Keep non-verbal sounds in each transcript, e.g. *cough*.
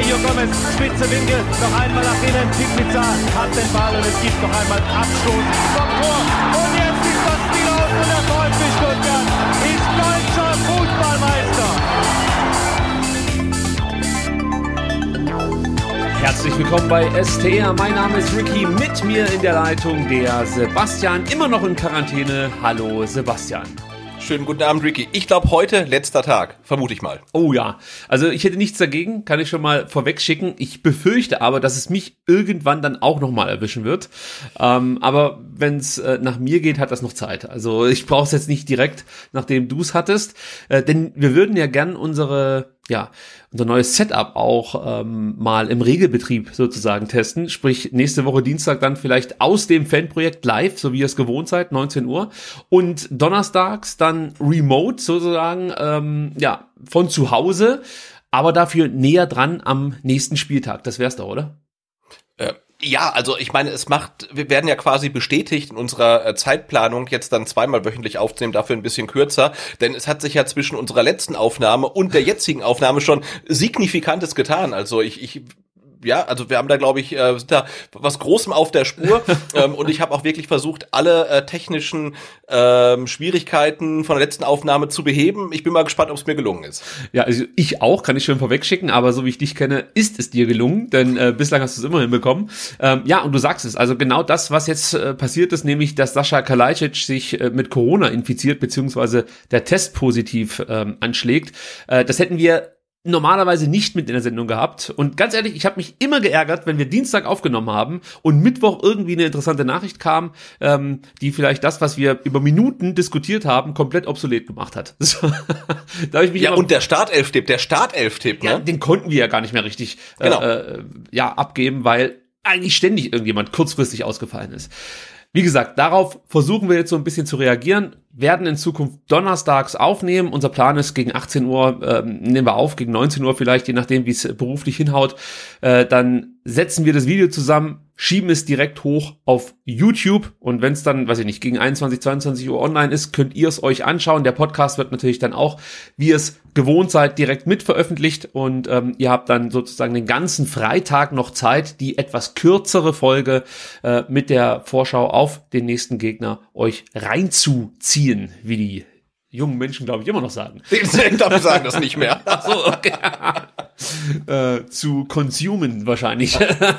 Mario Gomez, spitze Winkel, noch einmal nach innen. Pizza hat den Ball und es gibt noch einmal Abstoß vom Tor. Und jetzt ist das Spiel aus und der VfB Stuttgart ist deutscher Fußballmeister. Herzlich willkommen bei STR. Mein Name ist Ricky. Mit mir in der Leitung der Sebastian, immer noch in Quarantäne. Hallo Sebastian. Schönen guten Abend, Ricky. Ich glaube, heute letzter Tag, vermute ich mal. Oh ja, also ich hätte nichts dagegen, kann ich schon mal vorweg schicken. Ich befürchte aber, dass es mich irgendwann dann auch nochmal erwischen wird. Ähm, aber wenn es äh, nach mir geht, hat das noch Zeit. Also ich brauche es jetzt nicht direkt, nachdem du es hattest. Äh, denn wir würden ja gern unsere ja, unser neues Setup auch ähm, mal im Regelbetrieb sozusagen testen. Sprich, nächste Woche Dienstag dann vielleicht aus dem Fanprojekt live, so wie ihr es gewohnt seid, 19 Uhr. Und donnerstags dann remote sozusagen, ähm, ja, von zu Hause, aber dafür näher dran am nächsten Spieltag. Das wär's doch, oder? Ja, also ich meine, es macht, wir werden ja quasi bestätigt in unserer äh, Zeitplanung jetzt dann zweimal wöchentlich aufzunehmen, dafür ein bisschen kürzer, denn es hat sich ja zwischen unserer letzten Aufnahme und der jetzigen Aufnahme schon signifikantes getan. Also ich, ich ja, also wir haben da, glaube ich, äh, da was Großem auf der Spur. *laughs* ähm, und ich habe auch wirklich versucht, alle äh, technischen ähm, Schwierigkeiten von der letzten Aufnahme zu beheben. Ich bin mal gespannt, ob es mir gelungen ist. Ja, also ich auch, kann ich schon vorweg schicken, aber so wie ich dich kenne, ist es dir gelungen, denn äh, bislang hast du es immer hinbekommen. Ähm, ja, und du sagst es, also genau das, was jetzt äh, passiert ist, nämlich, dass Sascha Kalajdzic sich äh, mit Corona infiziert, beziehungsweise der Test positiv ähm, anschlägt. Äh, das hätten wir normalerweise nicht mit in der Sendung gehabt. Und ganz ehrlich, ich habe mich immer geärgert, wenn wir Dienstag aufgenommen haben und Mittwoch irgendwie eine interessante Nachricht kam, ähm, die vielleicht das, was wir über Minuten diskutiert haben, komplett obsolet gemacht hat. *laughs* da hab ich mich ja, und der Startelf-Tipp, der Startelf-Tipp, ne? Ja, den konnten wir ja gar nicht mehr richtig äh, genau. äh, ja, abgeben, weil eigentlich ständig irgendjemand kurzfristig ausgefallen ist. Wie gesagt, darauf versuchen wir jetzt so ein bisschen zu reagieren, werden in Zukunft donnerstags aufnehmen. Unser Plan ist gegen 18 Uhr, ähm, nehmen wir auf, gegen 19 Uhr vielleicht, je nachdem, wie es beruflich hinhaut. Äh, dann setzen wir das Video zusammen, schieben es direkt hoch auf YouTube und wenn es dann, weiß ich nicht, gegen 21, 22 Uhr online ist, könnt ihr es euch anschauen. Der Podcast wird natürlich dann auch, wie ihr es gewohnt seid, direkt mit veröffentlicht und ähm, ihr habt dann sozusagen den ganzen Freitag noch Zeit, die etwas kürzere Folge äh, mit der Vorschau auf den nächsten Gegner euch reinzuziehen, wie die jungen Menschen, glaube ich, immer noch sagen. Ich glaube, sagen das nicht mehr. *laughs* Ach so, okay. *laughs* äh, zu consumen wahrscheinlich.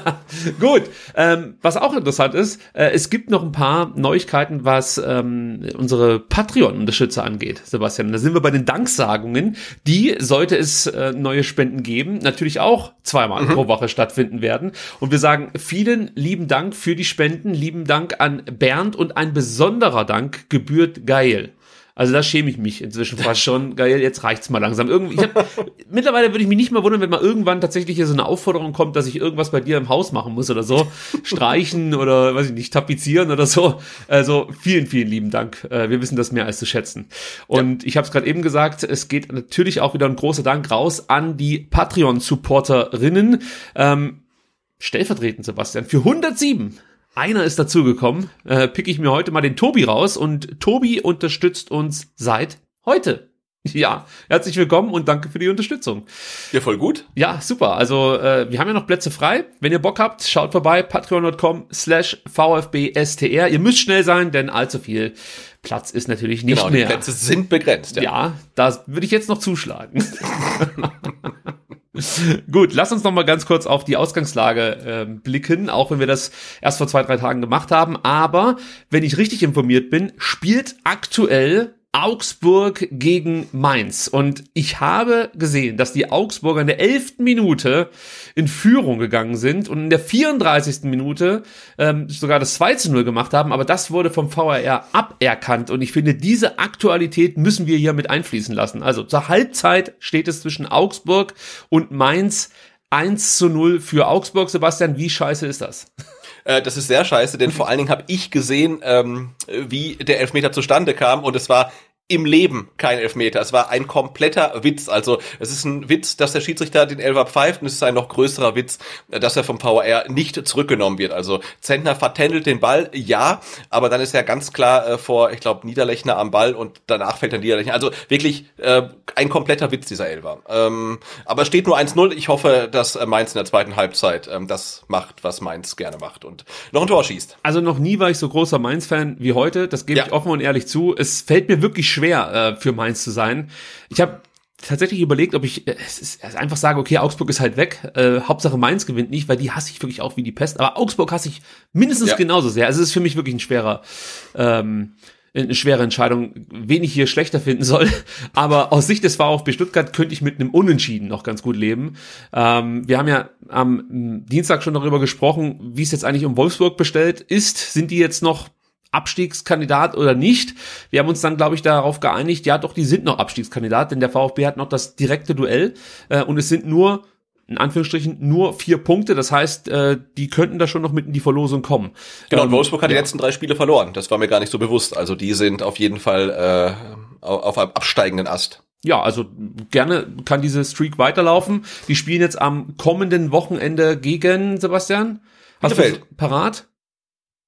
*laughs* Gut, ähm, was auch interessant ist, äh, es gibt noch ein paar Neuigkeiten, was ähm, unsere Patreon-Unterstützer angeht, Sebastian. Da sind wir bei den Danksagungen. Die sollte es äh, neue Spenden geben, natürlich auch zweimal mhm. pro Woche stattfinden werden. Und wir sagen vielen lieben Dank für die Spenden, lieben Dank an Bernd und ein besonderer Dank gebührt Geil. Also da schäme ich mich inzwischen fast schon. Geil, jetzt reicht's mal langsam. Irgendwie, ich hab, *laughs* mittlerweile würde ich mich nicht mehr wundern, wenn mal irgendwann tatsächlich hier so eine Aufforderung kommt, dass ich irgendwas bei dir im Haus machen muss oder so. *laughs* Streichen oder, weiß ich nicht, tapezieren oder so. Also vielen, vielen lieben Dank. Äh, wir wissen das mehr als zu schätzen. Und ja. ich habe es gerade eben gesagt, es geht natürlich auch wieder ein großer Dank raus an die Patreon-Supporterinnen. Ähm, stellvertretend, Sebastian, für 107 einer ist dazugekommen. Äh, pick ich mir heute mal den Tobi raus und Tobi unterstützt uns seit heute. Ja, herzlich willkommen und danke für die Unterstützung. Ja, voll gut. Ja, super. Also äh, wir haben ja noch Plätze frei. Wenn ihr Bock habt, schaut vorbei, patreon.com slash vfbstr. Ihr müsst schnell sein, denn allzu viel Platz ist natürlich nicht genau, mehr. Die Plätze sind begrenzt. Ja, ja da würde ich jetzt noch zuschlagen. *laughs* Gut, lass uns noch mal ganz kurz auf die Ausgangslage äh, blicken, auch wenn wir das erst vor zwei, drei Tagen gemacht haben. Aber wenn ich richtig informiert bin, spielt aktuell Augsburg gegen Mainz. Und ich habe gesehen, dass die Augsburger in der elften Minute in Führung gegangen sind und in der 34. Minute ähm, sogar das 2 zu 0 gemacht haben. Aber das wurde vom VRR aberkannt. Und ich finde, diese Aktualität müssen wir hier mit einfließen lassen. Also zur Halbzeit steht es zwischen Augsburg und Mainz 1 zu 0 für Augsburg. Sebastian, wie scheiße ist das? *laughs* Äh, das ist sehr scheiße, denn vor allen Dingen habe ich gesehen, ähm, wie der Elfmeter zustande kam und es war im Leben kein Elfmeter. Es war ein kompletter Witz. Also es ist ein Witz, dass der Schiedsrichter den Elfer pfeift und es ist ein noch größerer Witz, dass er vom VAR nicht zurückgenommen wird. Also Zentner vertändelt den Ball, ja, aber dann ist er ganz klar äh, vor, ich glaube, Niederlechner am Ball und danach fällt er Niederlechner. Also wirklich äh, ein kompletter Witz, dieser Elfer. Ähm, aber es steht nur 1-0. Ich hoffe, dass äh, Mainz in der zweiten Halbzeit ähm, das macht, was Mainz gerne macht und noch ein Tor schießt. Also noch nie war ich so großer Mainz-Fan wie heute. Das gebe ja. ich offen und ehrlich zu. Es fällt mir wirklich schwer, schwer äh, für Mainz zu sein. Ich habe tatsächlich überlegt, ob ich äh, ist, also einfach sage, okay, Augsburg ist halt weg. Äh, Hauptsache Mainz gewinnt nicht, weil die hasse ich wirklich auch wie die Pest. Aber Augsburg hasse ich mindestens ja. genauso sehr. Also es ist für mich wirklich ein schwerer, ähm, eine schwere Entscheidung, wen ich hier schlechter finden soll. *laughs* Aber aus Sicht des VfB Stuttgart könnte ich mit einem Unentschieden noch ganz gut leben. Ähm, wir haben ja am Dienstag schon darüber gesprochen, wie es jetzt eigentlich um Wolfsburg bestellt ist. Sind die jetzt noch Abstiegskandidat oder nicht. Wir haben uns dann, glaube ich, darauf geeinigt, ja doch, die sind noch Abstiegskandidat, denn der VfB hat noch das direkte Duell äh, und es sind nur in Anführungsstrichen nur vier Punkte. Das heißt, äh, die könnten da schon noch mit in die Verlosung kommen. Genau, und Wolfsburg hat ja. die letzten drei Spiele verloren. Das war mir gar nicht so bewusst. Also die sind auf jeden Fall äh, auf einem absteigenden Ast. Ja, also gerne kann diese Streak weiterlaufen. Die spielen jetzt am kommenden Wochenende gegen Sebastian. Hast Bielefeld. parat?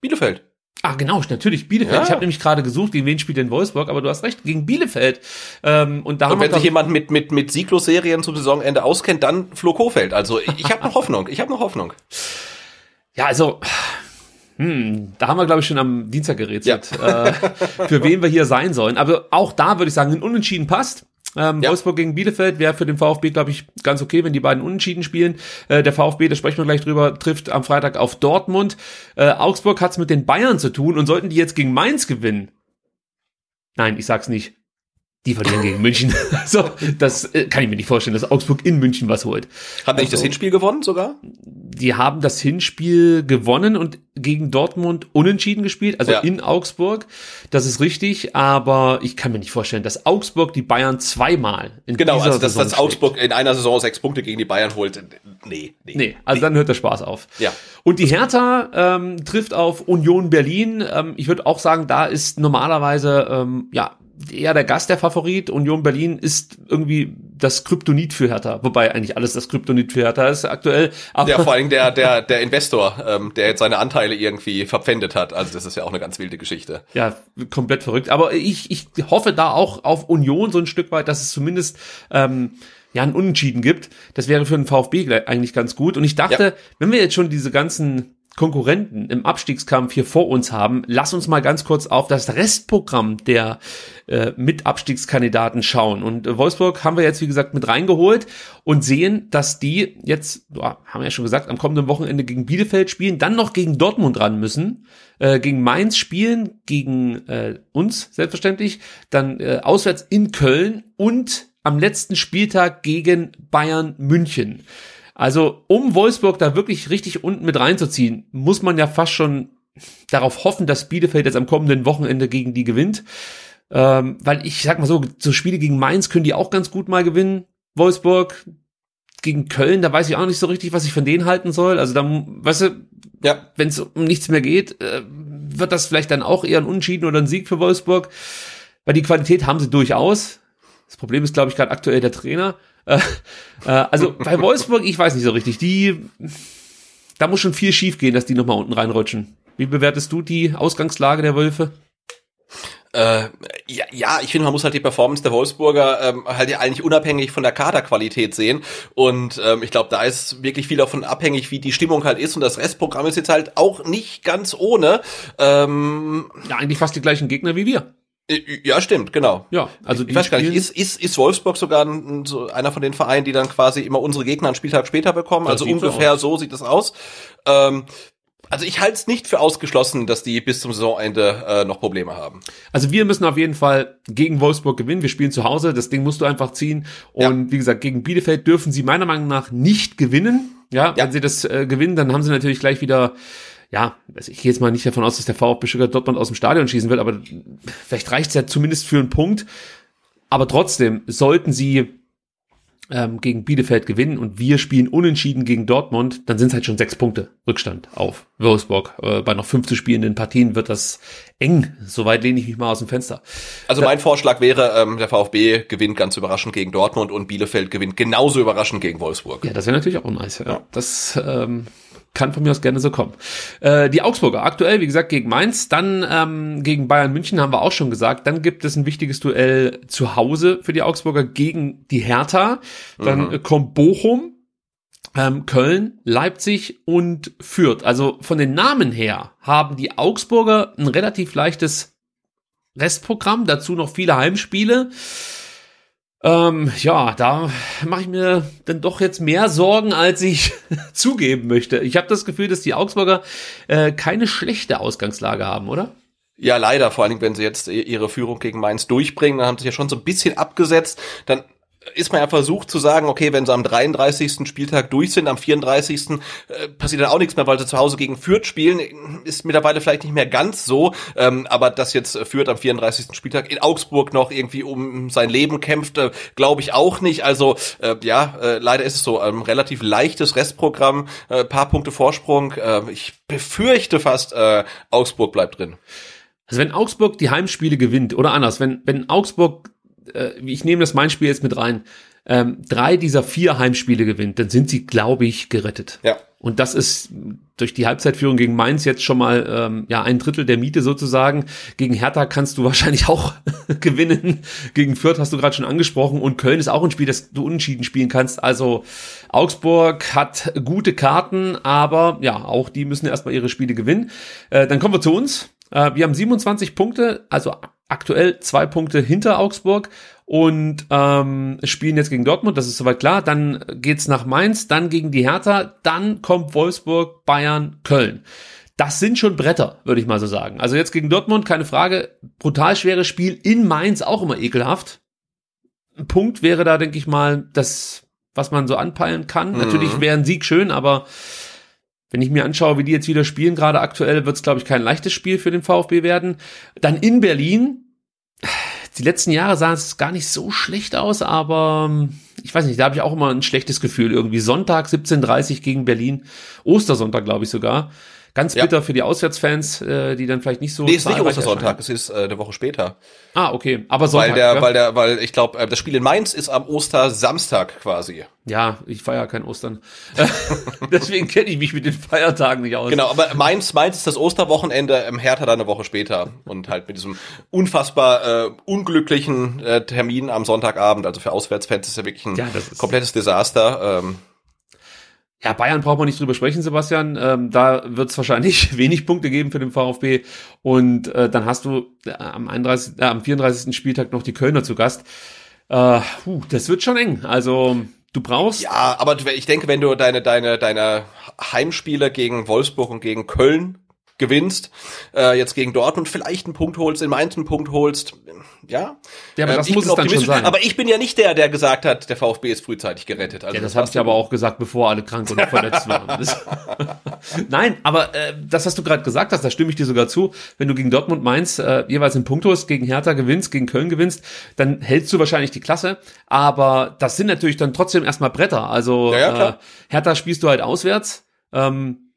Bielefeld. Ah, genau, natürlich Bielefeld. Ja. Ich habe nämlich gerade gesucht, gegen wen spielt denn Wolfsburg, aber du hast recht, gegen Bielefeld. Ähm, und da und haben wenn wir, sich jemand mit mit mit Sieglos-Serien zum Saisonende auskennt, dann Flo Kofeld. Also ich habe noch Hoffnung. Ich habe noch Hoffnung. Ja, also hm, da haben wir, glaube ich, schon am Dienstag gerätselt, ja. äh, für wen wir hier sein sollen. Aber auch da würde ich sagen, ein Unentschieden passt. Ähm, ja. Wolfsburg gegen Bielefeld wäre für den VfB, glaube ich, ganz okay, wenn die beiden unentschieden spielen. Äh, der VfB, da sprechen wir gleich drüber, trifft am Freitag auf Dortmund. Äh, Augsburg hat's mit den Bayern zu tun und sollten die jetzt gegen Mainz gewinnen. Nein, ich sag's nicht. Die verlieren gegen München. *laughs* so, das äh, kann ich mir nicht vorstellen, dass Augsburg in München was holt. Haben die also, nicht das also Hinspiel gewonnen sogar? Die haben das Hinspiel gewonnen und gegen Dortmund unentschieden gespielt, also ja. in Augsburg. Das ist richtig, aber ich kann mir nicht vorstellen, dass Augsburg die Bayern zweimal in genau, dieser also dass, Saison dass Augsburg in einer Saison sechs Punkte gegen die Bayern holt. Nee, nee. Nee, also nee. dann hört der Spaß auf. Ja. Und die Hertha ähm, trifft auf Union Berlin. Ähm, ich würde auch sagen, da ist normalerweise ähm, ja eher der Gast der Favorit. Union Berlin ist irgendwie das Kryptonit für Hertha, wobei eigentlich alles das Kryptonit für Hertha ist aktuell. Aber ja, vor allem der der der Investor, ähm, der jetzt seine Anteile irgendwie verpfändet hat. Also das ist ja auch eine ganz wilde Geschichte. Ja, komplett verrückt. Aber ich ich hoffe da auch auf Union so ein Stück weit, dass es zumindest ähm, ja, ein Unentschieden gibt. Das wäre für den VfB eigentlich ganz gut. Und ich dachte, ja. wenn wir jetzt schon diese ganzen Konkurrenten im Abstiegskampf hier vor uns haben, lass uns mal ganz kurz auf das Restprogramm der äh, Mitabstiegskandidaten schauen. Und äh, Wolfsburg haben wir jetzt, wie gesagt, mit reingeholt und sehen, dass die jetzt, boah, haben wir ja schon gesagt, am kommenden Wochenende gegen Bielefeld spielen, dann noch gegen Dortmund ran müssen, äh, gegen Mainz spielen, gegen äh, uns selbstverständlich, dann äh, auswärts in Köln und am letzten Spieltag gegen Bayern München. Also, um Wolfsburg da wirklich richtig unten mit reinzuziehen, muss man ja fast schon darauf hoffen, dass Bielefeld jetzt am kommenden Wochenende gegen die gewinnt. Ähm, weil ich sag mal so, so Spiele gegen Mainz können die auch ganz gut mal gewinnen. Wolfsburg gegen Köln, da weiß ich auch nicht so richtig, was ich von denen halten soll. Also da, weißt du, ja. wenn es um nichts mehr geht, äh, wird das vielleicht dann auch eher ein Unschieden oder ein Sieg für Wolfsburg. Weil die Qualität haben sie durchaus. Das Problem ist, glaube ich, gerade aktuell der Trainer. Äh, äh, also bei Wolfsburg, ich weiß nicht so richtig. Die, da muss schon viel schief gehen, dass die nochmal unten reinrutschen. Wie bewertest du die Ausgangslage der Wölfe? Äh, Ja, ja, ich finde, man muss halt die Performance der Wolfsburger ähm, halt ja eigentlich unabhängig von der Kaderqualität sehen. Und ähm, ich glaube, da ist wirklich viel davon abhängig, wie die Stimmung halt ist. Und das Restprogramm ist jetzt halt auch nicht ganz ohne. Ähm, Ja, eigentlich fast die gleichen Gegner wie wir. Ja, stimmt, genau. Ja, also ich die weiß gar nicht, ist, ist, ist Wolfsburg sogar ein, so einer von den Vereinen, die dann quasi immer unsere Gegner einen Spieltag später bekommen? Das also so ungefähr so, sieht es aus. Ähm, also ich halte es nicht für ausgeschlossen, dass die bis zum Saisonende äh, noch Probleme haben. Also wir müssen auf jeden Fall gegen Wolfsburg gewinnen. Wir spielen zu Hause, das Ding musst du einfach ziehen. Und wie gesagt, gegen Bielefeld dürfen sie meiner Meinung nach nicht gewinnen. Ja, Ja. wenn sie das äh, gewinnen, dann haben sie natürlich gleich wieder, ja, also ich gehe jetzt mal nicht davon aus, dass der VfB Stuttgart Dortmund aus dem Stadion schießen wird, aber vielleicht reicht's ja zumindest für einen Punkt. Aber trotzdem sollten sie ähm, gegen Bielefeld gewinnen und wir spielen unentschieden gegen Dortmund, dann sind es halt schon sechs Punkte Rückstand auf Wolfsburg. Äh, bei noch fünf zu spielenden Partien wird das eng. Soweit lehne ich mich mal aus dem Fenster. Also mein Vorschlag wäre, ähm, der VfB gewinnt ganz überraschend gegen Dortmund und Bielefeld gewinnt genauso überraschend gegen Wolfsburg. Ja, das wäre natürlich auch nice. Ja. Das ähm, kann von mir aus gerne so kommen. Äh, die Augsburger aktuell, wie gesagt, gegen Mainz, dann ähm, gegen Bayern München haben wir auch schon gesagt. Dann gibt es ein wichtiges Duell zu Hause für die Augsburger gegen die Hertha. Dann äh, kommt Bochum, ähm, Köln, Leipzig und Fürth. Also von den Namen her haben die Augsburger ein relativ leichtes Restprogramm, dazu noch viele Heimspiele. Ähm, ja, da mache ich mir dann doch jetzt mehr Sorgen, als ich *laughs* zugeben möchte. Ich habe das Gefühl, dass die Augsburger äh, keine schlechte Ausgangslage haben, oder? Ja, leider, vor allen Dingen, wenn sie jetzt ihre Führung gegen Mainz durchbringen, dann haben sie ja schon so ein bisschen abgesetzt. Dann ist man ja versucht zu sagen, okay, wenn sie am 33. Spieltag durch sind, am 34. Äh, passiert dann auch nichts mehr, weil sie zu Hause gegen Fürth spielen, ist mittlerweile vielleicht nicht mehr ganz so, ähm, aber dass jetzt Fürth am 34. Spieltag in Augsburg noch irgendwie um sein Leben kämpft, äh, glaube ich auch nicht. Also äh, ja, äh, leider ist es so, ein relativ leichtes Restprogramm, äh, paar Punkte Vorsprung. Äh, ich befürchte fast, äh, Augsburg bleibt drin. Also wenn Augsburg die Heimspiele gewinnt, oder anders, wenn, wenn Augsburg, äh, ich nehme das mein Spiel jetzt mit rein, ähm, drei dieser vier Heimspiele gewinnt, dann sind sie, glaube ich, gerettet. Ja. Und das ist durch die Halbzeitführung gegen Mainz jetzt schon mal ähm, ja ein Drittel der Miete sozusagen. Gegen Hertha kannst du *laughs* wahrscheinlich auch gewinnen. Gegen Fürth hast du gerade schon angesprochen. Und Köln ist auch ein Spiel, das du unentschieden spielen kannst. Also Augsburg hat gute Karten, aber ja, auch die müssen erstmal ihre Spiele gewinnen. Äh, dann kommen wir zu uns. Äh, wir haben 27 Punkte, also aktuell zwei Punkte hinter Augsburg und ähm, spielen jetzt gegen Dortmund, das ist soweit klar. Dann geht's nach Mainz, dann gegen die Hertha, dann kommt Wolfsburg, Bayern, Köln. Das sind schon Bretter, würde ich mal so sagen. Also jetzt gegen Dortmund, keine Frage, brutal schweres Spiel in Mainz, auch immer ekelhaft. Ein Punkt wäre da, denke ich mal, das, was man so anpeilen kann. Mhm. Natürlich wäre ein Sieg schön, aber wenn ich mir anschaue, wie die jetzt wieder spielen, gerade aktuell, wird es, glaube ich, kein leichtes Spiel für den VfB werden. Dann in Berlin. Die letzten Jahre sah es gar nicht so schlecht aus, aber ähm, ich weiß nicht, da habe ich auch immer ein schlechtes Gefühl. Irgendwie Sonntag 17.30 gegen Berlin, Ostersonntag, glaube ich sogar. Ganz Ja. bitter für die Auswärtsfans, äh, die dann vielleicht nicht so. Nee, ist nicht Ostersonntag, es ist äh, eine Woche später. Ah, okay. Aber Sonntag. weil der, ja? weil der, weil ich glaube, äh, das Spiel in Mainz ist am Ostersamstag quasi. ja, ich feiere kein Ostern. *laughs* Deswegen kenne ich mich mit den Feiertagen nicht aus. Genau, aber Mainz, Mainz ist das Osterwochenende, im Hertha dann eine Woche später und halt mit diesem unfassbar äh, unglücklichen äh, Termin am Sonntagabend. Also für Auswärtsfans ist ja wirklich ein Ja, komplettes Desaster. Ähm, Ja, Bayern braucht man nicht drüber sprechen, Sebastian. Ähm, da wird es wahrscheinlich *laughs* wenig Punkte geben für den VfB. Und äh, dann hast du äh, am, 31, äh, am 34. Spieltag noch die Kölner zu Gast. Äh, puh, das wird schon eng. Also du brauchst. ja, aber ich denke, wenn du deine, deine, deine Heimspiele gegen Wolfsburg und gegen Köln gewinnst, äh, jetzt gegen Dortmund vielleicht einen Punkt holst, in Mainz einen Punkt holst, ja. Ja, aber Ähm, das ich muss es dann schon sein. Aber ich bin ja nicht der, der gesagt hat, der VfB ist frühzeitig gerettet. Also Ja, das habe hast ich du- aber auch gesagt, bevor alle krank und verletzt waren. *laughs* Das *laughs* Nein, aber äh, das, was du gerade gesagt hast, da stimme ich dir sogar zu. Wenn du gegen Dortmund Mainz äh, jeweils einen Punkt holst, gegen Hertha gewinnst, gegen Köln gewinnst, dann hältst du wahrscheinlich die Klasse. Aber das sind natürlich dann trotzdem erstmal Bretter. Also Ja, ja, äh, Hertha spielst du halt auswärts. Ähm,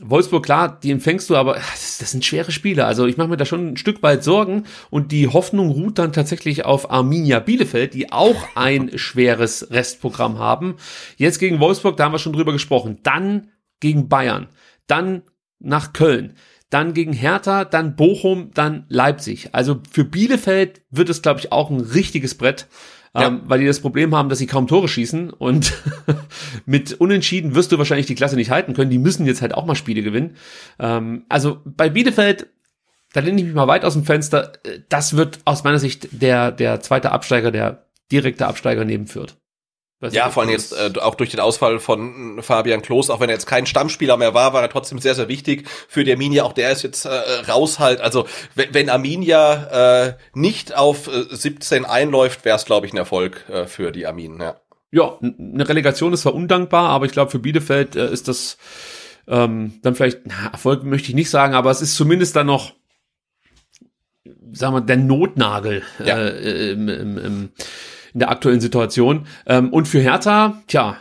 Wolfsburg, klar, die empfängst du, aber *laughs* das, sind schwere Spiele. Also ich mache mir da schon ein Stück weit Sorgen und die Hoffnung ruht dann tatsächlich auf Arminia Bielefeld, die auch ein *laughs* schweres Restprogramm haben. Jetzt gegen Wolfsburg, da haben wir schon drüber gesprochen. Dann gegen Bayern, dann nach Köln, dann gegen Hertha, dann Bochum, dann Leipzig. Also für Bielefeld wird es, glaube ich, auch ein richtiges Brett. Ja. Ähm, weil die das Problem haben, dass sie kaum Tore schießen und *laughs* mit Unentschieden wirst du wahrscheinlich die Klasse nicht halten können. Die müssen jetzt halt auch mal Spiele gewinnen. Ähm, also bei Bielefeld, da lehne ich mich mal weit aus dem Fenster. Das wird aus meiner Sicht der, der zweite Absteiger, der direkte Absteiger neben führt. Was ja, vor allem jetzt äh, auch durch den Ausfall von Fabian Klos, auch wenn er jetzt kein Stammspieler mehr war, war er trotzdem sehr, sehr wichtig für die Arminia. Auch der ist jetzt äh, raus halt. Also wenn, wenn Arminia äh, nicht auf äh, 17 einläuft, wäre es, glaube ich, ein Erfolg äh, für die Arminen. Ja. ja, eine Relegation ist zwar undankbar, aber ich glaube, für Bielefeld äh, ist das ähm, dann vielleicht, na, Erfolg möchte ich nicht sagen, aber es ist zumindest dann noch, sagen wir, der Notnagel ja. äh, im, im, im in der aktuellen Situation. Ähm, und für Hertha, tja,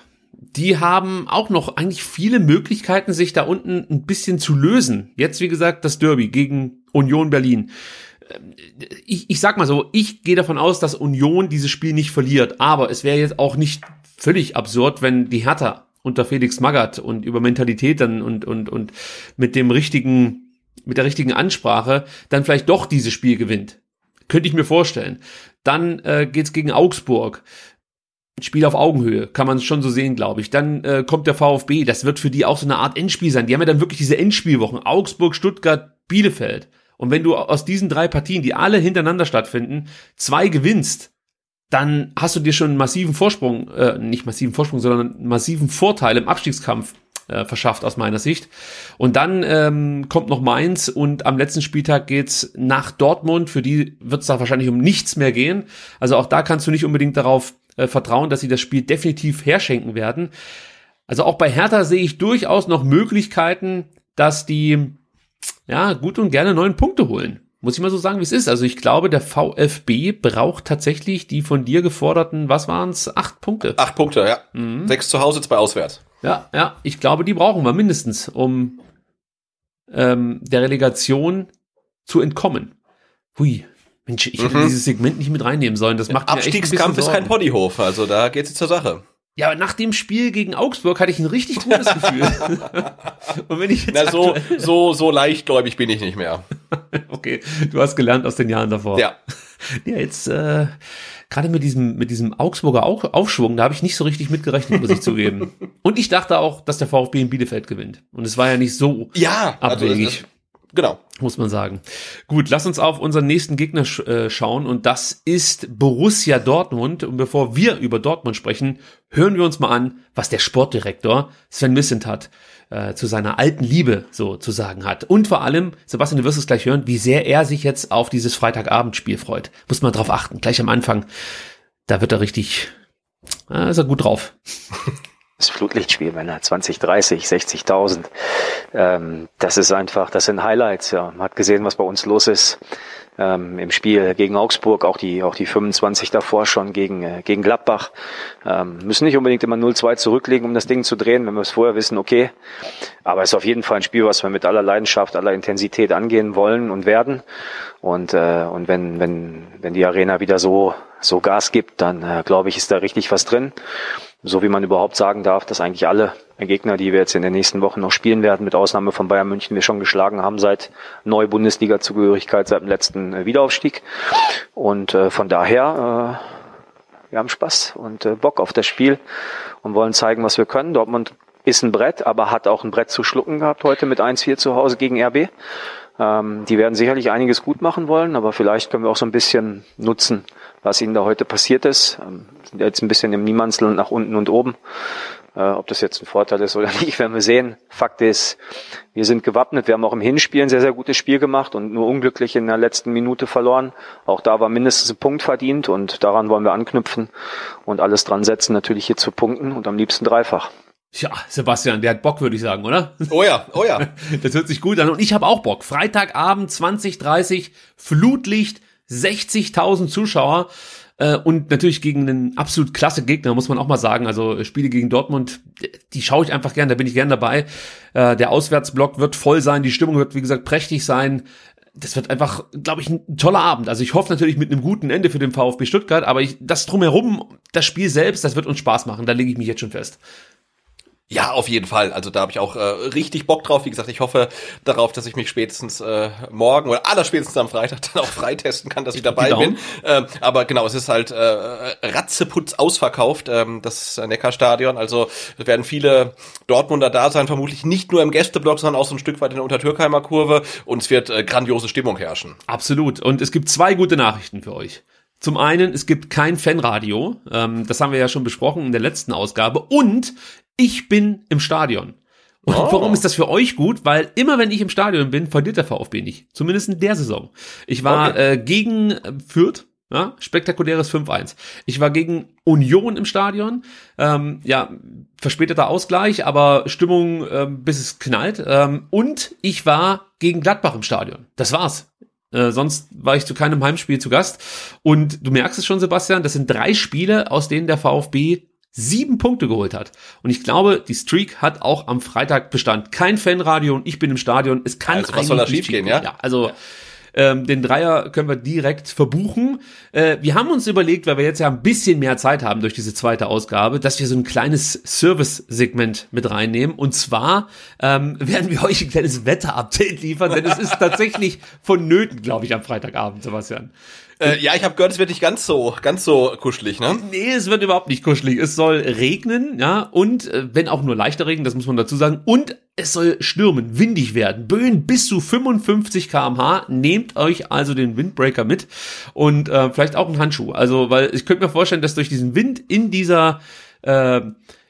die haben auch noch eigentlich viele Möglichkeiten, sich da unten ein bisschen zu lösen. Jetzt, wie gesagt, das Derby gegen Union Berlin. Ähm, ich, ich sag mal so, ich gehe davon aus, dass Union dieses Spiel nicht verliert. Aber es wäre jetzt auch nicht völlig absurd, wenn die Hertha unter Felix Magath und über Mentalität dann und, und, und mit dem richtigen, mit der richtigen Ansprache dann vielleicht doch dieses Spiel gewinnt. Könnte ich mir vorstellen. Dann äh, geht's gegen Augsburg. Spiel auf Augenhöhe, kann man schon so sehen, glaube ich. Dann äh, kommt der VfB, das wird für die auch so eine Art Endspiel sein. Die haben ja dann wirklich diese Endspielwochen. Augsburg, Stuttgart, Bielefeld. Und wenn du aus diesen drei Partien, die alle hintereinander stattfinden, zwei gewinnst, dann hast du dir schon einen massiven Vorsprung, äh, nicht massiven Vorsprung, sondern einen massiven Vorteil im Abstiegskampf äh, verschafft aus meiner Sicht. Und dann ähm, kommt noch Mainz und am letzten Spieltag geht's nach Dortmund. Für die wird es da wahrscheinlich um nichts mehr gehen. Also auch da kannst du nicht unbedingt darauf äh, vertrauen, dass sie das Spiel definitiv herschenken werden. Also auch bei Hertha sehe ich durchaus noch Möglichkeiten, dass die ja gut und gerne neun Punkte holen. Muss ich mal so sagen, wie es ist. Also ich glaube, der VfB braucht tatsächlich die von dir geforderten, was waren's, acht Punkte. Acht Punkte, ja. Mhm. Sechs zu Hause, zwei auswärts. Ja, ja, ich glaube, die brauchen wir mindestens, um ähm, der Relegation zu entkommen. Hui, Mensch, ich hätte mhm. dieses Segment nicht mit reinnehmen sollen. Das macht Abstiegskampf ist kein Ponyhof, also da geht es zur Sache. Ja, aber nach dem Spiel gegen Augsburg hatte ich ein richtig gutes *laughs* Gefühl. Und wenn ich jetzt Na, so, so, so leichtgläubig bin ich nicht mehr. *laughs* okay, du hast gelernt aus den Jahren davor. Ja. Ja, jetzt äh, gerade mit diesem, mit diesem Augsburger Aufschwung, da habe ich nicht so richtig mitgerechnet, muss ich zugeben. *laughs* Und ich dachte auch, dass der VfB in Bielefeld gewinnt. Und es war ja nicht so ja, abwegig. Also, Genau. Muss man sagen. Gut, lass uns auf unseren nächsten Gegner sch äh, schauen und das ist Borussia Dortmund. Und bevor wir über Dortmund sprechen, hören wir uns mal an, was der Sportdirektor Sven Missentat äh, zu seiner alten Liebe so zu sagen hat. Und vor allem, Sebastian, du wirst es gleich hören, wie sehr er sich jetzt auf dieses Freitagabendspiel freut. Muss man drauf achten, gleich am Anfang. Da wird er richtig, äh, ist er gut drauf. Das Flutlichtspiel, wenn er 20, 30, 60.000, ähm, das ist einfach, das sind Highlights. Ja. Man hat gesehen, was bei uns los ist ähm, im Spiel gegen Augsburg, auch die, auch die 25 davor schon gegen, äh, gegen Gladbach. Ähm, müssen nicht unbedingt immer 0-2 zurücklegen, um das Ding zu drehen, wenn wir es vorher wissen, okay. Aber es ist auf jeden Fall ein Spiel, was wir mit aller Leidenschaft, aller Intensität angehen wollen und werden. Und, äh, und wenn, wenn, wenn die Arena wieder so, so Gas gibt, dann äh, glaube ich, ist da richtig was drin so wie man überhaupt sagen darf, dass eigentlich alle Gegner, die wir jetzt in den nächsten Wochen noch spielen werden, mit Ausnahme von Bayern München, wir schon geschlagen haben seit neue Bundesliga-Zugehörigkeit, seit dem letzten äh, Wiederaufstieg. Und äh, von daher, äh, wir haben Spaß und äh, Bock auf das Spiel und wollen zeigen, was wir können. Dortmund ist ein Brett, aber hat auch ein Brett zu schlucken gehabt heute mit 1-4 zu Hause gegen RB. Ähm, die werden sicherlich einiges gut machen wollen, aber vielleicht können wir auch so ein bisschen nutzen, was ihnen da heute passiert ist. Ähm, sind jetzt ein bisschen im Niemandsland nach unten und oben. Äh, ob das jetzt ein Vorteil ist oder *laughs* nicht, werden wir sehen. Fakt ist, wir sind gewappnet. Wir haben auch im Hinspiel ein sehr, sehr gutes Spiel gemacht und nur unglücklich in der letzten Minute verloren. Auch da war mindestens ein Punkt verdient und daran wollen wir anknüpfen und alles dran setzen, natürlich hier zu punkten und am liebsten dreifach. Ja, Sebastian, der hat Bock, würde ich sagen, oder? Oh ja, oh ja. *laughs* Das hört sich gut an. Und ich habe auch Bock. Freitagabend 2030, Flutlicht, 60.000 Zuschauer. Äh, und natürlich gegen einen absolut klasse Gegner, muss man auch mal sagen. Also Spiele gegen Dortmund, die schaue ich einfach gern, da bin ich gern dabei. Äh, der Auswärtsblock wird voll sein, die Stimmung wird, wie gesagt, prächtig sein. Das wird einfach, glaube ich, ein toller Abend. Also ich hoffe natürlich mit einem guten Ende für den VfB Stuttgart, aber ich, das drumherum, das Spiel selbst, das wird uns Spaß machen. Da lege ich mich jetzt schon fest. Ja, auf jeden Fall. Also da habe ich auch äh, richtig Bock drauf. Wie gesagt, ich hoffe darauf, dass ich mich spätestens äh, morgen oder allerspätestens am Freitag *laughs* dann auch freitesten kann, dass ich dabei bin. Ähm, aber genau, es ist halt äh, ratzeputz ausverkauft, ähm, das Neckarstadion. Also es werden viele Dortmunder da sein, vermutlich nicht nur im Gästeblock, sondern auch so ein Stück weit in der Untertürkheimer Kurve. Und es wird äh, grandiose Stimmung herrschen. Absolut. Und es gibt zwei gute Nachrichten für euch. Zum einen, es gibt kein Fanradio. Ähm, das haben wir ja schon besprochen in der letzten Ausgabe. Und ich bin im Stadion. Und oh. warum ist das für euch gut? Weil immer wenn ich im Stadion bin, verliert der VfB nicht. Zumindest in der Saison. Ich war okay. äh, gegen äh, Fürth, ja, spektakuläres 5-1. Ich war gegen Union im Stadion. Ähm, ja, verspäteter Ausgleich, aber Stimmung, ähm, bis es knallt. Ähm, und ich war gegen Gladbach im Stadion. Das war's. Äh, sonst war ich zu keinem Heimspiel zu Gast. Und du merkst es schon, Sebastian, das sind drei Spiele, aus denen der VfB sieben Punkte geholt hat. Und ich glaube, die Streak hat auch am Freitag Bestand. Kein Fanradio und ich bin im Stadion. Es kann also, was soll da schief gehen, ja? ja? Also ja. Ähm, den Dreier können wir direkt verbuchen. Äh, wir haben uns überlegt, weil wir jetzt ja ein bisschen mehr Zeit haben durch diese zweite Ausgabe, dass wir so ein kleines Service-Segment mit reinnehmen. Und zwar ähm, *laughs* werden wir euch ein kleines Wetter-Update liefern, denn es ist tatsächlich vonnöten, glaube ich, am Freitagabend, Sebastian. Äh, ja, ich habe gehört, es wird nicht ganz so, ganz so kuschelig, ne? Nee, es wird überhaupt nicht kuschelig. Es soll regnen, ja, und äh, wenn auch nur leichter Regen, das muss man dazu sagen, und es soll stürmen, windig werden, Böen bis zu 55 kmh. Nehmt euch also den Windbreaker mit und äh, vielleicht auch einen Handschuh. Also, weil ich könnte mir vorstellen, dass durch diesen Wind in dieser äh,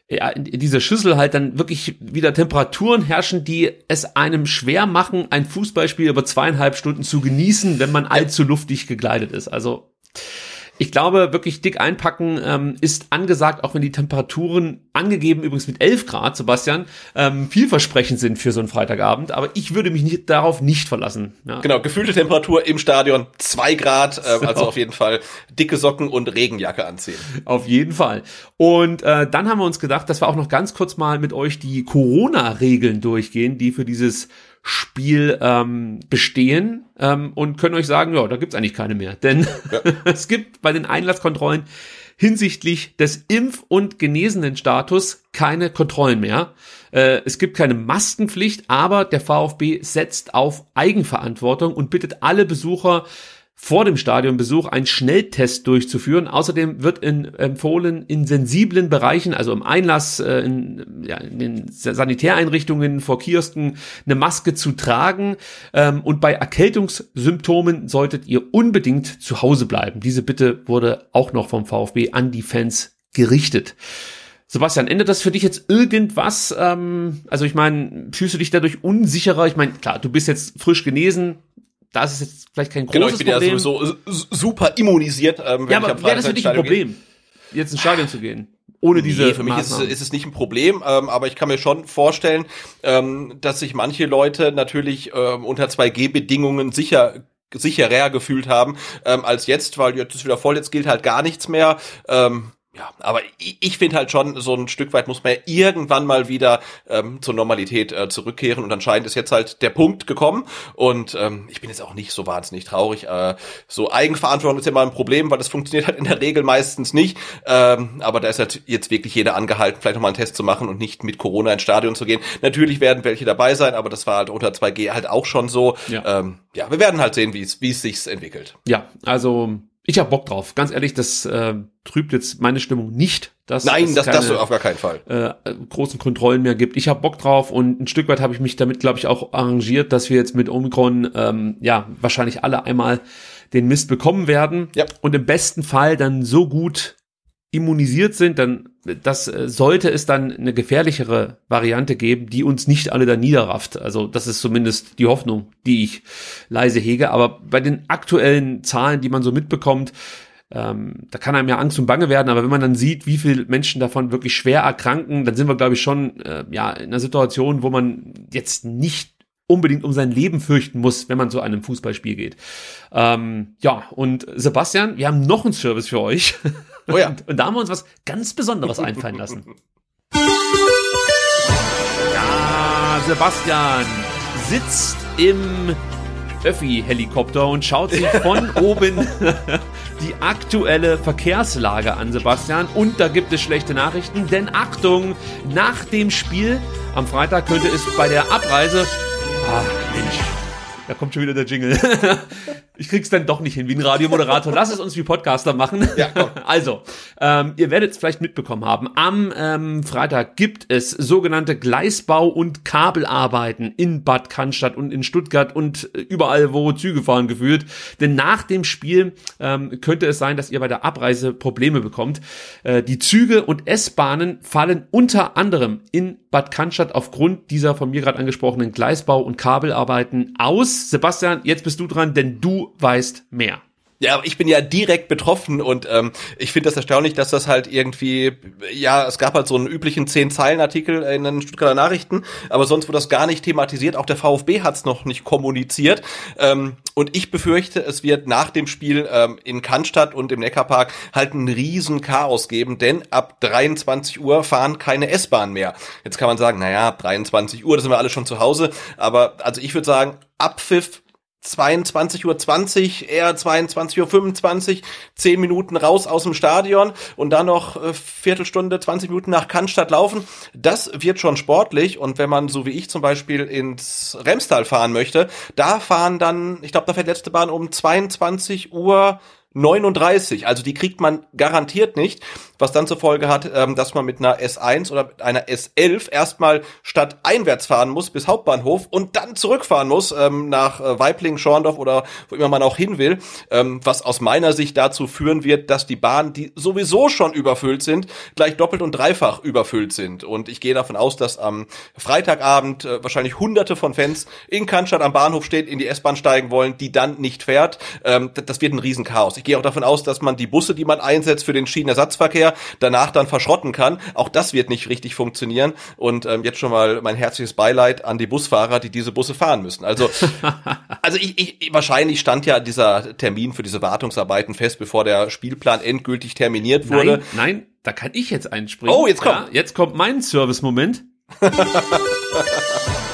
ja, in dieser Schüssel halt dann wirklich wieder Temperaturen herrschen, die es einem schwer machen, ein Fußballspiel über zweieinhalb Stunden zu genießen, wenn man allzu luftig gekleidet ist. Also ich glaube, wirklich dick einpacken ähm, ist angesagt, auch wenn die Temperaturen angegeben übrigens mit 11 Grad, Sebastian, ähm, vielversprechend sind für so einen Freitagabend. Aber ich würde mich nicht, darauf nicht verlassen. Ja. Genau, gefühlte Temperatur im Stadion 2 Grad, äh, also auf jeden Fall dicke Socken und Regenjacke anziehen. Auf jeden Fall. Und äh, dann haben wir uns gedacht, dass wir auch noch ganz kurz mal mit euch die Corona-Regeln durchgehen, die für dieses Spiel ähm, bestehen ähm, und können euch sagen, ja, da gibt's eigentlich keine mehr. Denn ja. *laughs* es gibt bei den Einlasskontrollen hinsichtlich des Impf- und genesenen Status keine Kontrollen mehr. Äh, es gibt keine Maskenpflicht, aber der VfB setzt auf Eigenverantwortung und bittet alle Besucher vor dem Stadionbesuch einen Schnelltest durchzuführen. Außerdem wird in, empfohlen, in sensiblen Bereichen, also im Einlass, äh, in, ja, in den Sanitäreinrichtungen, vor Kiosken, eine Maske zu tragen. Ähm, und bei Erkältungssymptomen solltet ihr unbedingt zu Hause bleiben. Diese Bitte wurde auch noch vom VfB an die Fans gerichtet. Sebastian, ändert das für dich jetzt irgendwas? Ähm, also ich meine, fühlst du dich dadurch unsicherer? Ich meine, klar, du bist jetzt frisch genesen, da ist es jetzt vielleicht kein großes Problem. Genau, ich bin Problem. ja sowieso super immunisiert. Ähm, wenn ja, aber wäre das für dich ein Problem, gehe? jetzt ins Stadion zu gehen? Ohne diese nee, für mich ist es, ist es, nicht ein Problem, ähm, aber ich kann mir schon vorstellen, ähm, dass sich manche Leute natürlich ähm, unter 2G-Bedingungen sicher sicherer gefühlt haben ähm, als jetzt, weil jetzt ist wieder voll, jetzt gilt halt gar nichts mehr. Ähm, ja, aber ich, ich finde halt schon, so ein Stück weit muss man ja irgendwann mal wieder ähm, zur Normalität äh, zurückkehren und anscheinend ist jetzt halt der Punkt gekommen und ähm, ich bin jetzt auch nicht so wahnsinnig traurig. Äh, so Eigenverantwortung ist ja mal ein Problem, weil das funktioniert halt in der Regel meistens nicht. Ähm, aber da ist halt jetzt wirklich jeder angehalten, vielleicht nochmal einen Test zu machen und nicht mit Corona ins Stadion zu gehen. Natürlich werden welche dabei sein, aber das war halt unter 2G halt auch schon so. Ja, ähm, ja wir werden halt sehen, wie es wie es sich entwickelt. Ja, also ich habe Bock drauf. Ganz ehrlich, das äh, trübt jetzt meine Stimmung nicht. Dass Nein, es das, keine, das auf gar keinen Fall. Äh, großen Kontrollen mehr gibt. Ich habe Bock drauf und ein Stück weit habe ich mich damit, glaube ich, auch arrangiert, dass wir jetzt mit Omikron ähm, ja wahrscheinlich alle einmal den Mist bekommen werden ja. und im besten Fall dann so gut immunisiert sind, dann das äh, sollte es dann eine gefährlichere Variante geben, die uns nicht alle da niederrafft. Also das ist zumindest die Hoffnung, die ich leise hege. Aber bei den aktuellen Zahlen, die man so mitbekommt, ähm, da kann einem ja Angst und Bange werden. Aber wenn man dann sieht, wie viele Menschen davon wirklich schwer erkranken, dann sind wir, glaube ich, schon äh, ja in einer Situation, wo man jetzt nicht unbedingt um sein Leben fürchten muss, wenn man zu einem Fußballspiel geht. Ähm, ja, und Sebastian, wir haben noch einen Service für euch. *laughs* Oh ja. Und, und da haben wir uns was ganz Besonderes einfallen lassen. Ja, Sebastian sitzt im Öffi-Helikopter und schaut sich von *laughs* oben *laughs* die aktuelle Verkehrslage an, Sebastian. Und da gibt es schlechte Nachrichten, denn Achtung, nach dem Spiel am Freitag könnte es bei der Abreise. Ah, Mensch. Da kommt schon wieder der Jingle. *laughs* Ich krieg's dann doch nicht hin wie ein Radiomoderator. Lass es uns wie Podcaster machen. Ja, komm. *laughs* Also, ähm, ihr werdet es vielleicht mitbekommen haben. Am ähm, Freitag gibt es sogenannte Gleisbau- und Kabelarbeiten in Bad Cannstatt und in Stuttgart und überall, wo Züge fahren, gefühlt. Denn nach dem Spiel ähm, könnte es sein, dass ihr bei der Abreise Probleme bekommt. Äh, die Züge und S-Bahnen fallen unter anderem in Bad Cannstatt aufgrund dieser von mir gerade angesprochenen Gleisbau- und Kabelarbeiten aus. Sebastian, jetzt bist du dran, denn du weißt mehr. Ja, ich bin ja direkt betroffen und ähm, ich finde das erstaunlich, dass das halt irgendwie, ja, es gab halt so einen üblichen Zehn-Zeilen-Artikel in den Stuttgarter Nachrichten, aber sonst wurde das gar nicht thematisiert. Auch der VfB hat es noch nicht kommuniziert. Ähm, und ich befürchte, es wird nach dem Spiel ähm, in Cannstatt und im Neckarpark halt ein riesen Chaos geben, denn ab 23 Uhr fahren keine S-Bahn mehr. Jetzt kann man sagen, naja, 23 Uhr, da sind wir alle schon zu Hause, aber also ich würde sagen, Abpfiff 22.20 Uhr, eher 22.25 Uhr, 10 Minuten raus aus dem Stadion und dann noch äh, Viertelstunde, 20 Minuten nach Cannstatt laufen. Das wird schon sportlich und wenn man, so wie ich zum Beispiel, ins Remstal fahren möchte, da fahren dann, ich glaube, da fährt letzte Bahn um 22 Uhr 39, also die kriegt man garantiert nicht, was dann zur Folge hat, ähm, dass man mit einer S1 oder mit einer S11 erstmal statt einwärts fahren muss bis Hauptbahnhof und dann zurückfahren muss ähm, nach äh, Weibling, Schorndorf oder wo immer man auch hin will, ähm, was aus meiner Sicht dazu führen wird, dass die Bahnen, die sowieso schon überfüllt sind, gleich doppelt und dreifach überfüllt sind. Und ich gehe davon aus, dass am Freitagabend äh, wahrscheinlich hunderte von Fans in Cannstatt am Bahnhof stehen, in die S-Bahn steigen wollen, die dann nicht fährt. Ähm, das wird ein Riesenchaos. Ich gehe auch davon aus, dass man die Busse, die man einsetzt für den Schienenersatzverkehr, danach dann verschrotten kann. Auch das wird nicht richtig funktionieren. Und ähm, jetzt schon mal mein herzliches Beileid an die Busfahrer, die diese Busse fahren müssen. Also, *laughs* also ich, ich, wahrscheinlich stand ja dieser Termin für diese Wartungsarbeiten fest, bevor der Spielplan endgültig terminiert wurde. Nein, nein, da kann ich jetzt einspringen. Oh, jetzt kommt. Ja, jetzt kommt mein Service-Moment. *laughs*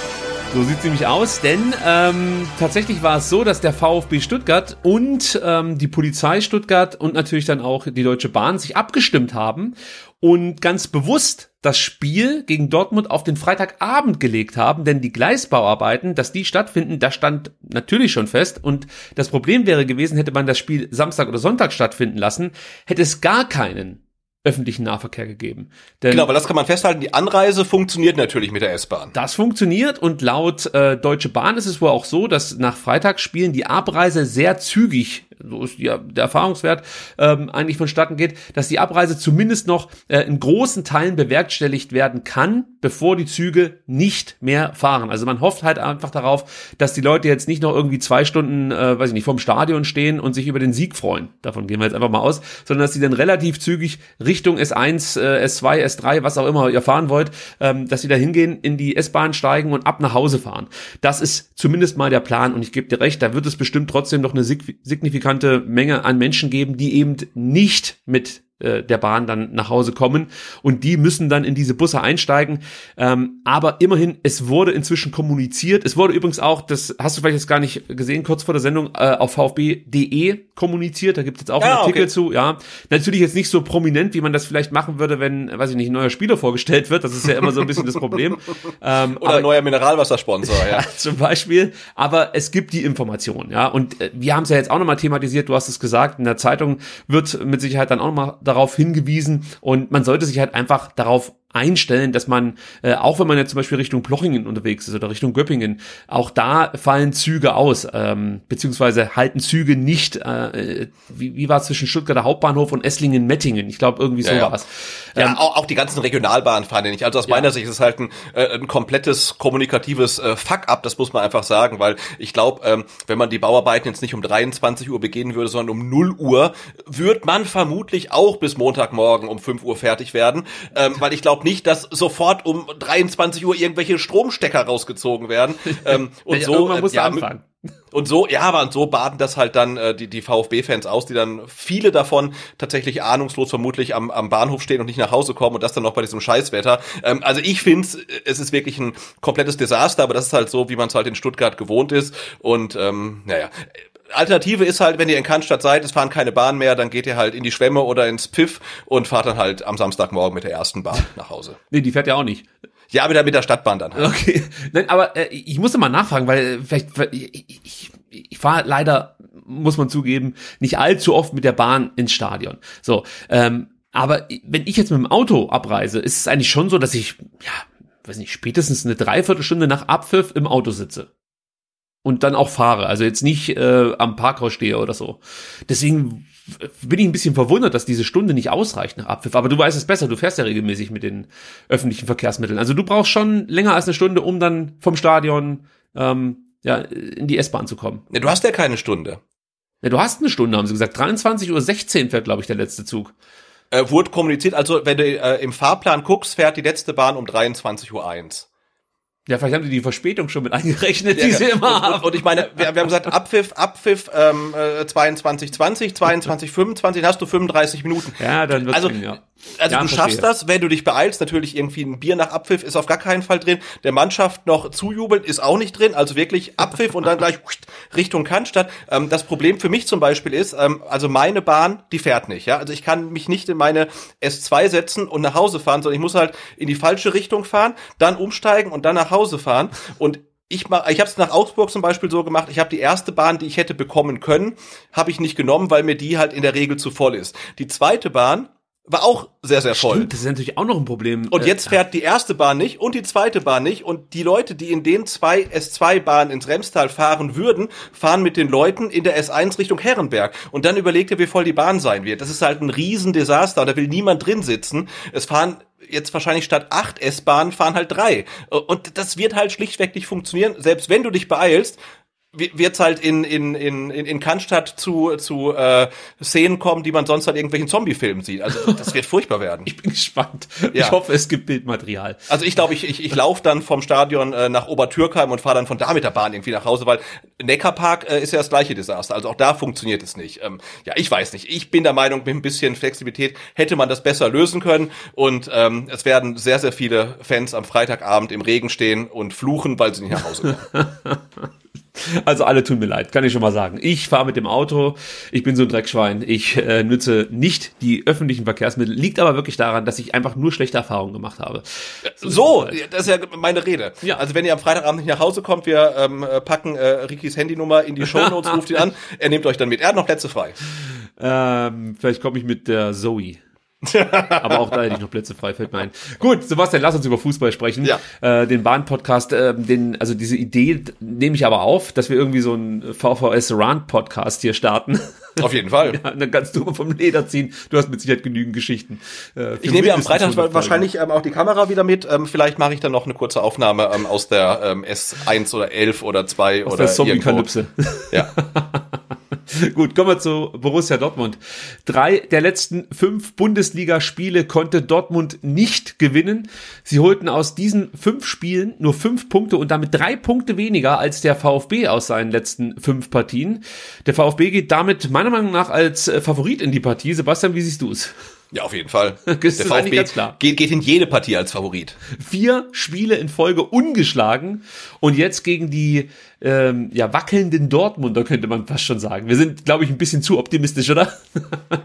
So sieht es nämlich aus, denn ähm, tatsächlich war es so, dass der VfB Stuttgart und ähm, die Polizei Stuttgart und natürlich dann auch die Deutsche Bahn sich abgestimmt haben und ganz bewusst das Spiel gegen Dortmund auf den Freitagabend gelegt haben, denn die Gleisbauarbeiten, dass die stattfinden, das stand natürlich schon fest und das Problem wäre gewesen, hätte man das Spiel Samstag oder Sonntag stattfinden lassen, hätte es gar keinen öffentlichen Nahverkehr gegeben. Denn genau, weil das kann man festhalten, die Anreise funktioniert natürlich mit der S-Bahn. Das funktioniert und laut äh, Deutsche Bahn ist es wohl auch so, dass nach Freitagsspielen die Abreise sehr zügig so ist ja der Erfahrungswert ähm, eigentlich vonstatten geht, dass die Abreise zumindest noch äh, in großen Teilen bewerkstelligt werden kann, bevor die Züge nicht mehr fahren. Also man hofft halt einfach darauf, dass die Leute jetzt nicht noch irgendwie zwei Stunden, äh, weiß ich nicht, vorm Stadion stehen und sich über den Sieg freuen. Davon gehen wir jetzt einfach mal aus, sondern dass sie dann relativ zügig Richtung S1, äh, S2, S3, was auch immer ihr fahren wollt, ähm, dass sie da hingehen, in die S-Bahn steigen und ab nach Hause fahren. Das ist zumindest mal der Plan und ich gebe dir recht, da wird es bestimmt trotzdem noch eine signifikante Menge an Menschen geben, die eben nicht mit äh, der Bahn dann nach Hause kommen und die müssen dann in diese Busse einsteigen. Ähm, aber immerhin, es wurde inzwischen kommuniziert. Es wurde übrigens auch, das hast du vielleicht jetzt gar nicht gesehen, kurz vor der Sendung äh, auf vfb.de kommuniziert. Da gibt es jetzt auch ja, einen Artikel okay. zu. Ja, natürlich jetzt nicht so prominent, wie man das vielleicht machen würde, wenn, weiß ich nicht, ein neuer Spieler vorgestellt wird. Das ist ja immer so ein bisschen das Problem. *laughs* Ähm, Oder aber, ein neuer Mineralwassersponsor, *laughs* ja. zum Beispiel. Aber es gibt die Information, ja. Und äh, wir haben es ja jetzt auch nochmal thematisiert. Du hast es gesagt. In der Zeitung wird mit Sicherheit dann auch nochmal darauf hingewiesen und man sollte sich halt einfach darauf einstellen, dass man, äh, auch wenn man jetzt zum Beispiel Richtung Plochingen unterwegs ist oder Richtung Göppingen, auch da fallen Züge aus, ähm, beziehungsweise halten Züge nicht, äh, wie, wie war es zwischen Stuttgarter Hauptbahnhof und Esslingen-Mettingen? Ich glaube, irgendwie so ja, war es. Ja, ähm, auch, auch die ganzen Regionalbahnen fahren ja nicht. Also aus ja. meiner Sicht ist es halt ein, äh, ein komplettes kommunikatives äh, Fuck-up, das muss man einfach sagen, weil ich glaube, ähm, wenn man die Bauarbeiten jetzt nicht um 23 Uhr beginnen würde, sondern um 0 Uhr, wird man vermutlich auch bis Montagmorgen um 5 Uhr fertig werden, ähm, weil ich glaube, nicht, dass sofort um 23 Uhr irgendwelche Stromstecker rausgezogen werden. *laughs* Ähm, und Ja, so, äh, du ja, anfangen. und so, ja, aber und so baden das halt dann äh, die, die VfB-Fans aus, die dann viele davon tatsächlich ahnungslos vermutlich am, am Bahnhof stehen und nicht nach Hause kommen und das dann noch bei diesem Scheißwetter. Ähm, also ich finde, es ist wirklich ein komplettes Desaster, aber das ist halt so, wie man es halt in Stuttgart gewohnt ist. Und ähm, naja. Alternative ist halt, wenn ihr in Cannstatt seid, es fahren keine Bahn mehr, dann geht ihr halt in die Schwemme oder ins Pfiff und fahrt dann halt am Samstagmorgen mit der ersten Bahn *laughs* nach Hause. Nee, die fährt ja auch nicht. Ja, mit der, mit der Stadtbahn dann halt. Okay. Nein, aber äh, ich musste mal nachfragen, weil äh, vielleicht, ich, ich, ich fahre leider, muss man zugeben, nicht allzu oft mit der Bahn ins Stadion. So, ähm, aber wenn ich jetzt mit dem Auto abreise, ist es eigentlich schon so, dass ich, ja, weiß nicht, spätestens eine Dreiviertelstunde nach Abpfiff im Auto sitze. Und dann auch fahre, also jetzt nicht äh, am Parkhaus stehe oder so. Deswegen bin ich ein bisschen verwundert, dass diese Stunde nicht ausreicht nach Abpfiff. Aber du weißt es besser, du fährst ja regelmäßig mit den öffentlichen Verkehrsmitteln. Also du brauchst schon länger als eine Stunde, um dann vom Stadion ähm, ja, in die S-Bahn zu kommen. Ja, du hast ja keine Stunde. Ja, du hast eine Stunde, haben sie gesagt. 23.16 Uhr fährt, glaube ich, der letzte Zug. Äh, wurde kommuniziert, also wenn du äh, im Fahrplan guckst, fährt die letzte Bahn um 23.01 Uhr. Ja, vielleicht haben die die Verspätung schon mit eingerechnet, die Ja, sie immer und, haben. und, und ich meine, wir, wir haben gesagt, Abpfiff, Abpfiff ähm, äh, 22, 20, 22, 25, dann hast du 35 Minuten. ja, dann wird's Also, ja. Also Ja, du verstehe. schaffst das, wenn du dich beeilst, natürlich irgendwie ein Bier nach Abpfiff ist auf gar keinen Fall drin. Der Mannschaft noch zujubeln ist auch nicht drin, also wirklich Abpfiff und dann gleich Richtung Cannstatt. Ähm, das Problem für mich zum Beispiel ist, ähm, also meine Bahn, die fährt nicht. Ja, also ich kann mich nicht in meine S2 setzen und nach Hause fahren, sondern ich muss halt in die falsche Richtung fahren, dann umsteigen und dann nach Hause fahren. Und ich mach, ich habe es nach Augsburg zum Beispiel so gemacht. Ich habe die erste Bahn, die ich hätte bekommen können, habe ich nicht genommen, weil mir die halt in der Regel zu voll ist. Die zweite Bahn war auch sehr sehr voll. Stimmt, das ist natürlich auch noch ein Problem. Und Äh, jetzt fährt die erste Bahn nicht und die zweite Bahn nicht. Und die Leute, die in den zwei S2-Bahnen ins Remstal fahren würden, fahren mit den Leuten in der S1 Richtung Herrenberg. Und dann überlegt ihr, wie voll die Bahn sein wird. Das ist halt ein Riesendesaster und da will niemand drin sitzen. Es fahren jetzt wahrscheinlich statt acht S-Bahnen fahren halt drei. Und das wird halt schlichtweg nicht funktionieren. Selbst wenn du dich beeilst, wird's halt in in in in in Cannstatt zu zu äh, Szenen kommen, die man sonst halt irgendwelchen Zombie-Filmen sieht. Also das wird furchtbar werden. *laughs* Ich bin gespannt. Ja. Ich hoffe, es gibt Bildmaterial. Also ich glaube, ich, ich, ich laufe dann vom Stadion äh, nach Obertürkheim und fahre dann von da mit der Bahn irgendwie nach Hause, weil Neckarpark äh, ist ja das gleiche Desaster. Also auch da funktioniert es nicht. Ähm, ja, ich weiß nicht. Ich bin der Meinung, mit ein bisschen Flexibilität hätte man das besser lösen können. Und ähm, es werden sehr, sehr viele Fans am Freitagabend im Regen stehen und fluchen, weil sie nicht nach Hause kommen. *laughs* *laughs* Also alle tun mir leid, kann ich schon mal sagen. Ich fahre mit dem Auto, ich bin so ein Dreckschwein, ich äh, nütze nicht die öffentlichen Verkehrsmittel, liegt aber wirklich daran, dass ich einfach nur schlechte Erfahrungen gemacht habe. So, das ist ja meine Rede. Ja. Also wenn ihr am Freitagabend nicht nach Hause kommt, wir ähm, äh, packen äh, Rikis Handynummer in die *laughs* Shownotes, ruft ihn an, er nimmt euch dann mit. Er hat noch Plätze frei. Ähm, vielleicht komme ich mit der Zoe. *laughs* Aber auch da hätte ich noch Plätze frei, fällt mir ein. Gut, Sebastian, lass uns über Fußball sprechen. Ja. Äh, den Bahn-Podcast, äh, den, also diese Idee nehme ich aber auf, dass wir irgendwie so einen VVS-Rand-Podcast hier starten. Auf jeden Fall. *laughs* Ja, dann kannst du vom Leder ziehen. Du hast mit Sicherheit genügend Geschichten. äh, Ich nehme ja am Freitag 100 Folgen. wahrscheinlich ähm, auch die Kamera wieder mit. Ähm, vielleicht mache ich dann noch eine kurze Aufnahme ähm, aus der ähm, S1 oder 11 oder 2 Aus oder der Zombie-Kalypse. Ja. *laughs* *laughs* Gut, kommen wir zu Borussia Dortmund. Drei der letzten fünf Bundesligaspiele konnte Dortmund nicht gewinnen. Sie holten aus diesen fünf Spielen nur fünf Punkte und damit drei Punkte weniger als der VfB aus seinen letzten fünf Partien. Der VfB geht damit meiner Meinung nach als äh, Favorit in die Partie. Sebastian, wie siehst du es? Ja, auf jeden Fall. *laughs* Das ganz klar. Geht, geht in jede Partie als Favorit. Vier Spiele in Folge ungeschlagen und jetzt gegen die ähm, ja, wackelnden Dortmunder, könnte man fast schon sagen. Wir sind, glaube ich, ein bisschen zu optimistisch, oder? *laughs*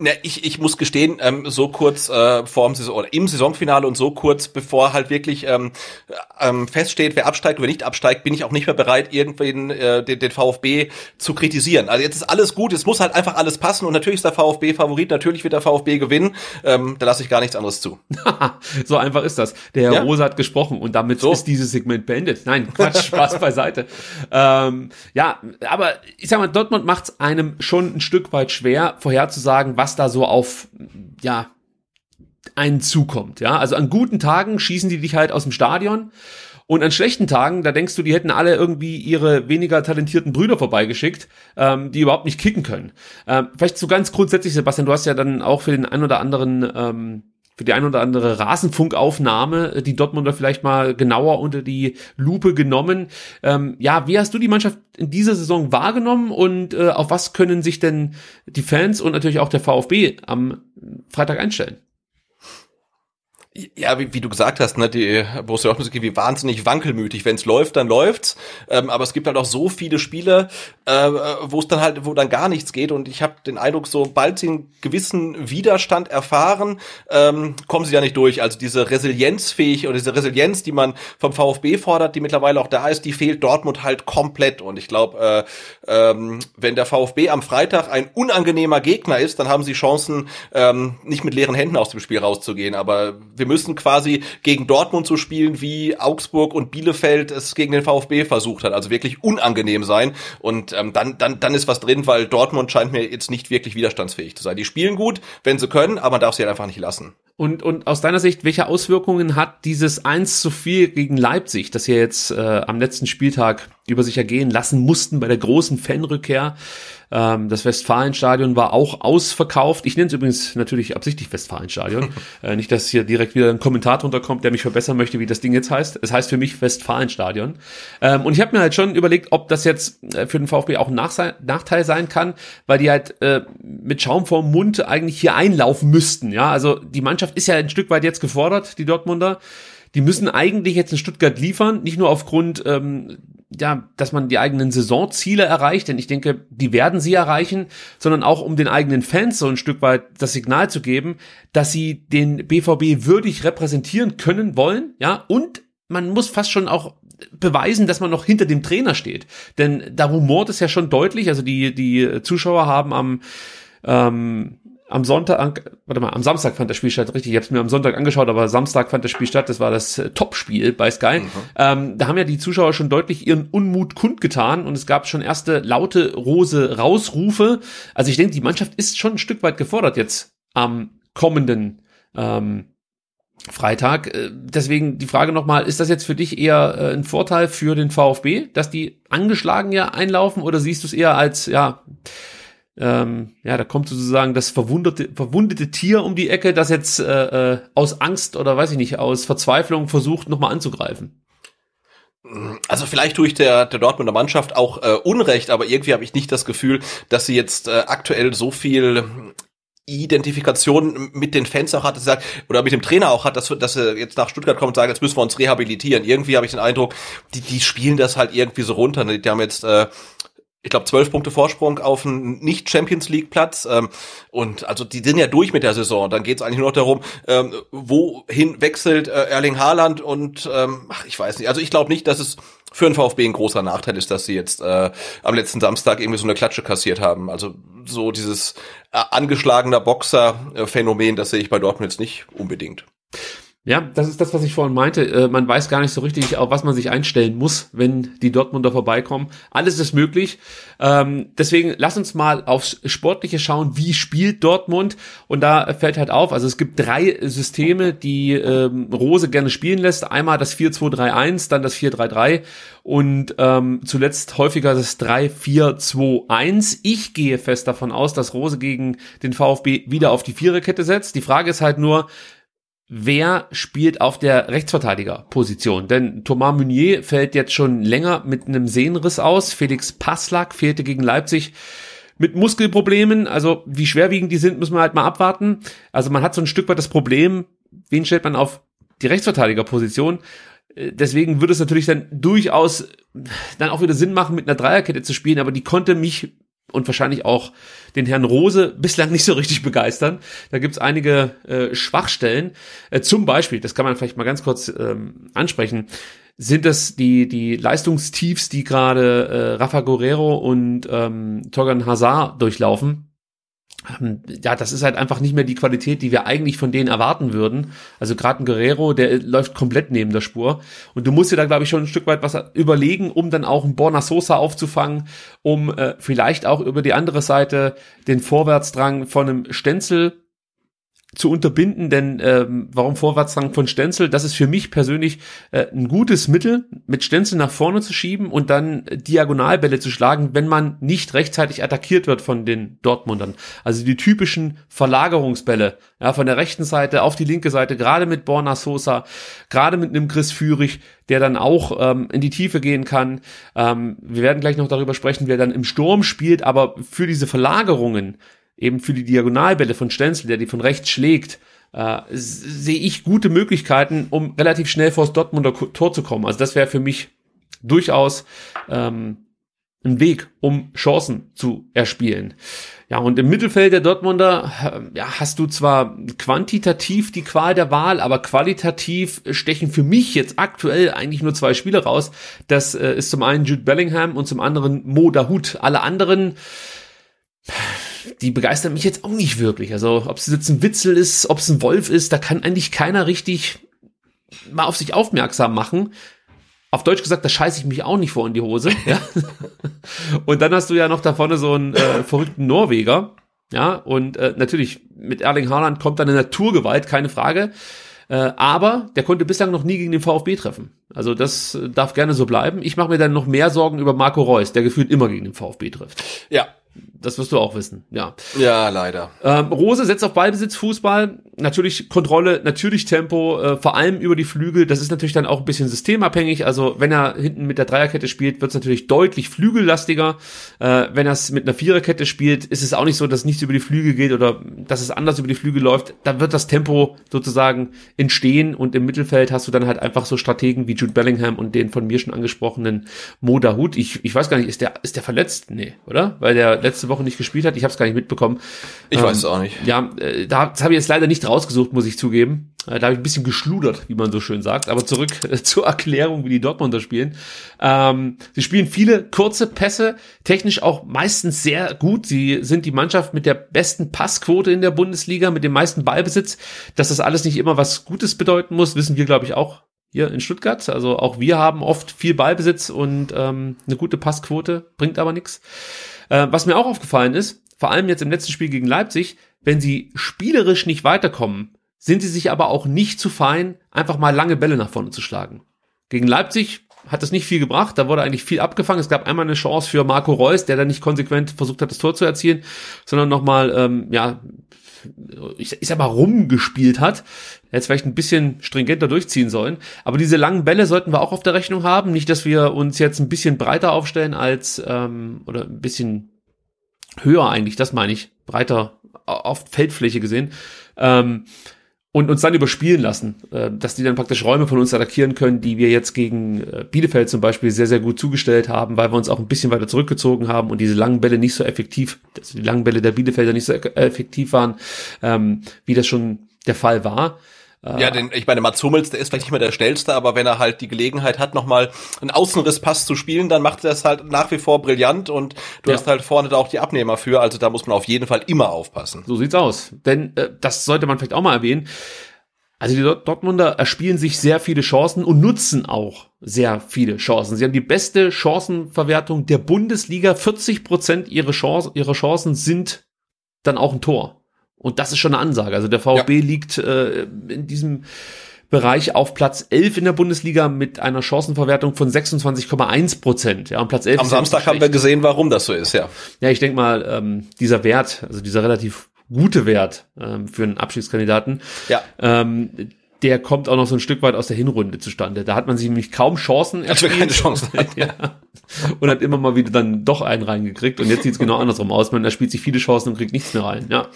Na, ich, ich muss gestehen, ähm, so kurz äh, vor dem Saison oder im Saisonfinale und so kurz bevor halt wirklich ähm, ähm, feststeht, wer absteigt oder nicht absteigt, bin ich auch nicht mehr bereit, irgendwen äh, den, den VfB zu kritisieren. Also jetzt ist alles gut, es muss halt einfach alles passen und natürlich ist der VfB Favorit, natürlich wird der VfB gewinnen. Ähm, da lasse ich gar nichts anderes zu. *laughs* so einfach ist das. Der Herr Ja. Rose hat gesprochen und damit So. ist dieses Segment beendet. Nein, Quatsch, *laughs* Spaß beiseite. Ähm, ja, aber ich sag mal, Dortmund macht es einem schon ein Stück weit schwer, vorherzusagen, was da so auf, ja, einen zukommt. Ja, also an guten Tagen schießen die dich halt aus dem Stadion. Und an schlechten Tagen, da denkst du, die hätten alle irgendwie ihre weniger talentierten Brüder vorbeigeschickt, ähm, die überhaupt nicht kicken können. Ähm, vielleicht so ganz grundsätzlich, Sebastian, du hast ja dann auch für den ein oder anderen ähm, für die ein oder andere Rasenfunkaufnahme äh, die Dortmunder vielleicht mal genauer unter die Lupe genommen. Ähm, ja, wie hast du die Mannschaft in dieser Saison wahrgenommen und äh, auf was können sich denn die Fans und natürlich auch der VfB am Freitag einstellen? Ja, wie, wie du gesagt hast, ne, die Borussia Dortmund ist irgendwie wahnsinnig wankelmütig. Wenn es läuft, dann läuft's. Ähm, aber es gibt halt auch so viele Spiele, äh, wo es dann halt, wo dann gar nichts geht. Und ich habe den Eindruck, sobald sie einen gewissen Widerstand erfahren, ähm, kommen sie ja nicht durch. Also diese Resilienzfähig oder diese Resilienz, die man vom VfB fordert, die mittlerweile auch da ist, die fehlt Dortmund halt komplett. Und ich glaube, äh, ähm, wenn der VfB am Freitag ein unangenehmer Gegner ist, dann haben sie Chancen, ähm, nicht mit leeren Händen aus dem Spiel rauszugehen. Aber wir müssen quasi gegen Dortmund so spielen, wie Augsburg und Bielefeld es gegen den VfB versucht hat. Also wirklich unangenehm sein. Und ähm, dann, dann, dann ist was drin, weil Dortmund scheint mir jetzt nicht wirklich widerstandsfähig zu sein. Die spielen gut, wenn sie können, aber man darf sie halt einfach nicht lassen. Und, und aus deiner Sicht, welche Auswirkungen hat dieses 1 zu 4 gegen Leipzig, das ihr jetzt äh, am letzten Spieltag über sich ergehen lassen mussten bei der großen Fanrückkehr? Ähm, das Westfalenstadion war auch ausverkauft. Ich nenne es übrigens natürlich absichtlich Westfalenstadion. *laughs* äh, nicht, dass hier direkt wieder ein Kommentar drunter kommt, der mich verbessern möchte, wie das Ding jetzt heißt. Es heißt für mich Westfalenstadion. Ähm, und ich habe mir halt schon überlegt, ob das jetzt äh, für den VfB auch ein Nachteil sein kann, weil die halt äh, mit Schaum vorm Mund eigentlich hier einlaufen müssten. Ja, also die Mannschaft ist ja ein Stück weit jetzt gefordert, die Dortmunder die müssen eigentlich jetzt in Stuttgart liefern, nicht nur aufgrund ähm, ja, dass man die eigenen Saisonziele erreicht, denn ich denke, die werden sie erreichen, sondern auch um den eigenen Fans so ein Stück weit das Signal zu geben, dass sie den BVB würdig repräsentieren können wollen, ja, und man muss fast schon auch beweisen, dass man noch hinter dem Trainer steht. Denn da rumort es ja schon deutlich, also die, die Zuschauer haben am ähm, am Sonntag, warte mal, am Samstag fand das Spiel statt, richtig, ich habe es mir am Sonntag angeschaut, aber Samstag fand das Spiel statt, das war das äh, Topspiel bei Sky. Mhm. Ähm, da haben ja die Zuschauer schon deutlich ihren Unmut kundgetan und es gab schon erste laute Rose Rausrufe. Also ich denke, die Mannschaft ist schon ein Stück weit gefordert jetzt am kommenden ähm, Freitag. Äh, deswegen die Frage nochmal, ist das jetzt für dich eher äh, ein Vorteil für den VfB, dass die angeschlagen ja einlaufen oder siehst du es eher als, ja, ähm, ja, da kommt sozusagen das verwundete, verwundete Tier um die Ecke, das jetzt äh, äh, aus Angst oder weiß ich nicht, aus Verzweiflung versucht, nochmal anzugreifen. Also vielleicht tue ich der, der Dortmunder Mannschaft auch äh, Unrecht, aber irgendwie habe ich nicht das Gefühl, dass sie jetzt äh, aktuell so viel Identifikation mit den Fans auch hat, dass sagt, oder mit dem Trainer auch hat, dass, dass er jetzt nach Stuttgart kommt und sagt, jetzt müssen wir uns rehabilitieren. Irgendwie habe ich den Eindruck, die, die spielen das halt irgendwie so runter. Die haben jetzt äh, ich glaube, zwölf Punkte Vorsprung auf einen Nicht-Champions League-Platz. Ähm, und also die sind ja durch mit der Saison. Dann geht es eigentlich nur noch darum, ähm, wohin wechselt äh, Erling Haaland und ähm, ach, ich weiß nicht. Also ich glaube nicht, dass es für den VfB ein großer Nachteil ist, dass sie jetzt äh, am letzten Samstag irgendwie so eine Klatsche kassiert haben. Also so dieses äh, angeschlagener Boxer-Phänomen, das sehe ich bei Dortmund jetzt nicht unbedingt. Ja, das ist das, was ich vorhin meinte. Äh, man weiß gar nicht so richtig, auf was man sich einstellen muss, wenn die Dortmunder vorbeikommen. Alles ist möglich. Ähm, deswegen lass uns mal aufs Sportliche schauen. Wie spielt Dortmund? Und da fällt halt auf, also es gibt drei Systeme, die ähm, Rose gerne spielen lässt. Einmal das 4-2-3-1, dann das 4-3-3 und ähm, zuletzt häufiger das 3-4-2-1. Ich gehe fest davon aus, dass Rose gegen den VfB wieder auf die Viererkette setzt. Die Frage ist halt nur, wer spielt auf der Rechtsverteidigerposition? Denn Thomas Meunier fällt jetzt schon länger mit einem Sehnenriss aus. Felix Passlack fehlte gegen Leipzig mit Muskelproblemen. Also wie schwerwiegend die sind, müssen wir halt mal abwarten. Also man hat so ein Stück weit das Problem, wen stellt man auf die Rechtsverteidigerposition? Äh, deswegen würde es natürlich dann durchaus dann auch wieder Sinn machen, mit einer Dreierkette zu spielen, aber die konnte mich und wahrscheinlich auch den Herrn Rose bislang nicht so richtig begeistern. Da gibt's einige äh, Schwachstellen. Äh, zum Beispiel, das kann man vielleicht mal ganz kurz ähm, ansprechen, sind das die, die Leistungstiefs, die gerade äh, Rafa Guerrero und ähm, Torgan Hazard durchlaufen. Ähm, ja, das ist halt einfach nicht mehr die Qualität, die wir eigentlich von denen erwarten würden. Also gerade ein Guerrero, der läuft komplett neben der Spur. Und du musst dir da, glaube ich, schon ein Stück weit was überlegen, um dann auch einen Borna Sosa aufzufangen, um äh, vielleicht auch über die andere Seite den Vorwärtsdrang von einem Stenzel zu unterbinden, denn ähm, warum Vorwärtsdrang von Stenzel? Das ist für mich persönlich äh, ein gutes Mittel, mit Stenzel nach vorne zu schieben und dann Diagonalbälle zu schlagen, wenn man nicht rechtzeitig attackiert wird von den Dortmundern. Also die typischen Verlagerungsbälle, ja, von der rechten Seite auf die linke Seite, gerade mit Borna Sosa, gerade mit einem Chris Führig, der dann auch ähm, in die Tiefe gehen kann. Ähm, wir werden gleich noch darüber sprechen, wer dann im Sturm spielt, aber für diese Verlagerungen eben für die Diagonalbälle von Stenzel, der die von rechts schlägt, äh, sehe ich gute Möglichkeiten, um relativ schnell vors Dortmunder Tor zu kommen. Also das wäre für mich durchaus ähm, ein Weg, um Chancen zu erspielen. Ja, und im Mittelfeld der Dortmunder äh, ja, hast du zwar quantitativ die Qual der Wahl, aber qualitativ stechen für mich jetzt aktuell eigentlich nur zwei Spieler raus. Das äh, ist zum einen Jude Bellingham und zum anderen Mo Dahut. Alle anderen die begeistern mich jetzt auch nicht wirklich. Also ob es jetzt ein Witzel ist, ob es ein Wolf ist, da kann eigentlich keiner richtig mal auf sich aufmerksam machen. Auf Deutsch gesagt, da scheiße ich mich auch nicht vor in die Hose. Ja? *laughs* und dann hast du ja noch da vorne so einen äh, verrückten Norweger. Ja, und äh, natürlich mit Erling Haaland kommt dann eine Naturgewalt, keine Frage. Äh, aber der konnte bislang noch nie gegen den VfB treffen. Also das äh, darf gerne so bleiben. Ich mache mir dann noch mehr Sorgen über Marco Reus, der gefühlt immer gegen den VfB trifft. Ja, das wirst du auch wissen, ja. Ja, leider. Ähm, Rose setzt auf Ballbesitz, Fußball, natürlich Kontrolle, natürlich Tempo, äh, vor allem über die Flügel. Das ist natürlich dann auch ein bisschen systemabhängig. Also wenn er hinten mit der Dreierkette spielt, wird es natürlich deutlich flügellastiger. Äh, wenn er es mit einer Viererkette spielt, ist es auch nicht so, dass nichts über die Flügel geht oder dass es anders über die Flügel läuft. Da wird das Tempo sozusagen entstehen und im Mittelfeld hast du dann halt einfach so Strategen wie Jude Bellingham und den von mir schon angesprochenen Mo Dahut. Ich, ich weiß gar nicht, ist der, ist der verletzt? Nee, oder? Weil der letzte Woche nicht gespielt hat. Ich habe es gar nicht mitbekommen. Ich ähm, weiß es auch nicht. Ja, äh, da, das habe ich jetzt leider nicht rausgesucht, muss ich zugeben. Äh, da habe ich ein bisschen geschludert, wie man so schön sagt. Aber zurück äh, *laughs* zur Erklärung, wie die Dortmunder spielen. Ähm, sie spielen viele kurze Pässe, technisch auch meistens sehr gut. Sie sind die Mannschaft mit der besten Passquote in der Bundesliga, mit dem meisten Ballbesitz. Dass das alles nicht immer was Gutes bedeuten muss, wissen wir, glaube ich, auch hier in Stuttgart. Also auch wir haben oft viel Ballbesitz und ähm, eine gute Passquote, bringt aber nichts. Äh, was mir auch aufgefallen ist, vor allem jetzt im letzten Spiel gegen Leipzig, wenn sie spielerisch nicht weiterkommen, sind sie sich aber auch nicht zu fein, einfach mal lange Bälle nach vorne zu schlagen. Gegen Leipzig hat das nicht viel gebracht, da wurde eigentlich viel abgefangen. Es gab einmal eine Chance für Marco Reus, der dann nicht konsequent versucht hat, das Tor zu erzielen, sondern nochmal, ähm, ja, ich, ich sag mal, rumgespielt hat. Hätte vielleicht ein bisschen stringenter durchziehen sollen. Aber diese langen Bälle sollten wir auch auf der Rechnung haben. Nicht, dass wir uns jetzt ein bisschen breiter aufstellen als, ähm, oder ein bisschen höher eigentlich, das meine ich, breiter auf Feldfläche gesehen. Ähm, und uns dann überspielen lassen, äh, dass die dann praktisch Räume von uns attackieren können, die wir jetzt gegen äh, Bielefeld zum Beispiel sehr, sehr gut zugestellt haben, weil wir uns auch ein bisschen weiter zurückgezogen haben und diese langen Bälle nicht so effektiv, also die langen Bälle der Bielefelder nicht so effektiv waren, ähm, wie das schon der Fall war. Ja, denn ich meine, Mats Hummels, der ist vielleicht nicht mehr der schnellste, aber wenn er halt die Gelegenheit hat, nochmal einen Außenrisspass zu spielen, dann macht er es halt nach wie vor brillant und du ja. hast halt vorne da auch die Abnehmer für, also da muss man auf jeden Fall immer aufpassen. So sieht's aus. Denn äh, das sollte man vielleicht auch mal erwähnen. Also die Dortmunder erspielen sich sehr viele Chancen und nutzen auch sehr viele Chancen. Sie haben die beste Chancenverwertung der Bundesliga. 40 Prozent ihrer Chancen, ihrer Chancen sind dann auch ein Tor. Und das ist schon eine Ansage. Also der VfB ja. liegt äh, in diesem Bereich auf Platz 11 in der Bundesliga mit einer Chancenverwertung von 26,1 Prozent. Ja, und Platz 11 Am Samstag haben wir gesehen, warum das so ist, ja. Ja, ich denke mal, ähm, dieser Wert, also dieser relativ gute Wert ähm, für einen Abschiedskandidaten, ja. ähm, der kommt auch noch so ein Stück weit aus der Hinrunde zustande. Da hat man sich nämlich kaum Chancen erspielt. Also keine Chancen. *laughs* ja. Und hat immer mal wieder dann doch einen reingekriegt. Und jetzt sieht es genau andersrum aus. Man erspielt sich viele Chancen und kriegt nichts mehr rein. Ja.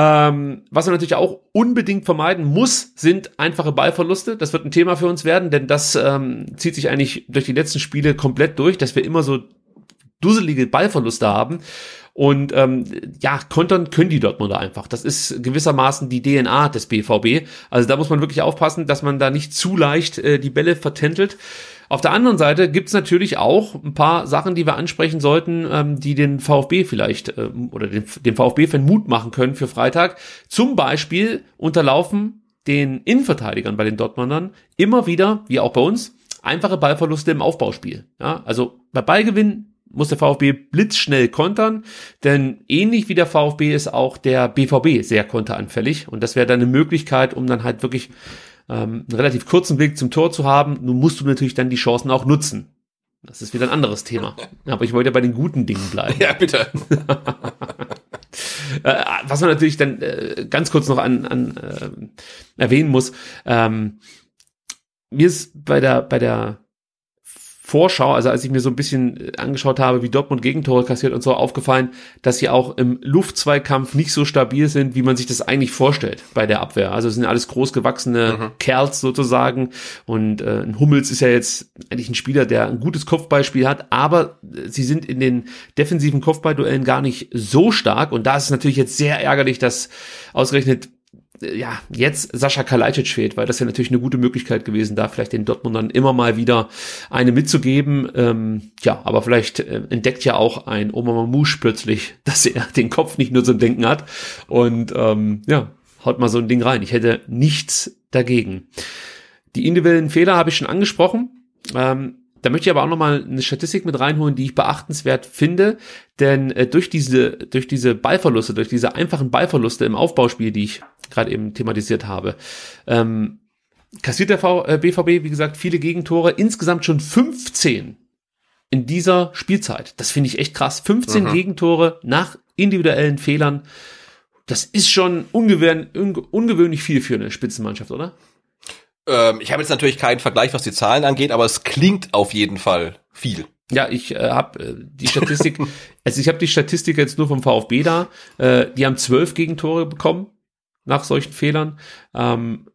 Ähm, was man natürlich auch unbedingt vermeiden muss, sind einfache Ballverluste. Das wird ein Thema für uns werden, denn das ähm, zieht sich eigentlich durch die letzten Spiele komplett durch, dass wir immer so dusselige Ballverluste haben. Und ähm, ja, kontern können die Dortmunder einfach. Das ist gewissermaßen die DNA des BVB. Also da muss man wirklich aufpassen, dass man da nicht zu leicht äh, die Bälle vertändelt. Auf der anderen Seite gibt's natürlich auch ein paar Sachen, die wir ansprechen sollten, ähm, die den VfB vielleicht äh, oder den, dem VfB-Fan Mut machen können für Freitag. Zum Beispiel unterlaufen den Innenverteidigern bei den Dortmundern immer wieder, wie auch bei uns, einfache Ballverluste im Aufbauspiel. Ja, also bei Ballgewinn muss der VfB blitzschnell kontern, denn ähnlich wie der VfB ist auch der BVB sehr konteranfällig und das wäre dann eine Möglichkeit, um dann halt wirklich ähm, einen relativ kurzen Weg zum Tor zu haben. Nun musst du natürlich dann die Chancen auch nutzen. Das ist wieder ein anderes Thema. *laughs* Aber ich wollte ja bei den guten Dingen bleiben. Ja, bitte. *laughs* Äh, was man natürlich dann äh, ganz kurz noch an, an äh, erwähnen muss, ähm, mir ist bei der, bei der Vorschau, also als ich mir so ein bisschen äh, angeschaut habe, wie Dortmund Gegentore kassiert und so, aufgefallen, dass sie auch im Luftzweikampf nicht so stabil sind, wie man sich das eigentlich vorstellt bei der Abwehr. Also es sind alles großgewachsene mhm. Kerls sozusagen und äh, ein Hummels ist ja jetzt eigentlich ein Spieler, der ein gutes Kopfballspiel hat, aber äh, sie sind in den defensiven Kopfballduellen gar nicht so stark und da ist es natürlich jetzt sehr ärgerlich, dass ausgerechnet ja, jetzt Sascha Kalajdzic fehlt, weil das ja natürlich eine gute Möglichkeit gewesen, da vielleicht den Dortmundern immer mal wieder eine mitzugeben. Ähm, ja, aber vielleicht äh, entdeckt ja auch ein Oma Mamouche plötzlich, *laughs* dass er den Kopf nicht nur zum Denken hat und ähm, ja, haut mal so ein Ding rein. Ich hätte nichts dagegen. Die individuellen Fehler habe ich schon angesprochen. Ähm, da möchte ich aber auch nochmal eine Statistik mit reinholen, die ich beachtenswert finde, denn äh, durch diese durch diese Ballverluste, durch diese einfachen Ballverluste im Aufbauspiel, die ich gerade eben thematisiert habe, ähm, kassiert der v, äh, BVB wie gesagt viele Gegentore, insgesamt schon 15 in dieser Spielzeit. Das finde ich echt krass. 15 mhm. Gegentore nach individuellen Fehlern. Das ist schon ungewöhnlich, ungewöhnlich viel für eine Spitzenmannschaft, oder? Ähm, ich habe jetzt natürlich keinen Vergleich, was die Zahlen angeht, aber es klingt auf jeden Fall viel. Ja, ich äh, habe äh, die Statistik, *laughs* also ich habe die Statistik jetzt nur vom VfB da. Äh, die haben zwölf Gegentore bekommen nach solchen Fehlern. Ähm,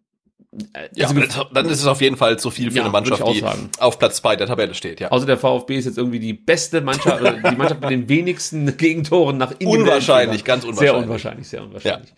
ja, also, dann ist es auf jeden Fall zu viel für ja, eine Mannschaft, die auf Platz zwei der Tabelle steht. Ja. Also der VfB ist jetzt irgendwie die beste Mannschaft, oder die Mannschaft mit den *laughs* wenigsten *laughs* Gegentoren nach Unwahrscheinlich, ganz unwahrscheinlich. Sehr unwahrscheinlich, sehr unwahrscheinlich. Ja.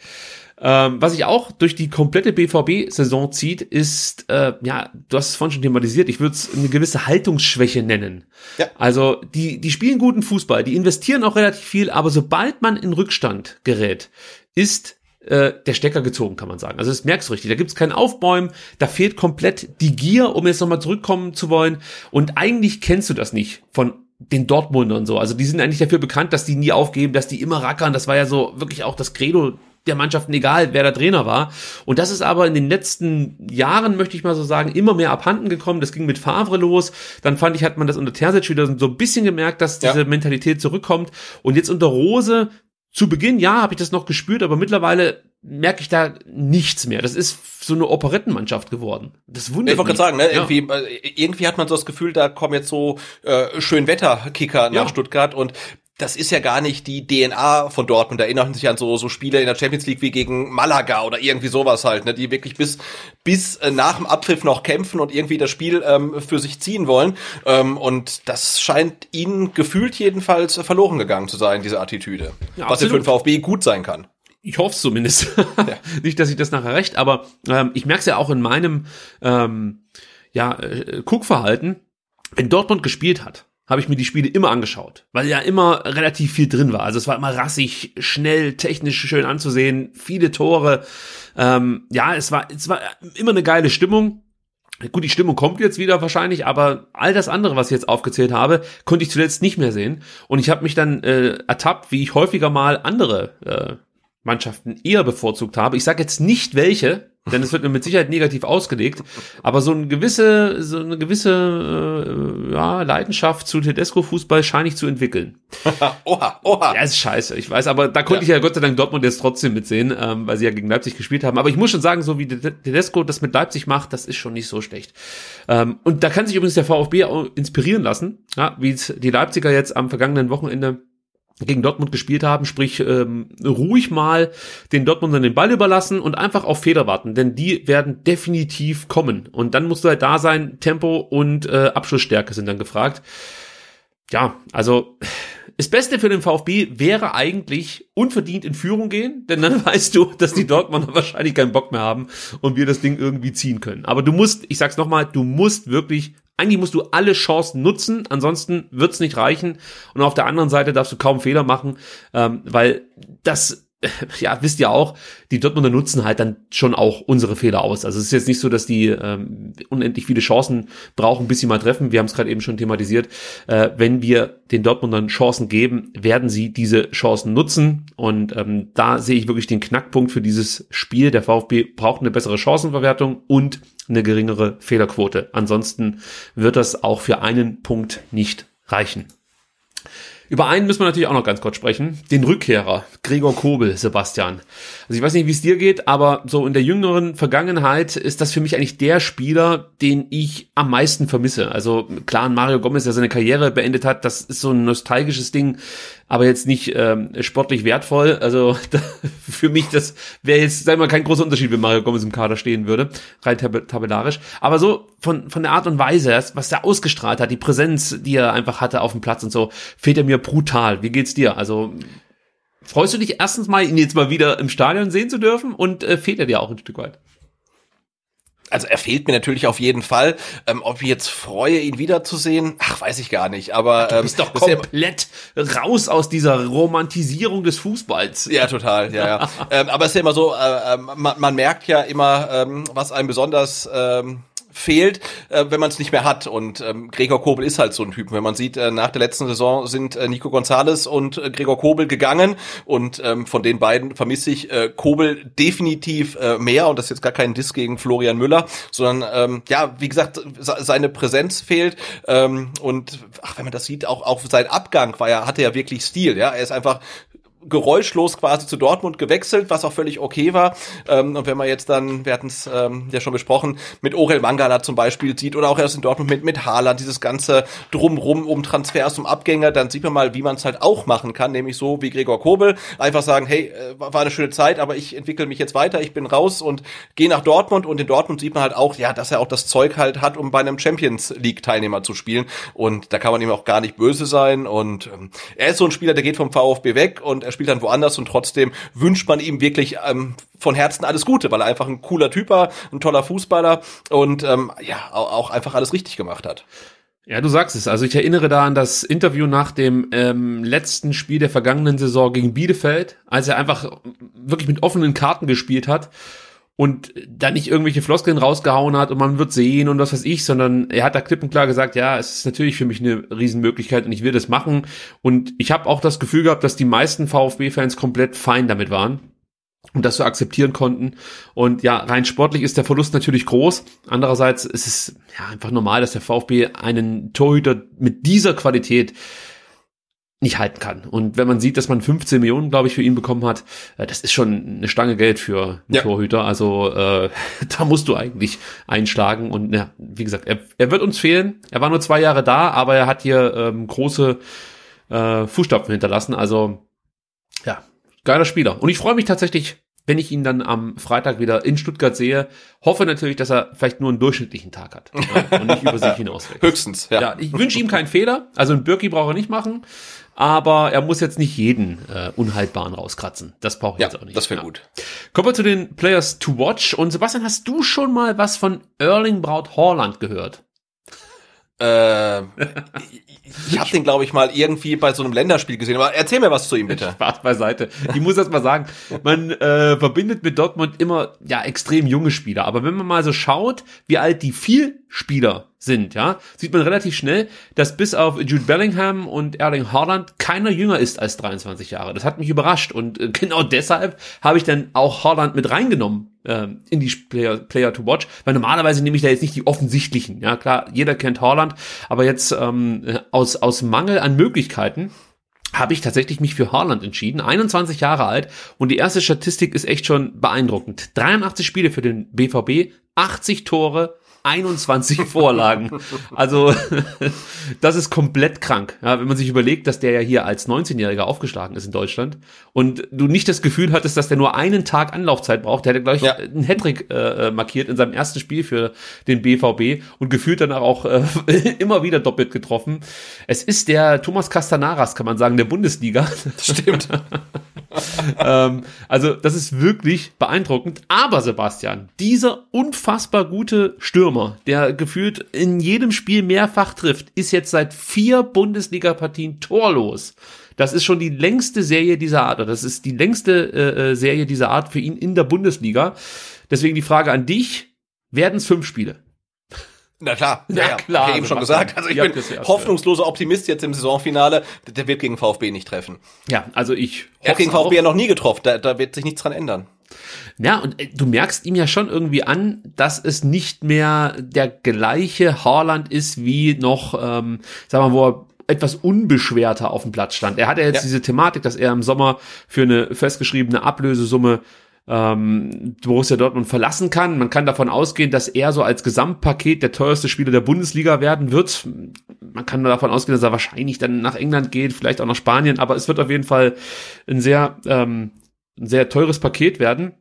Ähm, was sich auch durch die komplette BVB-Saison zieht, ist, äh, ja, du hast es vorhin schon thematisiert, ich würde es eine gewisse Haltungsschwäche nennen. Ja. Also die, die spielen guten Fußball, die investieren auch relativ viel, aber sobald man in Rückstand gerät, ist äh, der Stecker gezogen, kann man sagen. Also das merkst du richtig. Da gibt's kein Aufbäumen, da fehlt komplett die Gier, um jetzt nochmal zurückkommen zu wollen. Und eigentlich kennst du das nicht von den Dortmundern so. Also die sind eigentlich dafür bekannt, dass die nie aufgeben, dass die immer rackern. Das war ja so wirklich auch das Credo der Mannschaften, egal wer der Trainer war. Und das ist aber in den letzten Jahren, möchte ich mal so sagen, immer mehr abhanden gekommen. Das ging mit Favre los. Dann fand ich, hat man das unter Terzic wieder so ein bisschen gemerkt, dass diese ja. Mentalität zurückkommt. Und jetzt unter Rose, zu Beginn, ja, habe ich das noch gespürt, aber mittlerweile merke ich da nichts mehr. Das ist so eine Operettenmannschaft geworden. Das wundert Ich wollte gerade sagen, ne, ja. irgendwie, äh, irgendwie hat man so das Gefühl, da kommen jetzt so äh, Schönwetterkicker nach ja. Stuttgart und das ist ja gar nicht die DNA von Dortmund. Da erinnern sich an so, so Spiele in der Champions League wie gegen Malaga oder irgendwie sowas halt, ne, die wirklich bis, bis äh, nach dem Abpfiff noch kämpfen und irgendwie das Spiel ähm, für sich ziehen wollen. Ähm, und das scheint ihnen gefühlt jedenfalls verloren gegangen zu sein, diese Attitüde. Ja, was ja für den VfB gut sein kann. Ich hoffe es zumindest. Ja. *laughs* Nicht, dass ich das nachher recht, aber ähm, ich merke es ja auch in meinem ähm, ja, äh, Guckverhalten, wenn Dortmund gespielt hat habe ich mir die Spiele immer angeschaut, weil ja immer relativ viel drin war. Also es war immer rassig, schnell, technisch schön anzusehen, viele Tore. Ähm, ja, es war, es war immer eine geile Stimmung. Gut, die Stimmung kommt jetzt wieder wahrscheinlich, aber all das andere, was ich jetzt aufgezählt habe, konnte ich zuletzt nicht mehr sehen. Und ich habe mich dann äh, ertappt, wie ich häufiger mal andere äh, Mannschaften eher bevorzugt habe. Ich sage jetzt nicht welche, denn es wird mir mit Sicherheit negativ ausgelegt, aber so eine gewisse, so eine gewisse äh, ja, Leidenschaft zu Tedesco-Fußball scheine ich zu entwickeln. *laughs* oha, oha. Ja, ist scheiße, ich weiß, aber da konnte ja. ich ja Gott sei Dank Dortmund jetzt trotzdem mitsehen, ähm, weil sie ja gegen Leipzig gespielt haben. Aber ich muss schon sagen, so wie Tedesco das mit Leipzig macht, das ist schon nicht so schlecht. Ähm, und da kann sich übrigens der VfB auch inspirieren lassen, ja, wie es die Leipziger jetzt am vergangenen Wochenende gegen Dortmund gespielt haben, sprich ähm, ruhig mal den Dortmundern den Ball überlassen und einfach auf Feder warten, denn die werden definitiv kommen und dann musst du halt da sein, Tempo und äh, Abschlussstärke sind dann gefragt. Ja, also das Beste für den VfB wäre eigentlich unverdient in Führung gehen, denn dann *laughs* weißt du, dass die Dortmunder wahrscheinlich keinen Bock mehr haben und wir das Ding irgendwie ziehen können. Aber du musst, ich sag's nochmal, du musst wirklich eigentlich musst du alle Chancen nutzen, ansonsten wird's nicht reichen. Und auf der anderen Seite darfst du kaum Fehler machen, ähm, weil das *laughs* ja, wisst ihr auch, die Dortmunder nutzen halt dann schon auch unsere Fehler aus. Also es ist jetzt nicht so, dass die ähm, unendlich viele Chancen brauchen, bis sie mal treffen. Wir haben es gerade eben schon thematisiert. Äh, wenn wir den Dortmundern Chancen geben, werden sie diese Chancen nutzen. Und ähm, da sehe ich wirklich den Knackpunkt für dieses Spiel. Der VfB braucht eine bessere Chancenverwertung und eine geringere Fehlerquote. Ansonsten wird das auch für einen Punkt nicht reichen. Über einen müssen wir natürlich auch noch ganz kurz sprechen. Den Rückkehrer, Gregor Kobel, Sebastian. Also ich weiß nicht, wie es dir geht, aber so in der jüngeren Vergangenheit ist das für mich eigentlich der Spieler, den ich am meisten vermisse. Also klar, Mario Gomez, der seine Karriere beendet hat, das ist so ein nostalgisches Ding aber jetzt nicht ähm, sportlich wertvoll. Also *laughs* da, für mich, das wäre jetzt, sagen wir mal, kein großer Unterschied, wenn Mario Gomez im Kader stehen würde, rein tab tabellarisch. Aber so von, von der Art und Weise, was der ausgestrahlt hat, die Präsenz, die er einfach hatte auf dem Platz und so, fehlt er mir brutal. Wie geht's dir? Also freust du dich erstens mal, ihn jetzt mal wieder im Stadion sehen zu dürfen und äh, fehlt er dir auch ein Stück weit? Also er fehlt mir natürlich auf jeden Fall. Ähm, ob ich jetzt freue, ihn wiederzusehen, ach, weiß ich gar nicht. Aber du bist ähm, doch komplett ja raus aus dieser Romantisierung des Fußballs. Ja, total. Ja, ja. *laughs* ähm, aber es ist ja immer so, äh, äh man, man merkt ja immer, ähm, was einem besonders ähm, fehlt, äh, wenn man es nicht mehr hat. Und ähm, Gregor Kobel ist halt so ein Typ. Wenn man sieht, äh, nach der letzten Saison sind äh, Nico Gonzalez und äh, Gregor Kobel gegangen und ähm, von den beiden vermisse ich äh, Kobel definitiv äh, mehr und das ist jetzt gar kein Diss gegen Florian Müller, sondern ähm, ja, wie gesagt, seine Präsenz fehlt ähm, und ach, wenn man das sieht, auch auch sein Abgang war ja hatte ja wirklich Stil, ja, er ist einfach geräuschlos quasi zu Dortmund gewechselt, was auch völlig okay war. Ähm, und wenn man jetzt dann, wir hatten es ähm, ja schon besprochen, mit Orel Mangala zum Beispiel sieht oder auch erst in Dortmund mit, mit Haaland, dieses ganze Drumrum um Transfers, um Abgänger, dann sieht man mal, wie man es halt auch machen kann, nämlich so wie Gregor Kobel, einfach sagen, hey, äh, war eine schöne Zeit, aber ich entwickle mich jetzt weiter, ich bin raus und gehe nach Dortmund. Und in Dortmund sieht man halt auch, ja, dass er auch das Zeug halt hat, um bei einem Champions League Teilnehmer zu spielen. Und da kann man ihm auch gar nicht böse sein. Und ähm, er ist so ein Spieler, der geht vom VfB weg und er spielt dann woanders und trotzdem wünscht man ihm wirklich ähm, von Herzen alles Gute, weil er einfach ein cooler Typ war, ein toller Fußballer und ähm, ja, auch einfach alles richtig gemacht hat. Ja, du sagst es. Also ich erinnere da an das Interview nach dem ähm, letzten Spiel der vergangenen Saison gegen Bielefeld, als er einfach wirklich mit offenen Karten gespielt hat und da nicht irgendwelche Floskeln rausgehauen hat und man wird sehen und was weiß ich, sondern er hat da klipp und klar gesagt, ja, es ist natürlich für mich eine Riesenmöglichkeit und ich will das machen. Und ich habe auch das Gefühl gehabt, dass die meisten VfB-Fans komplett fein damit waren und das so akzeptieren konnten. Und ja, rein sportlich ist der Verlust natürlich groß. Andererseits ist es ja einfach normal, dass der VfB einen Torhüter mit dieser Qualität nicht halten kann. Und wenn man sieht, dass man 15 Millionen, glaube ich, für ihn bekommen hat, äh, das ist schon eine Stange Geld für einen ja. Torhüter. Also äh, *laughs* da musst du eigentlich einschlagen. Und ja, wie gesagt, er, er wird uns fehlen. Er war nur zwei Jahre da, aber er hat hier ähm, große äh, Fußstapfen hinterlassen. Also ja, geiler Spieler. Und ich freue mich tatsächlich wenn ich ihn dann am Freitag wieder in Stuttgart sehe, hoffe natürlich, dass er vielleicht nur einen durchschnittlichen Tag hat *laughs* ja, und nicht über sich hinaus wächst. Höchstens, ja. ja ich wünsche ihm keinen Fehler. Also ein Birki braucht er nicht machen, aber er muss jetzt nicht jeden äh, Unhaltbaren rauskratzen. Das brauche ich ja, jetzt auch nicht. Das wäre ja. gut. Kommen wir zu den Players to watch. Und Sebastian, hast du schon mal was von Erling Braut Horland gehört? Äh, *laughs* ich habe den, glaube ich, mal irgendwie bei so einem Länderspiel gesehen. Aber erzähl mir was zu ihm, bitte. Spaß beiseite. Ich muss das mal sagen. Man äh, verbindet mit Dortmund immer ja extrem junge Spieler. Aber wenn man mal so schaut, wie alt die Vielspieler sind, ja, sieht man relativ schnell, dass bis auf Jude Bellingham und Erling Haaland keiner jünger ist als 23 Jahre. Das hat mich überrascht und äh, genau deshalb habe ich dann auch Haaland mit reingenommen äh, in die Player, Player to Watch, weil normalerweise nehme ich da jetzt nicht die offensichtlichen. Ja, klar, jeder kennt Haaland, aber jetzt ähm, aus aus Mangel an Möglichkeiten habe ich tatsächlich mich für Haaland entschieden. 21 Jahre alt und die erste Statistik ist echt schon beeindruckend. 83 Spiele für den BVB, 80 Tore, 21 *laughs* Vorlagen. Also *laughs* das ist komplett krank. Ja, wenn man sich überlegt, dass der ja hier als 19-Jähriger aufgeschlagen ist in Deutschland und du nicht das Gefühl hattest, dass der nur einen Tag Anlaufzeit braucht. Der hätte gleich ja. einen Hattrick äh, markiert in seinem ersten Spiel für den BVB und gefühlt danach auch äh, *laughs* immer wieder doppelt getroffen. Es ist der Thomas Castanaras, kann man sagen, der Bundesliga. Stimmt. ähm, also das ist wirklich beeindruckend. Aber Sebastian, dieser unfassbar gute Stürmer, der gefühlt in jedem Spiel mehrfach trifft, ist jetzt seit vier Bundesliga-Partien torlos. Das ist schon die längste Serie dieser Art, oder das ist die längste äh, äh Serie dieser Art für ihn in der Bundesliga. Deswegen die Frage an dich, werden es fünf Spiele? Na klar, Na ja, klar, ich eben schon gesagt. Also ich bin hoffnungsloser Optimist jetzt im Saisonfinale. Der wird gegen VfB nicht treffen. Ja, also ich Er hat gegen VfB ja noch nie getroffen. Da, da wird sich nichts dran ändern. Ja, und äh, du merkst ihm ja schon irgendwie an, dass es nicht mehr der gleiche Haaland ist wie noch, ähm, sagen wir mal, wo er etwas unbeschwerter auf dem Platz stand. Er hatte jetzt Ja. diese Thematik, dass er im Sommer für eine festgeschriebene Ablösesumme ähm, Borussia Dortmund verlassen kann. Man kann davon ausgehen, dass er so als Gesamtpaket der teuerste Spieler der Bundesliga werden wird. Man kann davon ausgehen, dass er wahrscheinlich dann nach England geht, vielleicht auch nach Spanien, aber es wird auf jeden Fall ein sehr, ähm, ein sehr teures Paket werden.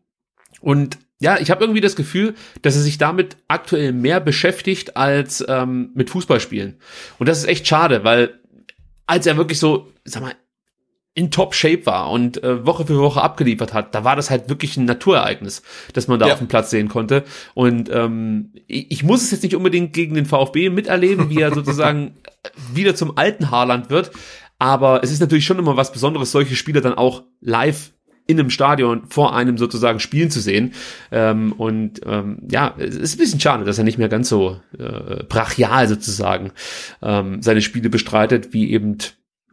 Und ja, ich habe irgendwie das Gefühl, dass er sich damit aktuell mehr beschäftigt als ähm, mit Fußballspielen. Und das ist echt schade, weil als er wirklich so, sag mal, in Top-Shape war und äh, Woche für Woche abgeliefert hat, da war das halt wirklich ein Naturereignis, das man da Ja. auf dem Platz sehen konnte. Und ähm, ich, ich muss es jetzt nicht unbedingt gegen den VfB miterleben, wie er sozusagen *laughs* wieder zum alten Haaland wird. Aber es ist natürlich schon immer was Besonderes, solche Spieler dann auch live in einem Stadion vor einem sozusagen spielen zu sehen. Ähm, und ähm, ja, es ist ein bisschen schade, dass er nicht mehr ganz so äh, brachial sozusagen ähm, seine Spiele bestreitet, wie eben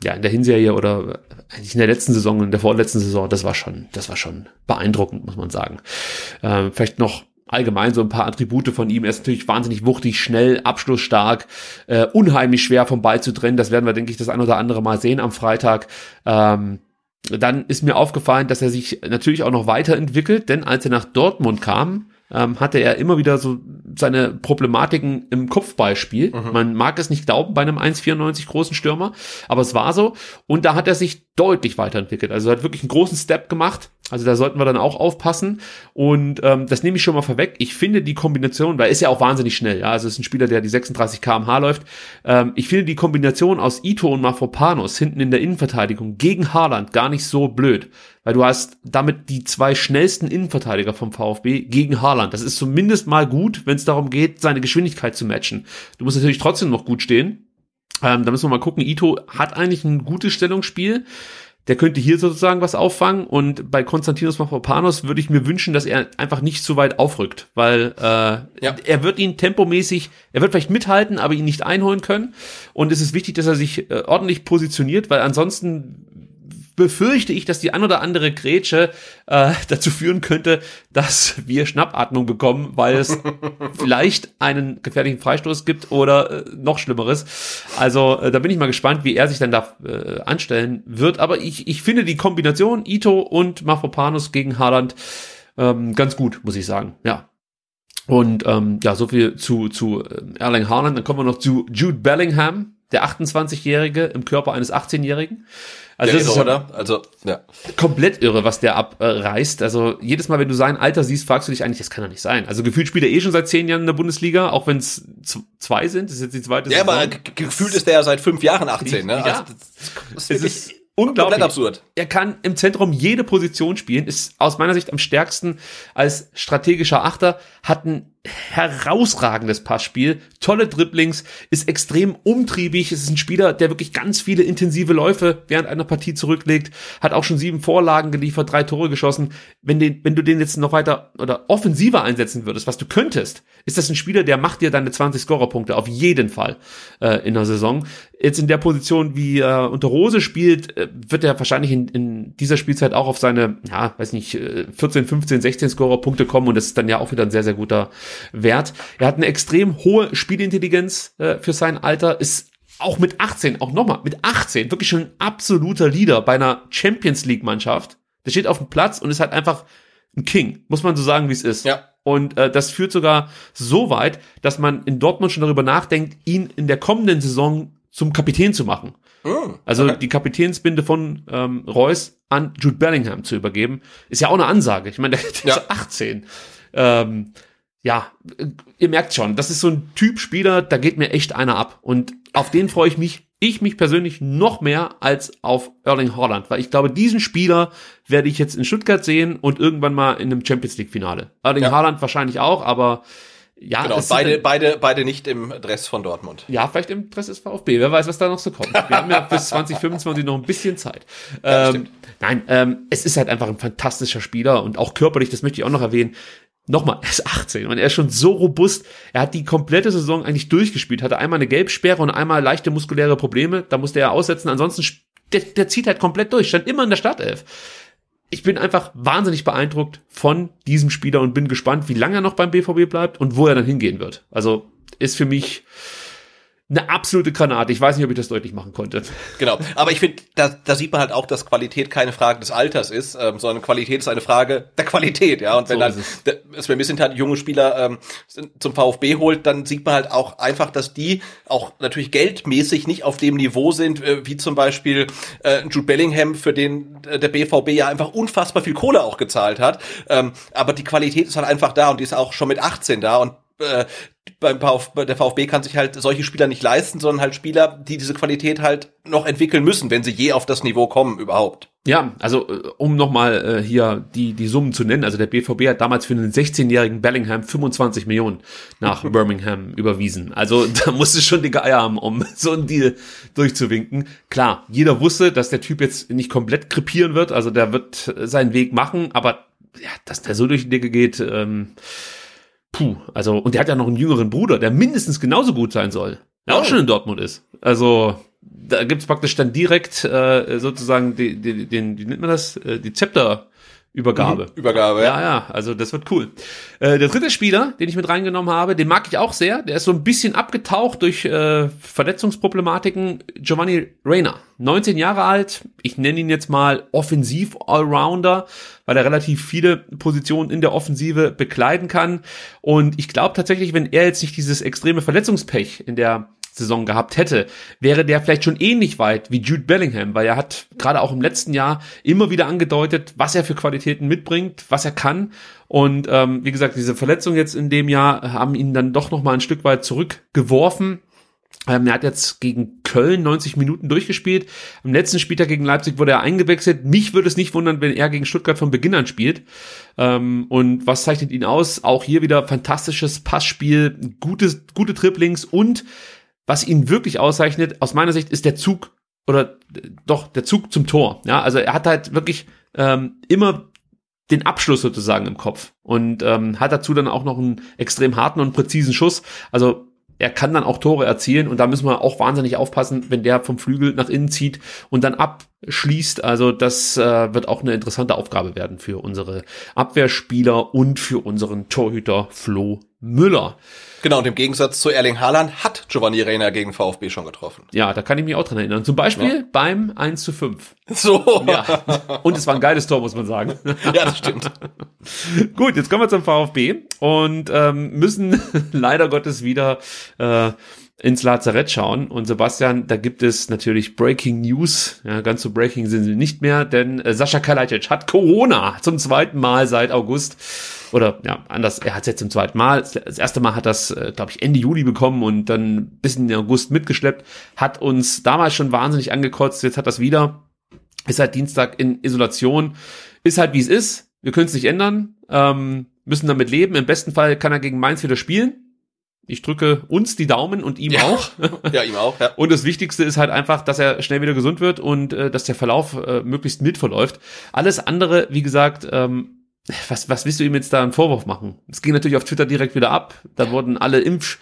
ja in der Hinserie oder eigentlich in der letzten Saison und in der vorletzten Saison. Das war schon, das war schon beeindruckend, muss man sagen. Ähm, vielleicht noch allgemein so ein paar Attribute von ihm. Er ist natürlich wahnsinnig wuchtig, schnell, abschlussstark, äh, unheimlich schwer vom Ball zu trennen. Das werden wir, denke ich, das ein oder andere Mal sehen am Freitag. Ähm, dann ist mir aufgefallen, dass er sich natürlich auch noch weiterentwickelt, denn als er nach Dortmund kam, ähm, hatte er immer wieder so seine Problematiken im Kopfballspiel. Man mag es nicht glauben bei einem 1,94 großen Stürmer, aber es war so. Und da hat er sich deutlich weiterentwickelt. Also er hat wirklich einen großen Step gemacht. Also da sollten wir dann auch aufpassen. Und ähm, das nehme ich schon mal vorweg. Ich finde die Kombination, weil er ist ja auch wahnsinnig schnell. Ja, also es ist ein Spieler, der die 36 km/h läuft. Ähm, ich finde die Kombination aus Ito und Mafropanos hinten in der Innenverteidigung gegen Haaland gar nicht so blöd. Weil du hast damit die zwei schnellsten Innenverteidiger vom VfB gegen Haaland. Das ist zumindest mal gut, wenn es darum geht, seine Geschwindigkeit zu matchen. Du musst natürlich trotzdem noch gut stehen. Ähm, da müssen wir mal gucken. Ito hat eigentlich ein gutes Stellungsspiel. Der könnte hier sozusagen was auffangen und bei Konstantinos Mavropanos würde ich mir wünschen, dass er einfach nicht zu weit aufrückt, weil äh, Ja. er wird ihn tempomäßig, er wird vielleicht mithalten, aber ihn nicht einholen können und es ist wichtig, dass er sich äh, ordentlich positioniert, weil ansonsten befürchte ich, dass die ein oder andere Grätsche äh, *laughs* dazu führen könnte, dass wir Schnappatmung bekommen, weil es *laughs* vielleicht einen gefährlichen Freistoß gibt oder äh, noch Schlimmeres. Also äh, da bin ich mal gespannt, wie er sich dann da äh, anstellen wird. Aber ich, ich finde die Kombination Ito und Mafropanos gegen Haaland ähm, ganz gut, muss ich sagen. Ja. Und ähm, ja, so viel zu, zu ähm, Erling Haaland. Dann kommen wir noch zu Jude Bellingham, der 28-Jährige im Körper eines 18-Jährigen. Also Ja, das irre, ist oder? Also, ja. komplett irre, was der abreißt. Also jedes Mal, wenn du sein Alter siehst, fragst du dich eigentlich, das kann doch nicht sein. Also gefühlt spielt er eh schon seit zehn Jahren in der Bundesliga, auch wenn es zwei sind. Das ist jetzt die zweite Ja, Saison. aber ge- gefühlt ist der ja seit fünf Jahren 18, ne? Ja. Also, das, ist es ist unglaublich. komplett absurd. Er kann im Zentrum jede Position spielen, ist aus meiner Sicht am stärksten als strategischer Achter, hat ein herausragendes Passspiel, tolle Dribblings, ist extrem umtriebig, es ist ein Spieler, der wirklich ganz viele intensive Läufe während einer Partie zurücklegt, hat auch schon sieben Vorlagen geliefert, drei Tore geschossen. Wenn, den, wenn du den jetzt noch weiter oder offensiver einsetzen würdest, was du könntest, ist das ein Spieler, der macht dir deine 20 Scorerpunkte auf jeden Fall äh, in der Saison. Jetzt in der Position, wie er unter Rose spielt, äh, wird er wahrscheinlich in, in dieser Spielzeit auch auf seine, ja, weiß nicht, äh, 14, 15, 16 Scorerpunkte kommen und das ist dann ja auch wieder ein sehr, sehr guter Wert. Er hat eine extrem hohe Spielintelligenz äh, für sein Alter, ist auch mit 18, auch nochmal, mit 18, wirklich schon ein absoluter Leader bei einer Champions League Mannschaft. Der steht auf dem Platz und ist halt einfach ein King, muss man so sagen, wie es ist. Ja. Und äh, das führt sogar so weit, dass man in Dortmund schon darüber nachdenkt, ihn in der kommenden Saison zum Kapitän zu machen. Hm, Also okay. die Kapitänsbinde von ähm, Reus an Jude Bellingham zu übergeben, ist ja auch eine Ansage. Ich meine, der, *laughs* der Ja. ist 18. Ähm, ja, ihr merkt schon, das ist so ein Typ Spieler, da geht mir echt einer ab. Und auf den freue ich mich ich mich persönlich noch mehr als auf Erling Haaland, weil ich glaube, diesen Spieler werde ich jetzt in Stuttgart sehen und irgendwann mal in einem Champions League Finale. Erling Ja. Haaland wahrscheinlich auch, aber ja, Genau, beide, beide, beide nicht im Dress von Dortmund. ja, vielleicht im Dress des VfB. Wer weiß, was da noch so kommt. Wir haben ja bis 2025 noch ein bisschen Zeit. Ja, ähm, stimmt. nein, ähm, es ist halt einfach ein fantastischer Spieler und auch körperlich, das möchte ich auch noch erwähnen. Nochmal, er ist 18 und er ist schon so robust. Er hat die komplette Saison eigentlich durchgespielt, hatte einmal eine Gelbsperre und einmal leichte muskuläre Probleme. Da musste er aussetzen. Ansonsten, der, der zieht halt komplett durch, stand immer in der Startelf. Ich bin einfach wahnsinnig beeindruckt von diesem Spieler und bin gespannt, wie lange er noch beim BVB bleibt und wo er dann hingehen wird. Also ist für mich eine absolute Granate. Ich weiß nicht, ob ich das deutlich machen konnte. Genau. Aber ich finde, da, da sieht man halt auch, dass Qualität keine Frage des Alters ist, ähm, sondern Qualität ist eine Frage der Qualität, ja. Und wenn So dann es. der Sven Missentat junge Spieler ähm, zum VfB holt, dann sieht man halt auch einfach, dass die auch natürlich geldmäßig nicht auf dem Niveau sind, äh, wie zum Beispiel äh, Jude Bellingham, für den äh, der BVB ja einfach unfassbar viel Kohle auch gezahlt hat. Ähm, aber die Qualität ist halt einfach da und die ist auch schon mit 18 da und äh, beim VfB, der VfB kann sich halt solche Spieler nicht leisten, sondern halt Spieler, die diese Qualität halt noch entwickeln müssen, wenn sie je auf das Niveau kommen überhaupt. Ja, also äh, um nochmal äh, hier die, die Summen zu nennen, also der BVB hat damals für einen 16-jährigen Bellingham 25 Millionen nach *laughs* Birmingham überwiesen. Also da musste schon dicke Eier haben, um *laughs* so einen Deal durchzuwinken. Klar, jeder wusste, dass der Typ jetzt nicht komplett krepieren wird, also der wird äh, seinen Weg machen, aber ja, dass der so durch die Decke geht, ähm, puh, also und der hat ja noch einen jüngeren Bruder, der mindestens genauso gut sein soll, der auch Oh. schon in Dortmund ist. Also da gibt's praktisch dann direkt äh, sozusagen die, die, den, wie nennt man das, äh, die Zepterübergabe. Übergabe, Ja, ja, also das wird cool. Äh, der dritte Spieler, den ich mit reingenommen habe, den mag ich auch sehr. Der ist so ein bisschen abgetaucht durch äh, Verletzungsproblematiken. Giovanni Reyna, 19 Jahre alt. Ich nenne ihn jetzt mal Offensiv-Allrounder, weil er relativ viele Positionen in der Offensive bekleiden kann. Und ich glaube tatsächlich, wenn er jetzt nicht dieses extreme Verletzungspech in der Saison gehabt hätte, wäre der vielleicht schon ähnlich weit wie Jude Bellingham, weil er hat gerade auch im letzten Jahr immer wieder angedeutet, was er für Qualitäten mitbringt, was er kann. Und ähm, wie gesagt, diese Verletzungen jetzt in dem Jahr haben ihn dann doch noch mal ein Stück weit zurückgeworfen. Ähm, er hat jetzt gegen Köln 90 Minuten durchgespielt. Am letzten Spieltag gegen Leipzig wurde er eingewechselt. Mich würde es nicht wundern, wenn er gegen Stuttgart von Beginn an spielt. Ähm, und was zeichnet ihn aus? Auch hier wieder fantastisches Passspiel, gutes, gute Dribblings und was ihn wirklich auszeichnet, aus meiner Sicht, ist der Zug oder äh, doch der Zug zum Tor. Ja, also er hat halt wirklich ähm, immer den Abschluss sozusagen im Kopf und ähm, hat dazu dann auch noch einen extrem harten und präzisen Schuss. Also er kann dann auch Tore erzielen und da müssen wir auch wahnsinnig aufpassen, wenn der vom Flügel nach innen zieht und dann abschließt. Also das äh, wird auch eine interessante Aufgabe werden für unsere Abwehrspieler und für unseren Torhüter Flo Müller. Genau, und im Gegensatz zu Erling Haaland hat Giovanni Reina gegen VfB schon getroffen. Ja, da kann ich mich auch dran erinnern. Zum Beispiel beim 1 zu 5. So. Ja. Und es war ein geiles Tor, muss man sagen. *laughs* ja das stimmt. Gut, jetzt kommen wir zum VfB und ähm, müssen *laughs* leider Gottes wieder äh, ins Lazarett schauen. Und Sebastian, da gibt es natürlich Breaking News. Ja, ganz so Breaking sind sie nicht mehr, denn äh, Sascha Kalajdzic hat Corona zum zweiten Mal seit August. Oder ja, anders, er hat es jetzt zum zweiten Mal. Das erste Mal hat das, äh, glaube ich, Ende Juli bekommen und dann bis in den August mitgeschleppt. Hat uns damals schon wahnsinnig angekotzt, jetzt hat das wieder. Ist halt Dienstag in Isolation. Ist halt wie es ist. Wir können es nicht ändern. Ähm, müssen damit leben. Im besten Fall kann er gegen Mainz wieder spielen. Ich drücke uns die Daumen und ihm Ja. auch. *laughs* Ja, ihm auch, ja. Und das Wichtigste ist halt einfach, dass er schnell wieder gesund wird und äh, dass der Verlauf äh, möglichst mit verläuft. Alles andere, wie gesagt, ähm, was, was willst du ihm jetzt da einen Vorwurf machen? Es ging natürlich auf Twitter direkt wieder ab. Da wurden alle Impf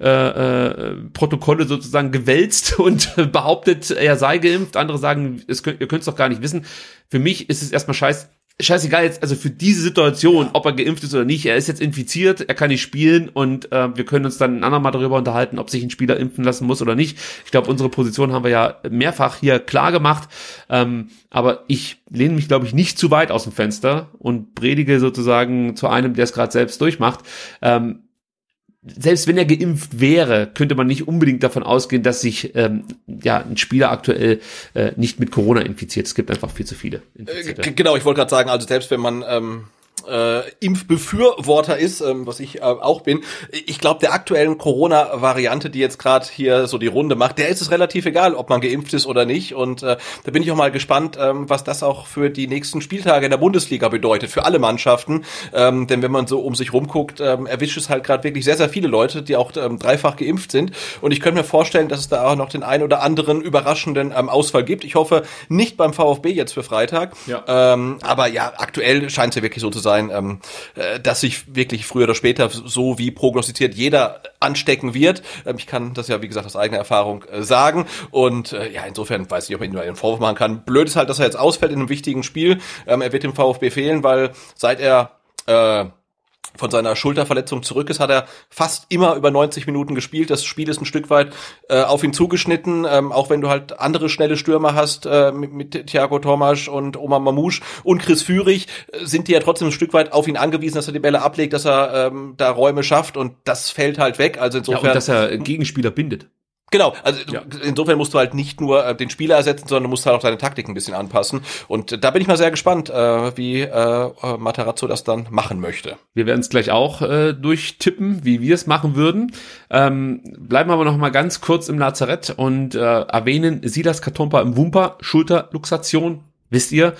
äh, äh, Protokolle sozusagen gewälzt *laughs* und behauptet, er sei geimpft. Andere sagen, es könnt, ihr könnt es doch gar nicht wissen. Für mich ist es erstmal scheiß, scheißegal jetzt, also für diese Situation, ob er geimpft ist oder nicht, er ist jetzt infiziert, er kann nicht spielen und äh, wir können uns dann ein andermal darüber unterhalten, ob sich ein Spieler impfen lassen muss oder nicht. Ich glaube, unsere Position haben wir ja mehrfach hier klar gemacht, ähm, aber ich lehne mich, glaube ich, nicht zu weit aus dem Fenster und predige sozusagen zu einem, der es gerade selbst durchmacht. Ähm, selbst wenn er geimpft wäre, könnte man nicht unbedingt davon ausgehen, dass sich ähm, ja ein Spieler aktuell äh, nicht mit Corona infiziert. Es gibt einfach viel zu viele. Äh, Infizierte. genau, ich wollte gerade sagen, also selbst wenn man ähm, äh, Impfbefürworter ist, ähm, was ich äh, auch bin. Ich glaube, der aktuellen Corona-Variante, die jetzt gerade hier so die Runde macht, der ist es relativ egal, ob man geimpft ist oder nicht. Und äh, da bin ich auch mal gespannt, ähm, was das auch für die nächsten Spieltage in der Bundesliga bedeutet, für alle Mannschaften. Ähm, denn wenn man so um sich rumguckt, ähm, erwischt es halt gerade wirklich sehr, sehr viele Leute, die auch ähm, dreifach geimpft sind. Und ich könnte mir vorstellen, dass es da auch noch den ein oder anderen überraschenden ähm, Ausfall gibt. Ich hoffe, nicht beim VfB jetzt für Freitag. Ja. Ähm, aber ja, aktuell scheint es ja wirklich so zu sein, sein, ähm, äh, dass sich wirklich früher oder später so wie prognostiziert jeder anstecken wird. Ähm, ich kann das ja, wie gesagt, aus eigener Erfahrung äh, sagen. Und äh, ja, insofern weiß ich, ob ich ihm einen Vorwurf machen kann. Blöd ist halt, dass er jetzt ausfällt in einem wichtigen Spiel. Ähm, er wird dem VfB fehlen, weil seit er äh, von seiner Schulterverletzung zurück ist, hat er fast immer über 90 Minuten gespielt. Das Spiel ist ein Stück weit äh, auf ihn zugeschnitten, ähm, auch wenn du halt andere schnelle Stürmer hast äh, mit, mit Thiago Tomasch und Omar Mamouche und Chris Führig, äh, sind die ja trotzdem ein Stück weit auf ihn angewiesen, dass er die Bälle ablegt, dass er ähm, da Räume schafft und das fällt halt weg. Also insofern. Ja, und dass er Gegenspieler bindet. Genau, also ja. insofern musst du halt nicht nur äh, den Spieler ersetzen, sondern du musst halt auch deine Taktik ein bisschen anpassen. Und äh, da bin ich mal sehr gespannt, äh, wie äh, Matarazzo das dann machen möchte. Wir werden es gleich auch äh, durchtippen, wie wir es machen würden. Ähm, bleiben aber noch mal ganz kurz im Lazarett und äh, erwähnen Silas Katompa im Wumper, Schulterluxation, wisst ihr.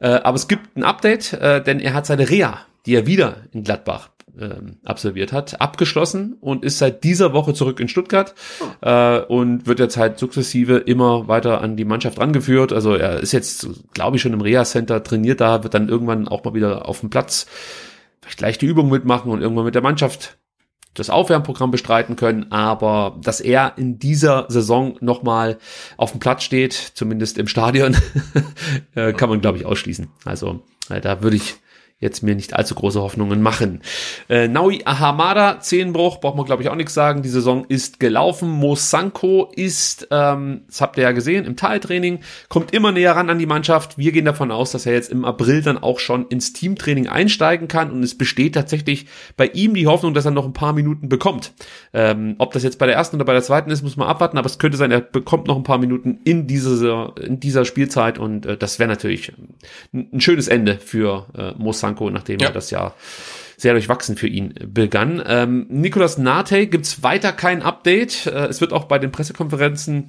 Äh, aber es gibt ein Update, äh, denn er hat seine Reha, die er wieder in Gladbach ähm, absolviert hat, abgeschlossen und ist seit dieser Woche zurück in Stuttgart äh, und wird jetzt halt sukzessive immer weiter an die Mannschaft rangeführt. Also er ist jetzt, glaube ich, schon im Reha-Center trainiert da, wird dann irgendwann auch mal wieder auf dem Platz vielleicht leichte Übungen mitmachen und irgendwann mit der Mannschaft das Aufwärmprogramm bestreiten können, aber dass er in dieser Saison nochmal auf dem Platz steht, zumindest im Stadion, *laughs* äh, kann man, glaube ich, ausschließen. Also äh, da würde ich jetzt mir nicht allzu große Hoffnungen machen. Äh, Naui Ahamada, Zehenbruch, braucht man glaube ich auch nichts sagen. Die Saison ist gelaufen. Mosanko ist, ähm, das habt ihr ja gesehen, im Teiltraining, kommt immer näher ran an die Mannschaft. Wir gehen davon aus, dass er jetzt im April dann auch schon ins Teamtraining einsteigen kann und es besteht tatsächlich bei ihm die Hoffnung, dass er noch ein paar Minuten bekommt. Ähm, ob das jetzt bei der ersten oder bei der zweiten ist, muss man abwarten, aber es könnte sein, er bekommt noch ein paar Minuten in dieser, in dieser Spielzeit und äh, das wäre natürlich ein, ein, schönes Ende für äh, Mosanko Franco, nachdem ja. er das Jahr sehr durchwachsen für ihn begann. Ähm, Nicolas Nate gibt's weiter kein Update. Äh, es wird auch bei den Pressekonferenzen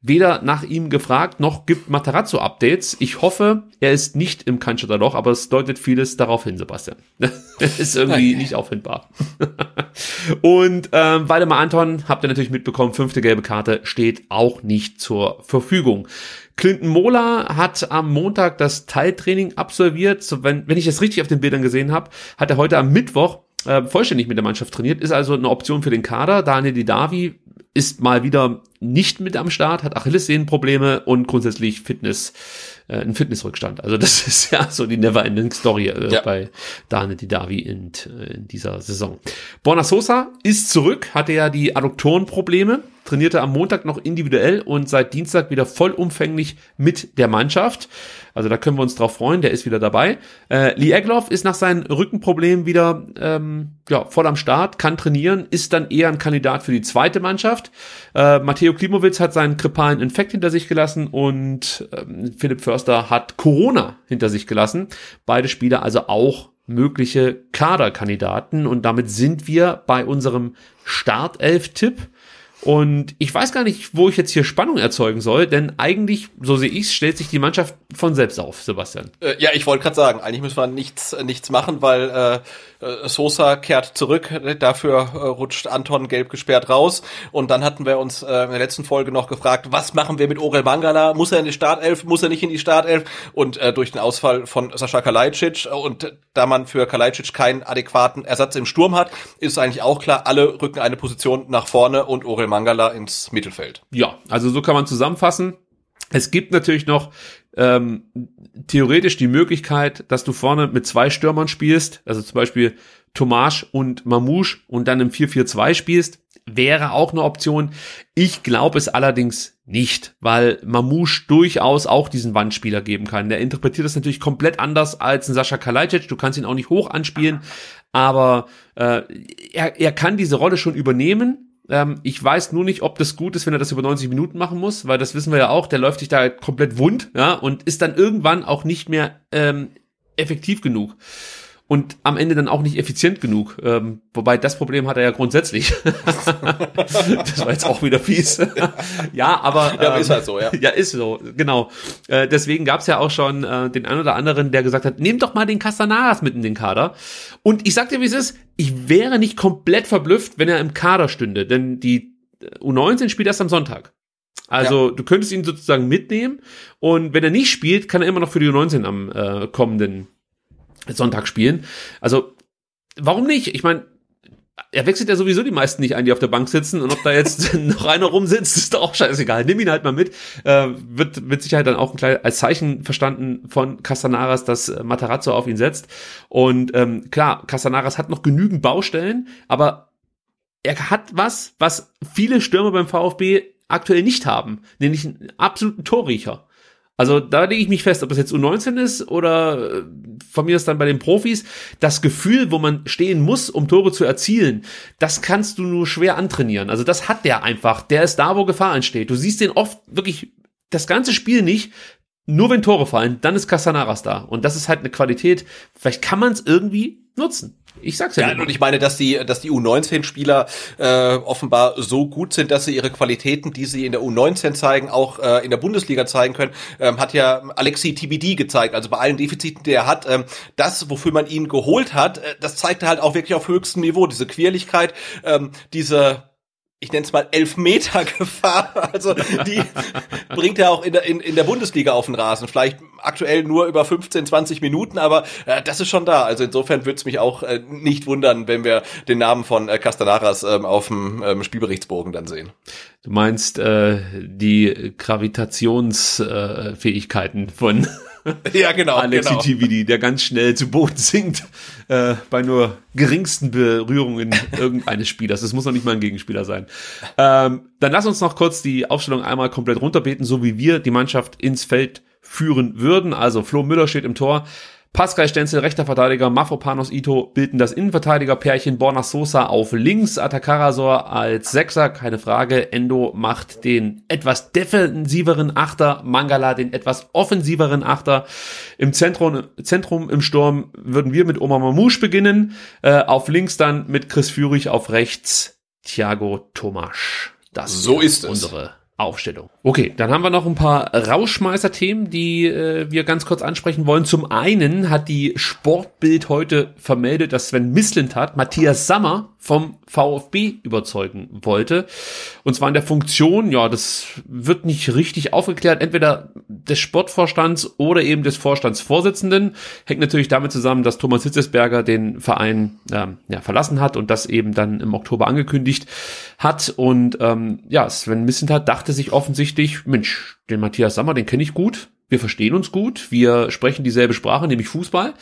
weder nach ihm gefragt, noch gibt Matarazzo Updates. Ich hoffe, er ist nicht im Cannstatter Loch, aber es deutet vieles darauf hin, Sebastian. *laughs* ist irgendwie nicht auffindbar. *laughs* Und ähm, Waldemar Anton, habt ihr natürlich mitbekommen, fünfte gelbe Karte steht auch nicht zur Verfügung. Clinton Mola hat am Montag das Teiltraining absolviert. So, wenn, wenn ich das richtig auf den Bildern gesehen habe, hat er heute am Mittwoch äh, vollständig mit der Mannschaft trainiert, ist also eine Option für den Kader. Daniel Didavi ist mal wieder nicht mit am Start, hat Achillessehnenprobleme und grundsätzlich Fitness äh, ein Fitnessrückstand. Also das *laughs* ist ja so die Never-Ending Story äh, ja. bei Dane Didavi in, äh, in dieser Saison. Borna Sosa ist zurück, hatte ja die Adduktorenprobleme, trainierte am Montag noch individuell und seit Dienstag wieder vollumfänglich mit der Mannschaft. Also da können wir uns drauf freuen, der ist wieder dabei. Äh, Lee Egloff ist nach seinen Rückenproblemen wieder ähm, ja, voll am Start, kann trainieren, ist dann eher ein Kandidat für die zweite Mannschaft. Äh, Matteo Klimowitz hat seinen grippalen Infekt hinter sich gelassen und ähm, Philipp Förster hat Corona hinter sich gelassen. Beide Spieler also auch mögliche Kaderkandidaten und damit sind wir bei unserem Startelf-Tipp. Und ich weiß gar nicht, wo ich jetzt hier Spannung erzeugen soll, denn eigentlich, so sehe ich es, stellt sich die Mannschaft von selbst auf, Sebastian. Äh, ja, ich wollte gerade sagen, eigentlich müssen wir nichts, nichts machen, weil äh, äh, Sosa kehrt zurück, dafür äh, rutscht Anton gelb gesperrt raus. Und dann hatten wir uns äh, in der letzten Folge noch gefragt, was machen wir mit Orel Mangala? Muss er in die Startelf? Muss er nicht in die Startelf? Und äh, durch den Ausfall von Sascha Kalajdzic und da man für Kalajdzic keinen adäquaten Ersatz im Sturm hat, ist eigentlich auch klar, alle rücken eine Position nach vorne und Orel Mangala ins Mittelfeld. Ja, also so kann man zusammenfassen. Es gibt natürlich noch ähm, theoretisch die Möglichkeit, dass du vorne mit zwei Stürmern spielst, also zum Beispiel Tomasch und Mamouche und dann im 4-4-2 spielst, wäre auch eine Option. Ich glaube es allerdings nicht, weil Mamouche durchaus auch diesen Wandspieler geben kann. Der interpretiert das natürlich komplett anders als ein Sascha Kalajdzic. Du kannst ihn auch nicht hoch anspielen, aber äh, er, er kann diese Rolle schon übernehmen ähm, ich weiß nur nicht, ob das gut ist, wenn er das über 90 Minuten machen muss, weil das wissen wir ja auch, der läuft sich da komplett wund, ja, und ist dann irgendwann auch nicht mehr ähm, effektiv genug. Und am Ende dann auch nicht effizient genug. Ähm, wobei das Problem hat er ja grundsätzlich. *laughs* das war jetzt auch wieder fies. *laughs* ja, aber ähm, ja, ist halt so, ja. Ja, ist so, genau. Äh, deswegen gab es ja auch schon äh, den einen oder anderen, der gesagt hat, nehmt doch mal den Castanaras mit in den Kader. Und ich sag dir, wie es ist, ich wäre nicht komplett verblüfft, wenn er im Kader stünde, denn die U19 spielt erst am Sonntag. Also ja. du könntest ihn sozusagen mitnehmen und wenn er nicht spielt, kann er immer noch für die U19 am äh, kommenden Sonntag spielen. Also warum nicht? Ich meine, er wechselt ja sowieso die meisten nicht ein, die auf der Bank sitzen. Und ob da jetzt *laughs* noch einer rumsitzt, ist doch auch scheißegal. Nimm ihn halt mal mit. Äh, wird mit Sicherheit dann auch ein kleines, als Zeichen verstanden von Castanaras, dass äh, Matarazzo auf ihn setzt. Und ähm, klar, Castanaras hat noch genügend Baustellen, aber er hat was, was viele Stürmer beim VfB aktuell nicht haben, nämlich einen absoluten Torriecher. Also da lege ich mich fest, ob das jetzt U19 ist oder äh, von mir ist dann bei den Profis, das Gefühl, wo man stehen muss, um Tore zu erzielen, das kannst du nur schwer antrainieren. Also das hat der einfach. Der ist da, wo Gefahr entsteht. Du siehst den oft wirklich das ganze Spiel nicht, nur wenn Tore fallen, dann ist Casanaras da. Und das ist halt eine Qualität. Vielleicht kann man es irgendwie nutzen. Ich sag's ja. Ja, und ich meine, dass die, dass die U19-Spieler äh, offenbar so gut sind, dass sie ihre Qualitäten, die sie in der U19 zeigen, auch äh, in der Bundesliga zeigen können, ähm, hat ja Alexi TBD gezeigt. Also bei allen Defiziten, die er hat, ähm, das, wofür man ihn geholt hat, äh, das zeigt er halt auch wirklich auf höchstem Niveau. Diese Quirligkeit, ähm, diese ich nenne es mal Elfmeter-Gefahr. *laughs* Also die bringt er auch in der, in, in der Bundesliga auf den Rasen. Vielleicht aktuell nur über 15, 20 Minuten, aber äh, das ist schon da. Also insofern würde es mich auch äh, nicht wundern, wenn wir den Namen von äh, Castanaras ähm, auf dem ähm, Spielberichtsbogen dann sehen. Du meinst äh, die Gravitationsfähigkeiten äh, von *laughs* ja, genau, Alexi genau. TVD, der ganz schnell zu Boden sinkt äh, bei nur geringsten Berührungen irgendeines Spielers. Das muss noch nicht mal ein Gegenspieler sein. Ähm, dann lass uns noch kurz die Aufstellung einmal komplett runterbeten, so wie wir die Mannschaft ins Feld führen würden. Also Flo Müller steht im Tor. Pascal Stenzel, rechter Verteidiger, Mafropanos Ito bilden das Innenverteidigerpärchen, Borna Sosa auf links, Atakarasor als Sechser, keine Frage, Endo macht den etwas defensiveren Achter, Mangala den etwas offensiveren Achter. Im Zentrum, Zentrum im Sturm würden wir mit Omar Mamouche beginnen, äh, auf links dann mit Chris Führig, auf rechts Thiago Tomasch. Das so ist es. unsere Aufstellung. Okay, dann haben wir noch ein paar Rauschmeißer-Themen, die äh, wir ganz kurz ansprechen wollen. Zum einen hat die Sportbild heute vermeldet, dass Sven Mislintat Matthias Sammer vom VfB überzeugen wollte. Und zwar in der Funktion, ja, das wird nicht richtig aufgeklärt, entweder des Sportvorstands oder eben des Vorstandsvorsitzenden. Hängt natürlich damit zusammen, dass Thomas Hitzesberger den Verein ähm, ja, verlassen hat und das eben dann im Oktober angekündigt hat. Und ähm, ja, Sven Mislintat dachte sich offensichtlich, Mensch, den Matthias Sammer, den kenne ich gut, wir verstehen uns gut, wir sprechen dieselbe Sprache, nämlich Fußball.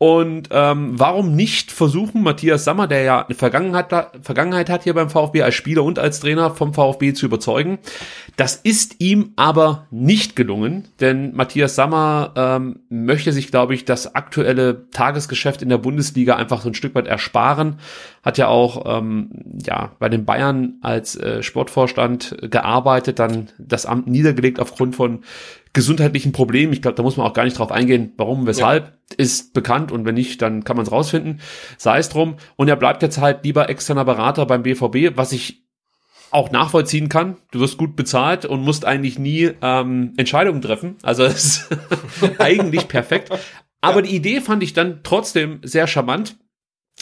Und ähm, warum nicht versuchen, Matthias Sammer, der ja eine Vergangenheit, Vergangenheit hat hier beim VfB als Spieler und als Trainer vom VfB zu überzeugen? Das ist ihm aber nicht gelungen, denn Matthias Sammer ähm, möchte sich, glaube ich, das aktuelle Tagesgeschäft in der Bundesliga einfach so ein Stück weit ersparen. Hat ja auch ähm, ja bei den Bayern als äh, Sportvorstand gearbeitet, dann das Amt niedergelegt aufgrund von gesundheitlichen Problemen. Ich glaube, da muss man auch gar nicht drauf eingehen, warum, weshalb, ja. ist bekannt und wenn nicht, dann kann man es rausfinden. Sei es drum. Und er bleibt jetzt halt lieber externer Berater beim BVB, was ich auch nachvollziehen kann. Du wirst gut bezahlt und musst eigentlich nie ähm, Entscheidungen treffen. Also es ist *laughs* eigentlich perfekt. Aber die Idee fand ich dann trotzdem sehr charmant.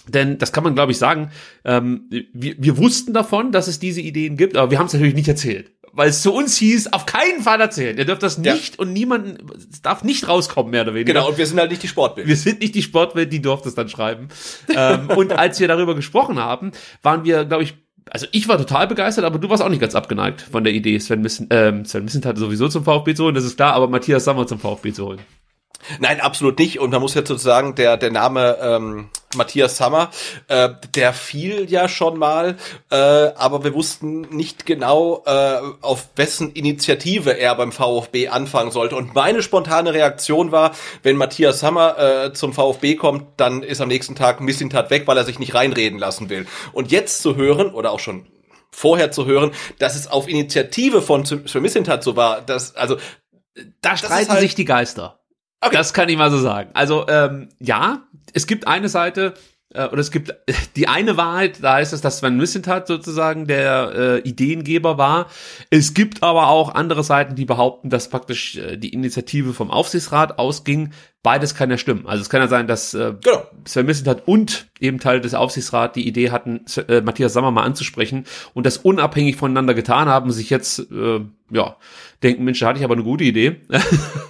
Denn das kann man, glaube ich, sagen. Ähm, wir, wir wussten davon, dass es diese Ideen gibt, aber wir haben es natürlich nicht erzählt weil es zu uns hieß, auf keinen Fall erzählen. Ihr dürft das nicht ja. und niemanden, es darf nicht rauskommen, mehr oder weniger. Genau, und wir sind halt nicht die Sportbild. Wir sind nicht die Sportbild, die durfte es dann schreiben. ähm, *laughs* und als wir darüber gesprochen haben, waren wir, glaube ich, also ich war total begeistert, aber du warst auch nicht ganz abgeneigt von der Idee, Sven Missen, ähm, Sven Missen hatte sowieso zum VfB zu holen, das ist klar, aber Matthias Sammer zum VfB zu holen. Nein, absolut nicht. Und man muss jetzt sozusagen der der Name ähm, Matthias Sammer, äh, der fiel ja schon mal, äh, aber wir wussten nicht genau, äh, auf wessen Initiative er beim VfB anfangen sollte. Und meine spontane Reaktion war, wenn Matthias Sammer äh, zum VfB kommt, dann ist am nächsten Tag Missintat weg, weil er sich nicht reinreden lassen will. Und jetzt zu hören oder auch schon vorher zu hören, dass es auf Initiative von Missintat so war, dass also da streiten halt, sich die Geister. Okay. Das kann ich mal so sagen. Also ähm, ja, es gibt eine Seite, äh, oder es gibt *laughs* die eine Wahrheit, da heißt es, dass Sven Missentat sozusagen der äh, Ideengeber war. Es gibt aber auch andere Seiten, die behaupten, dass praktisch äh, die Initiative vom Aufsichtsrat ausging. Beides kann ja stimmen. Also es kann ja sein, dass äh, genau. Sven Missentat und eben Teil des Aufsichtsrats die Idee hatten, äh, Matthias Sammer mal anzusprechen und das unabhängig voneinander getan haben, sich jetzt äh, ja denken, Mensch, da hatte ich aber eine gute Idee.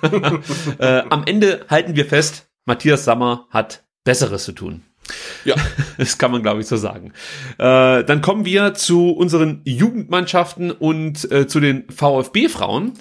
*laughs* äh, am Ende halten wir fest, Matthias Sammer hat Besseres zu tun. Ja. *laughs* Das kann man, glaube ich, so sagen. Äh, dann kommen wir zu unseren Jugendmannschaften und äh, zu den VfB-Frauen.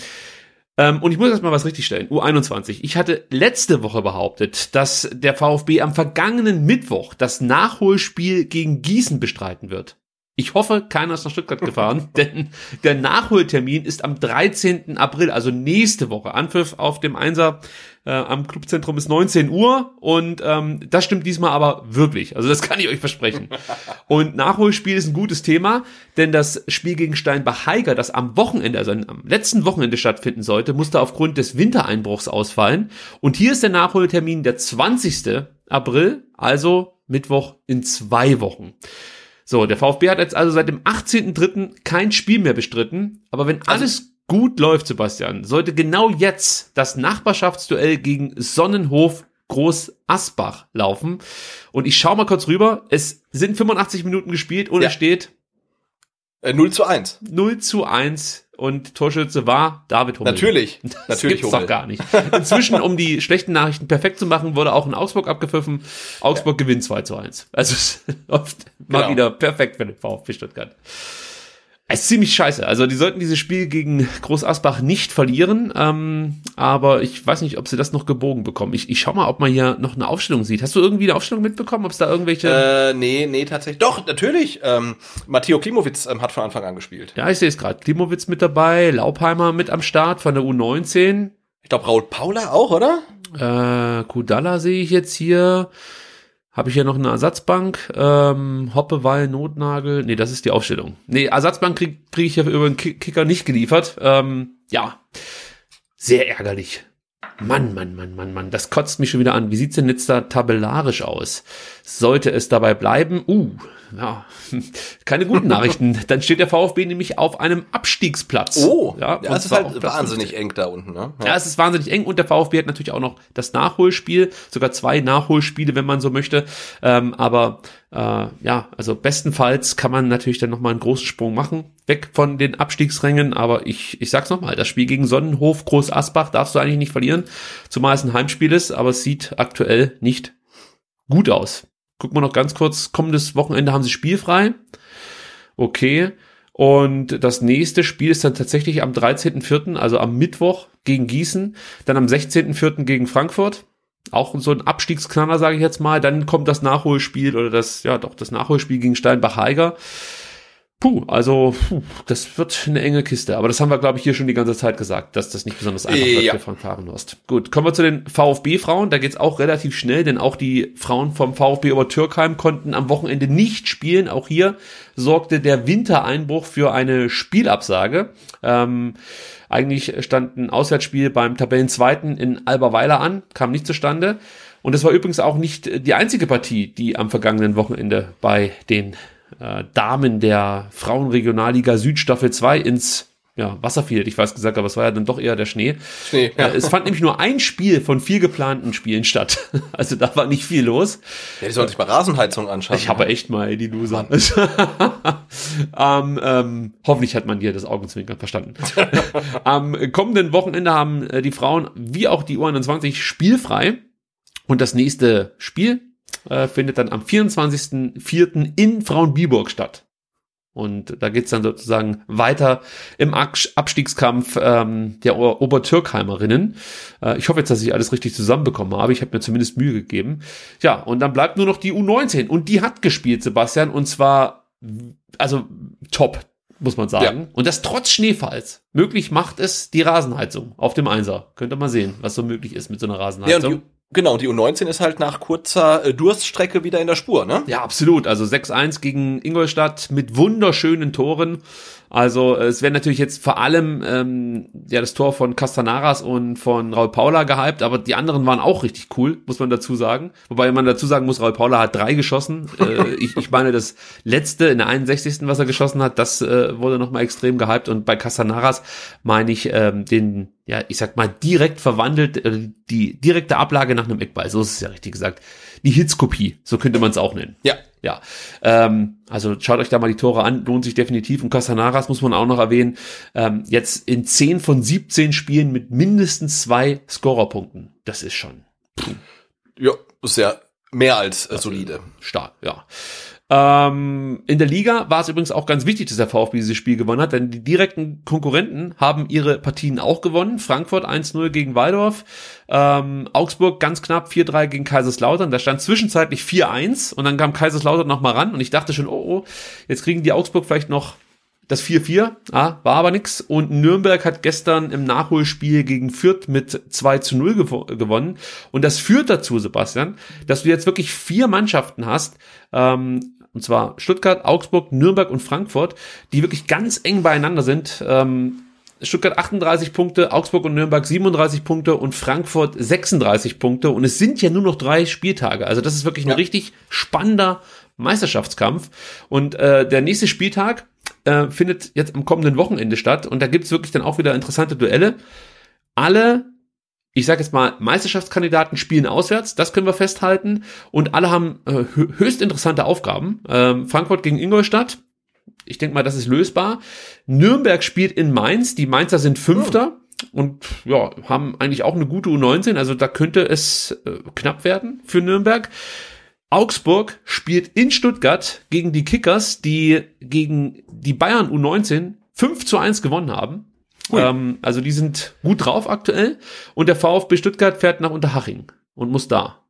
Ähm, und ich muss erst mal was richtigstellen. U21. Ich hatte letzte Woche behauptet, dass der VfB am vergangenen Mittwoch das Nachholspiel gegen Gießen bestreiten wird. Ich hoffe, keiner ist nach Stuttgart gefahren, *laughs* denn der Nachholtermin ist am 13. April, also nächste Woche. Anpfiff auf dem Einser äh, am Clubzentrum ist 19 Uhr und ähm, das stimmt diesmal aber wirklich. Also das kann ich euch versprechen. *laughs* Und Nachholspiel ist ein gutes Thema, denn das Spiel gegen Steinbach-Heiger, das am Wochenende, also am letzten Wochenende stattfinden sollte, musste aufgrund des Wintereinbruchs ausfallen. Und hier ist der Nachholtermin der 20. April, also Mittwoch in zwei Wochen. So, der VfB hat jetzt also seit dem 18.3. kein Spiel mehr bestritten. Aber wenn also alles gut läuft, Sebastian, sollte genau jetzt das Nachbarschaftsduell gegen Sonnenhof Groß Asbach laufen. Und ich schau mal kurz rüber. Es sind 85 Minuten gespielt und ja. es steht 0 äh, zu 1. 0 zu 1 und Torschütze war David Hummel. Natürlich, *laughs* das natürlich gibt's doch gar nicht. Inzwischen, um die schlechten Nachrichten perfekt zu machen, wurde auch in Augsburg abgepfiffen. Augsburg ja. gewinnt 2 zu 1. Also *laughs* oft mal genau. wieder perfekt für den VfB Stuttgart. Es ist ziemlich scheiße. Also die sollten dieses Spiel gegen Groß Asbach nicht verlieren. Ähm, aber ich weiß nicht, ob sie das noch gebogen bekommen. Ich, ich schau mal, ob man hier noch eine Aufstellung sieht. Hast du irgendwie eine Aufstellung mitbekommen? Ob es da irgendwelche. Äh, nee, nee, tatsächlich. Doch, natürlich. Ähm, Matteo Klimowitz ähm, hat von Anfang an gespielt. Ja, ich sehe es gerade. Klimowitz mit dabei, Laubheimer mit am Start von der U19. Ich glaube, Raul Paula auch, oder? Äh, Kudala sehe ich jetzt hier. Habe ich hier noch eine Ersatzbank? Ähm, Hoppe, Notnagel. Nee, das ist die Aufstellung. Nee, Ersatzbank kriege krieg ich ja über den Kicker nicht geliefert. Ähm, ja, sehr ärgerlich. Mann, Mann, Mann, Mann, Mann, das kotzt mich schon wieder an. Wie sieht's denn jetzt da tabellarisch aus? Sollte es dabei bleiben? Uh, ja, *laughs* keine guten Nachrichten. Dann steht der VfB nämlich auf einem Abstiegsplatz. Oh, ja, ja es ist halt wahnsinnig 50. eng da unten. Ne? Ja. ja. es ist wahnsinnig eng und der VfB hat natürlich auch noch das Nachholspiel, sogar zwei Nachholspiele, wenn man so möchte. Ähm, aber äh, ja, also bestenfalls kann man natürlich dann nochmal einen großen Sprung machen, weg von den Abstiegsrängen. Aber ich, ich sag's nochmal, das Spiel gegen Sonnenhof Groß Asbach darfst du eigentlich nicht verlieren, zumal es ein Heimspiel ist, aber es sieht aktuell nicht gut aus. Gucken wir noch ganz kurz, kommendes Wochenende haben sie spielfrei. Okay. Und das nächste Spiel ist dann tatsächlich am 13.04., also am Mittwoch gegen Gießen, dann am 16.04. gegen Frankfurt. Auch so ein Abstiegsknaller, sage ich jetzt mal. Dann kommt das Nachholspiel oder das, ja doch, das Nachholspiel gegen Steinbach-Heiger. Puh, also puh, das wird eine enge Kiste. Aber das haben wir, glaube ich, hier schon die ganze Zeit gesagt, dass das nicht besonders einfach ja. wird für Frank Fahrenhorst. Gut, kommen wir zu den VfB-Frauen. Da geht's auch relativ schnell, denn auch die Frauen vom VfB über Türkheim konnten am Wochenende nicht spielen. Auch hier sorgte der Wintereinbruch für eine Spielabsage. Ähm, eigentlich stand ein Auswärtsspiel beim Tabellenzweiten in Alberweiler an, kam nicht zustande. Und es war übrigens auch nicht die einzige Partie, die am vergangenen Wochenende bei den äh, Damen der Frauenregionalliga Süd Staffel 2 ins ja, Wasser fiel, ich weiß gesagt, aber es war ja dann doch eher der Schnee. Schnee ja. äh, es fand nämlich nur ein Spiel von vier geplanten Spielen statt. *laughs* Also da war nicht viel los. Ja, die sollten sich mal Rasenheizung anschauen. Ich habe echt mal die Loser. *laughs* ähm, ähm, hoffentlich hat man dir das Augenzwinkern verstanden. *laughs* Am kommenden Wochenende haben äh, die Frauen wie auch die U21 spielfrei. Und das nächste Spiel äh, findet dann am 24.04. in Frauenbiburg statt. Und da geht's dann sozusagen weiter im Abstiegskampf ähm, der Obertürkheimerinnen. Äh, ich hoffe jetzt, dass ich alles richtig zusammenbekommen habe. Ich habe mir zumindest Mühe gegeben. Ja, und dann bleibt nur noch die U19. Und die hat gespielt, Sebastian. Und zwar, also top, muss man sagen. Ja. Und das trotz Schneefalls. Möglich macht es die Rasenheizung auf dem Einser. Könnt ihr mal sehen, was so möglich ist mit so einer Rasenheizung. Ja, Genau, die U19 ist halt nach kurzer äh, Durststrecke wieder in der Spur, ne? Ja, absolut. Also 6-1 gegen Ingolstadt mit wunderschönen Toren. Also es werden natürlich jetzt vor allem ähm, ja das Tor von Castanaras und von Raul Paula gehypt, aber die anderen waren auch richtig cool, muss man dazu sagen. Wobei man dazu sagen muss, Raul Paula hat drei geschossen. äh, *laughs* ich, ich meine, das letzte in der 61. was er geschossen hat, das äh, wurde nochmal extrem gehypt. Und bei Castanaras meine ich ähm, den, ja, ich sag mal, direkt verwandelt, äh, die direkte Ablage nach einem Eckball, so ist es ja richtig gesagt. Die Hitzkopie, so könnte man es auch nennen. Ja. Ja, ähm, also schaut euch da mal die Tore an, lohnt sich definitiv. Und Casanaras muss man auch noch erwähnen, ähm, jetzt in 10 von 17 Spielen mit mindestens zwei Scorerpunkten. Das ist schon puh, Ja, ist ja mehr als äh, solide. stark, ja. Ähm, in der Liga war es übrigens auch ganz wichtig, dass der VfB dieses Spiel gewonnen hat, denn die direkten Konkurrenten haben ihre Partien auch gewonnen. Frankfurt 1-0 gegen Waldorf, ähm, Augsburg ganz knapp 4-3 gegen Kaiserslautern. Da stand zwischenzeitlich 4-1 und dann kam Kaiserslautern noch mal ran und ich dachte schon, oh, oh, jetzt kriegen die Augsburg vielleicht noch das 4-4, ah, war aber nix. Und Nürnberg hat gestern im Nachholspiel gegen Fürth mit 2 zu 0 gewo gewonnen. Und das führt dazu, Sebastian, dass du jetzt wirklich vier Mannschaften hast, ähm, und zwar Stuttgart, Augsburg, Nürnberg und Frankfurt, die wirklich ganz eng beieinander sind. Ähm, Stuttgart 38 Punkte, Augsburg und Nürnberg 37 Punkte und Frankfurt 36 Punkte. Und es sind ja nur noch drei Spieltage. Also das ist wirklich ein Ja. richtig spannender Meisterschaftskampf. Und äh, der nächste Spieltag äh, findet jetzt am kommenden Wochenende statt. Und da gibt's wirklich dann auch wieder interessante Duelle. Alle, ich sage jetzt mal, Meisterschaftskandidaten spielen auswärts, das können wir festhalten. Und alle haben äh, hö- höchst interessante Aufgaben. Ähm, Frankfurt gegen Ingolstadt. Ich denke mal, das ist lösbar. Nürnberg spielt in Mainz. Die Mainzer sind Fünfter. Und ja, haben eigentlich auch eine gute U19, also da könnte es äh, knapp werden für Nürnberg. Augsburg spielt in Stuttgart gegen die Kickers, die gegen die Bayern U19 5 zu 1 gewonnen haben. Ähm, also die sind gut drauf aktuell. Und der VfB Stuttgart fährt nach Unterhaching und muss da,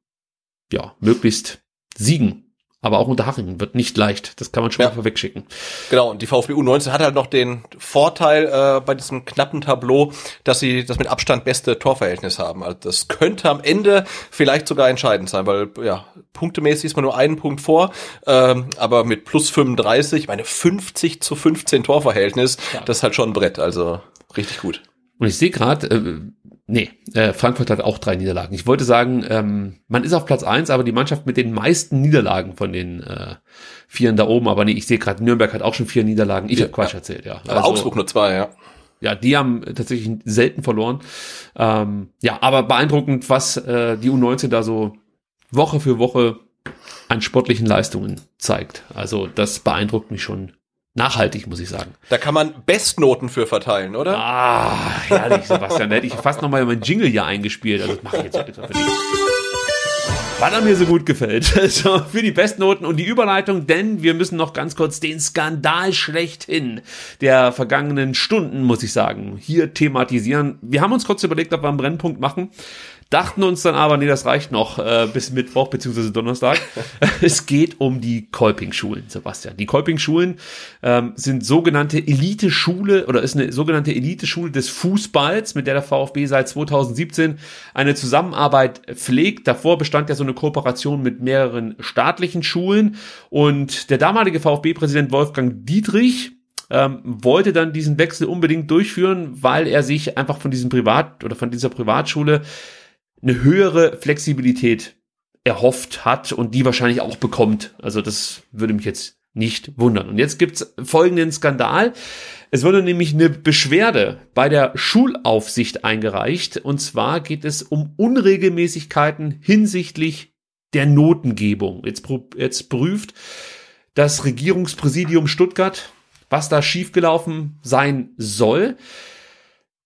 ja, möglichst siegen. Aber auch Unterhaching wird nicht leicht. Das kann man schon Ja. mal vorwegschicken. Genau, und die VfB U19 hat halt noch den Vorteil äh, bei diesem knappen Tableau, dass sie das mit Abstand beste Torverhältnis haben. Also das könnte am Ende vielleicht sogar entscheidend sein, weil ja, punktemäßig ist man nur einen Punkt vor, ähm, aber mit plus 35, ich meine 50 zu 15 Torverhältnis, das ist halt schon ein Brett, also richtig gut. Und ich sehe gerade, äh, nee, äh, Frankfurt hat auch drei Niederlagen. Ich wollte sagen, ähm, man ist auf Platz eins, aber die Mannschaft mit den meisten Niederlagen von den äh, Vieren da oben, aber nee, ich sehe gerade, Nürnberg hat auch schon vier Niederlagen. Ich Ja, habe Quatsch ja. erzählt, ja. Aber Augsburg nur zwei, ja. Ja, die haben tatsächlich selten verloren. Ähm, ja, aber beeindruckend, was äh, die U19 da so Woche für Woche an sportlichen Leistungen zeigt. Also das beeindruckt mich schon nachhaltig, muss ich sagen. Da kann man Bestnoten für verteilen, oder? Ah, herrlich, Sebastian. Da hätte ich fast noch mal mein Jingle hier eingespielt. Also das mache ich jetzt bitte für dich. Weil er mir so gut gefällt. *laughs* Also für die Bestnoten und die Überleitung, denn wir müssen noch ganz kurz den Skandal schlechthin der vergangenen Stunden, muss ich sagen, hier thematisieren. Wir haben uns kurz überlegt, ob wir einen Brennpunkt machen. Dachten uns dann aber, nee, das reicht noch äh, bis Mittwoch beziehungsweise Donnerstag. *laughs* es geht um die Kolping-Schulen, Sebastian. Die Kolping-Schulen ähm, sind sogenannte Elite-Schule oder ist eine sogenannte Elite-Schule des Fußballs, mit der der VfB seit 2017 eine Zusammenarbeit pflegt. Davor bestand ja so eine Kooperation mit mehreren staatlichen Schulen und der damalige VfB-Präsident Wolfgang Dietrich ähm, wollte dann diesen Wechsel unbedingt durchführen, weil er sich einfach von diesem Privat oder von dieser Privatschule eine höhere Flexibilität erhofft hat und die wahrscheinlich auch bekommt. Also das würde mich jetzt nicht wundern. Und jetzt gibt's folgenden Skandal. Es wurde nämlich eine Beschwerde bei der Schulaufsicht eingereicht. Und zwar geht es um Unregelmäßigkeiten hinsichtlich der Notengebung. Jetzt, jetzt prüft das Regierungspräsidium Stuttgart, was da schiefgelaufen sein soll.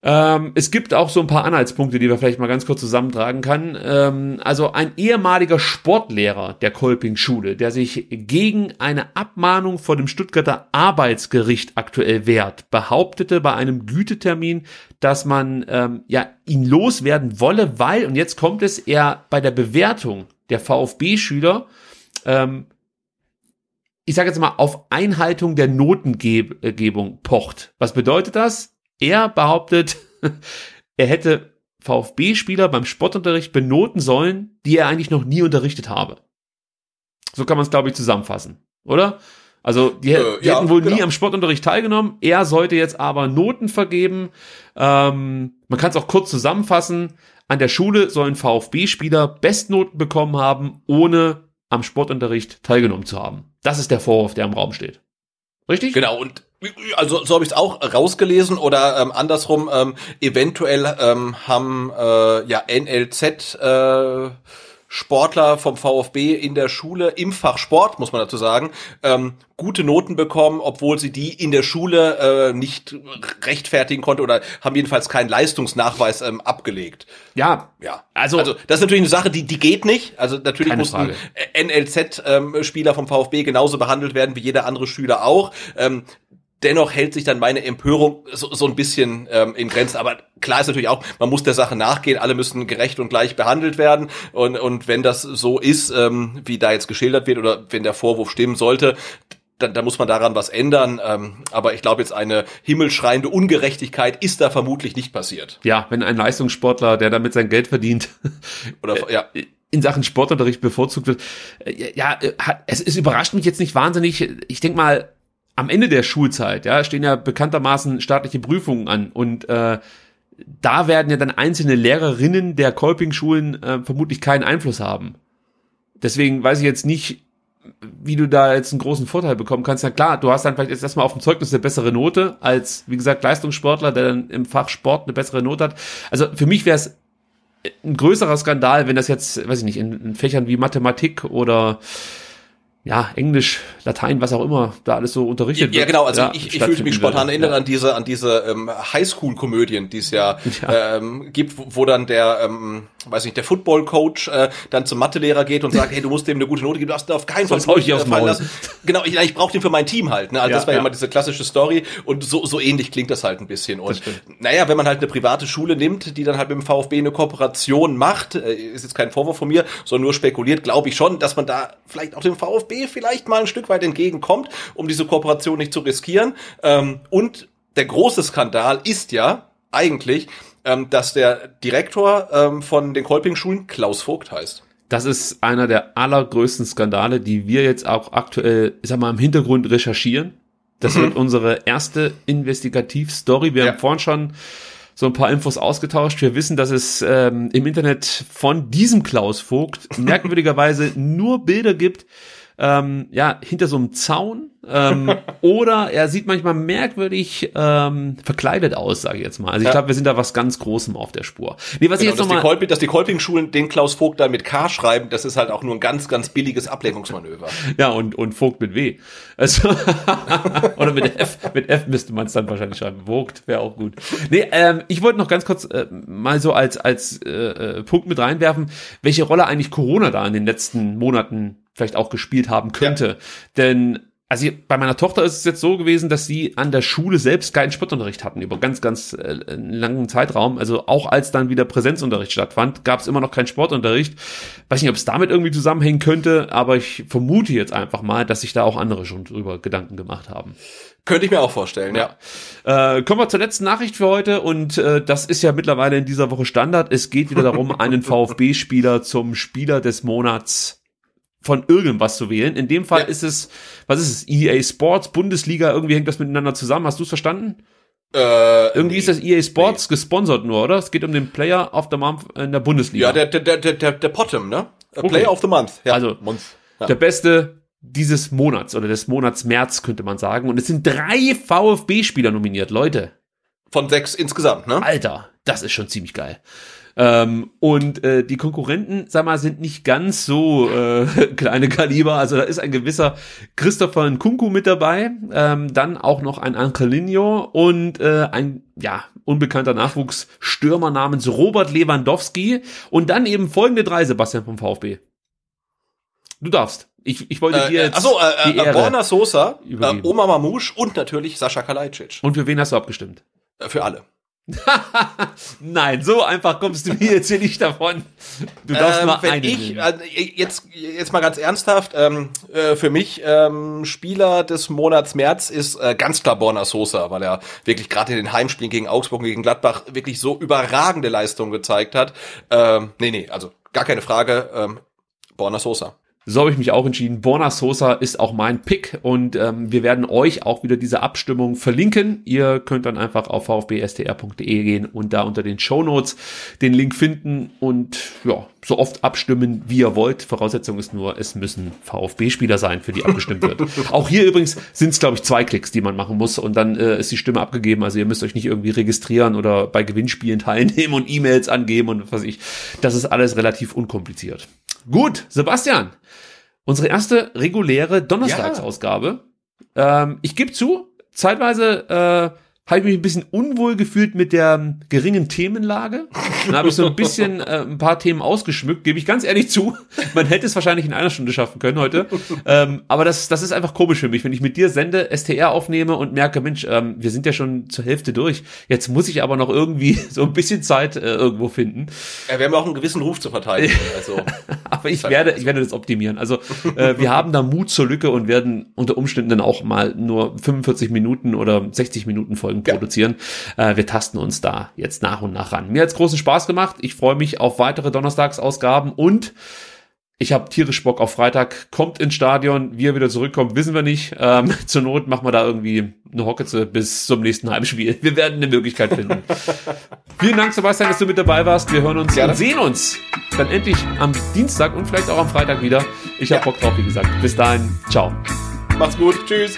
Ähm, es gibt auch so ein paar Anhaltspunkte, die wir vielleicht mal ganz kurz zusammentragen kann. Ähm, also ein ehemaliger Sportlehrer der Kolping-Schule, der sich gegen eine Abmahnung vor dem Stuttgarter Arbeitsgericht aktuell wehrt, behauptete bei einem Gütetermin, dass man ähm, ja ihn loswerden wolle, weil, und jetzt kommt es, er bei der Bewertung der VfB-Schüler ähm, ich sage jetzt mal, auf Einhaltung der Notengebung pocht. Was bedeutet das? Er behauptet, *laughs* er hätte VfB-Spieler beim Sportunterricht benoten sollen, die er eigentlich noch nie unterrichtet habe. So kann man es, glaube ich, zusammenfassen, oder? Also die, Äh, die ja, hätten wohl nie genau. am Sportunterricht teilgenommen. Er sollte jetzt aber Noten vergeben. Ähm, man kann es auch kurz zusammenfassen. An der Schule sollen VfB-Spieler Bestnoten bekommen haben, ohne am Sportunterricht teilgenommen zu haben. Das ist der Vorwurf, der im Raum steht. Richtig? Genau, und also so habe ich es auch rausgelesen oder ähm, andersrum, ähm, eventuell ähm, haben äh, ja NLZ äh, Sportler vom VfB in der Schule im Fach Sport, muss man dazu sagen, ähm, gute Noten bekommen, obwohl sie die in der Schule äh, nicht rechtfertigen konnte oder haben jedenfalls keinen Leistungsnachweis ähm, abgelegt. Ja. Ja, Also- also das ist natürlich eine Sache, die die geht nicht. Also natürlich mussten. NLZ-Spieler ähm, vom VfB genauso behandelt werden wie jeder andere Schüler auch. Ähm, dennoch hält sich dann meine Empörung so, so ein bisschen ähm, in Grenzen. Aber klar ist natürlich auch, man muss der Sache nachgehen. Alle müssen gerecht und gleich behandelt werden. Und, und wenn das so ist, ähm, wie da jetzt geschildert wird, oder wenn der Vorwurf stimmen sollte, dann, dann muss man daran was ändern. Ähm, aber ich glaube, jetzt eine himmelschreiende Ungerechtigkeit ist da vermutlich nicht passiert. Ja, wenn ein Leistungssportler, der damit sein Geld verdient, *laughs* Oder ja. *laughs* in Sachen Sportunterricht bevorzugt wird. Äh, Ja, äh, es, es überrascht mich jetzt nicht wahnsinnig. Ich denke mal, am Ende der Schulzeit, ja, stehen ja bekanntermaßen staatliche Prüfungen an und äh, da werden ja dann einzelne Lehrerinnen der Kolping-Schulen äh, vermutlich keinen Einfluss haben. Deswegen weiß ich jetzt nicht, wie du da jetzt einen großen Vorteil bekommen kannst. Na klar, du hast dann vielleicht jetzt erstmal auf dem Zeugnis eine bessere Note als, wie gesagt, Leistungssportler, der dann im Fach Sport eine bessere Note hat. Also für mich wäre es ein größerer Skandal, wenn das jetzt, weiß ich nicht, in, in Fächern wie Mathematik oder ja, Englisch, Latein, was auch immer, da alles so unterrichtet Ja, wird. genau, also ja, ich, ich fühlte mich spontan würde. erinnert Ja. an diese, an diese ähm, Highschool-Komödien, die es ja, *laughs* Ja. Ähm, gibt, wo, wo dann der, ähm, weiß nicht, der Football-Coach äh, dann zum Mathelehrer geht und sagt, hey, du musst dem eine gute Note geben, du darfst auf keinen Fall Sonst ich aufs Maul. lassen. Genau, ich, ich brauche den für mein Team halt. Ne? Also Ja, das war ja ja. immer diese klassische Story und so, so ähnlich klingt das halt ein bisschen. Und naja, wenn man halt eine private Schule nimmt, die dann halt mit dem VfB eine Kooperation macht, äh, ist jetzt kein Vorwurf von mir, sondern nur spekuliert, glaube ich schon, dass man da vielleicht auch dem VfB vielleicht mal ein Stück weit entgegenkommt, um diese Kooperation nicht zu riskieren. Ähm, und der große Skandal ist ja eigentlich, ähm, dass der Direktor ähm, von den Kolping-Schulen Klaus Vogt heißt. Das ist einer der allergrößten Skandale, die wir jetzt auch aktuell, ich sag mal, im Hintergrund recherchieren. Das wird unsere erste Investigativstory. Wir Ja. haben vorhin schon so ein paar Infos ausgetauscht. Wir wissen, dass es ähm, im Internet von diesem Klaus Vogt merkwürdigerweise nur Bilder gibt, ähm, ja, hinter so einem Zaun. Ähm, *laughs* oder er sieht manchmal merkwürdig ähm, verkleidet aus, sage ich jetzt mal. Also ich Ja. glaube, wir sind da was ganz Großem auf der Spur. Nee, was Genau, ich jetzt dass, die nochmal... Kolping, dass die Kolping-Schulen den Klaus Vogt dann mit K schreiben, das ist halt auch nur ein ganz, ganz billiges Ablenkungsmanöver. Ja, und, und Vogt mit W. Also, *laughs* oder mit F. Mit F müsste man es dann wahrscheinlich schreiben. Vogt wäre auch gut. Nee, ähm, ich wollte noch ganz kurz äh, mal so als, als äh, äh, Punkt mit reinwerfen, welche Rolle eigentlich Corona da in den letzten Monaten vielleicht auch gespielt haben könnte. Denn also bei meiner Tochter ist es jetzt so gewesen, dass sie an der Schule selbst keinen Sportunterricht hatten über ganz, ganz äh, einen langen Zeitraum. Also auch als dann wieder Präsenzunterricht stattfand, gab es immer noch keinen Sportunterricht. Weiß nicht, ob es damit irgendwie zusammenhängen könnte, aber ich vermute jetzt einfach mal, dass sich da auch andere schon drüber Gedanken gemacht haben. Könnte ich mir auch vorstellen, ja. Äh, kommen wir zur letzten Nachricht für heute und äh, das ist ja mittlerweile in dieser Woche Standard. Es geht wieder darum, einen *laughs* VfB-Spieler zum Spieler des Monats von irgendwas zu wählen. In dem Fall Ja. ist es, was ist es, EA Sports, Bundesliga, irgendwie hängt das miteinander zusammen. Hast du es verstanden? Äh, Irgendwie ist das EA Sports gesponsert nur, oder? Es geht um den Player of the Month in der Bundesliga. Ja, der, der, der, der, der, Potem, ne? Okay. Player of the Month. Ja. Also, Month. Ja. der beste dieses Monats oder des Monats März, könnte man sagen. Und es sind drei VfB-Spieler nominiert, Leute. Von sechs insgesamt, ne? Alter, das ist schon ziemlich geil. Ähm, und äh, die Konkurrenten, sag mal, sind nicht ganz so äh, *laughs* kleine Kaliber. Also da ist ein gewisser Christopher Nkunku mit dabei, ähm, dann auch noch ein Angelino und äh, ein ja unbekannter Nachwuchsstürmer namens Robert Lewandowski und dann eben folgende drei, Sebastian vom VfB. Du darfst. Ich, ich wollte dir Äh, jetzt achso, äh, äh, Ehre. Borna Sosa, äh. Oma Mamouche und natürlich Sascha Kalajdzic. Und für wen hast du abgestimmt? Äh, Für alle. *laughs* Nein, so einfach kommst du mir jetzt hier nicht davon. Du darfst Ähm, mal wenn ich, nehmen. äh, jetzt, jetzt mal ganz ernsthaft, ähm, äh, für mich ähm, Spieler des Monats März ist äh, ganz klar Borna Sosa, weil er wirklich gerade in den Heimspielen gegen Augsburg und gegen Gladbach wirklich so überragende Leistungen gezeigt hat. Ähm, nee, nee, also gar keine Frage, ähm, Borna Sosa. So habe ich mich auch entschieden. Borna Sosa ist auch mein Pick und ähm, wir werden euch auch wieder diese Abstimmung verlinken. Ihr könnt dann einfach auf vfbstr.de gehen und da unter den Show Notes den Link finden und ja, so oft abstimmen, wie ihr wollt. Voraussetzung ist nur, es müssen VfB-Spieler sein, für die abgestimmt wird. *laughs* auch hier übrigens sind es, glaube ich, zwei Klicks, die man machen muss und dann äh, ist die Stimme abgegeben. Also ihr müsst euch nicht irgendwie registrieren oder bei Gewinnspielen *laughs* teilnehmen und E-Mails angeben und was weiß ich. Das ist alles relativ unkompliziert. Gut, Sebastian, unsere erste reguläre Donnerstagsausgabe. Ja. Ähm, ich gebe zu, zeitweise äh, habe ich mich ein bisschen unwohl gefühlt mit der geringen Themenlage. Dann habe ich so ein bisschen äh, ein paar Themen ausgeschmückt, gebe ich ganz ehrlich zu. Man hätte es wahrscheinlich in einer Stunde schaffen können heute. Ähm, aber das, das ist einfach komisch für mich, wenn ich mit dir sende, STR aufnehme und merke, Mensch, ähm, wir sind ja schon zur Hälfte durch. Jetzt muss ich aber noch irgendwie *laughs* so ein bisschen Zeit äh, irgendwo finden. Ja, wir haben auch einen gewissen Ruf zu verteidigen. *laughs* Also. aber ich werde, ich werde das optimieren. Also äh, wir haben da Mut zur Lücke und werden unter Umständen dann auch mal nur 45 Minuten oder 60 Minuten Folgen Folgen produzieren. Äh, wir tasten uns da jetzt nach und nach ran. Mir hat's großen Spaß gemacht. Ich freue mich auf weitere Donnerstagsausgaben und ich habe tierisch Bock auf Freitag. Kommt ins Stadion. Wie er wieder zurückkommt, wissen wir nicht. Ähm, *laughs* zur Not machen wir da irgendwie eine Hocketze bis zum nächsten Heimspiel. Wir werden eine Möglichkeit finden. *laughs* Vielen Dank, Sebastian, dass du mit dabei warst. Wir hören uns Gerne. und sehen uns dann endlich am Dienstag und vielleicht auch am Freitag wieder. Ich habe ja. Bock drauf, wie gesagt. Bis dahin. Ciao. Macht's gut. Tschüss.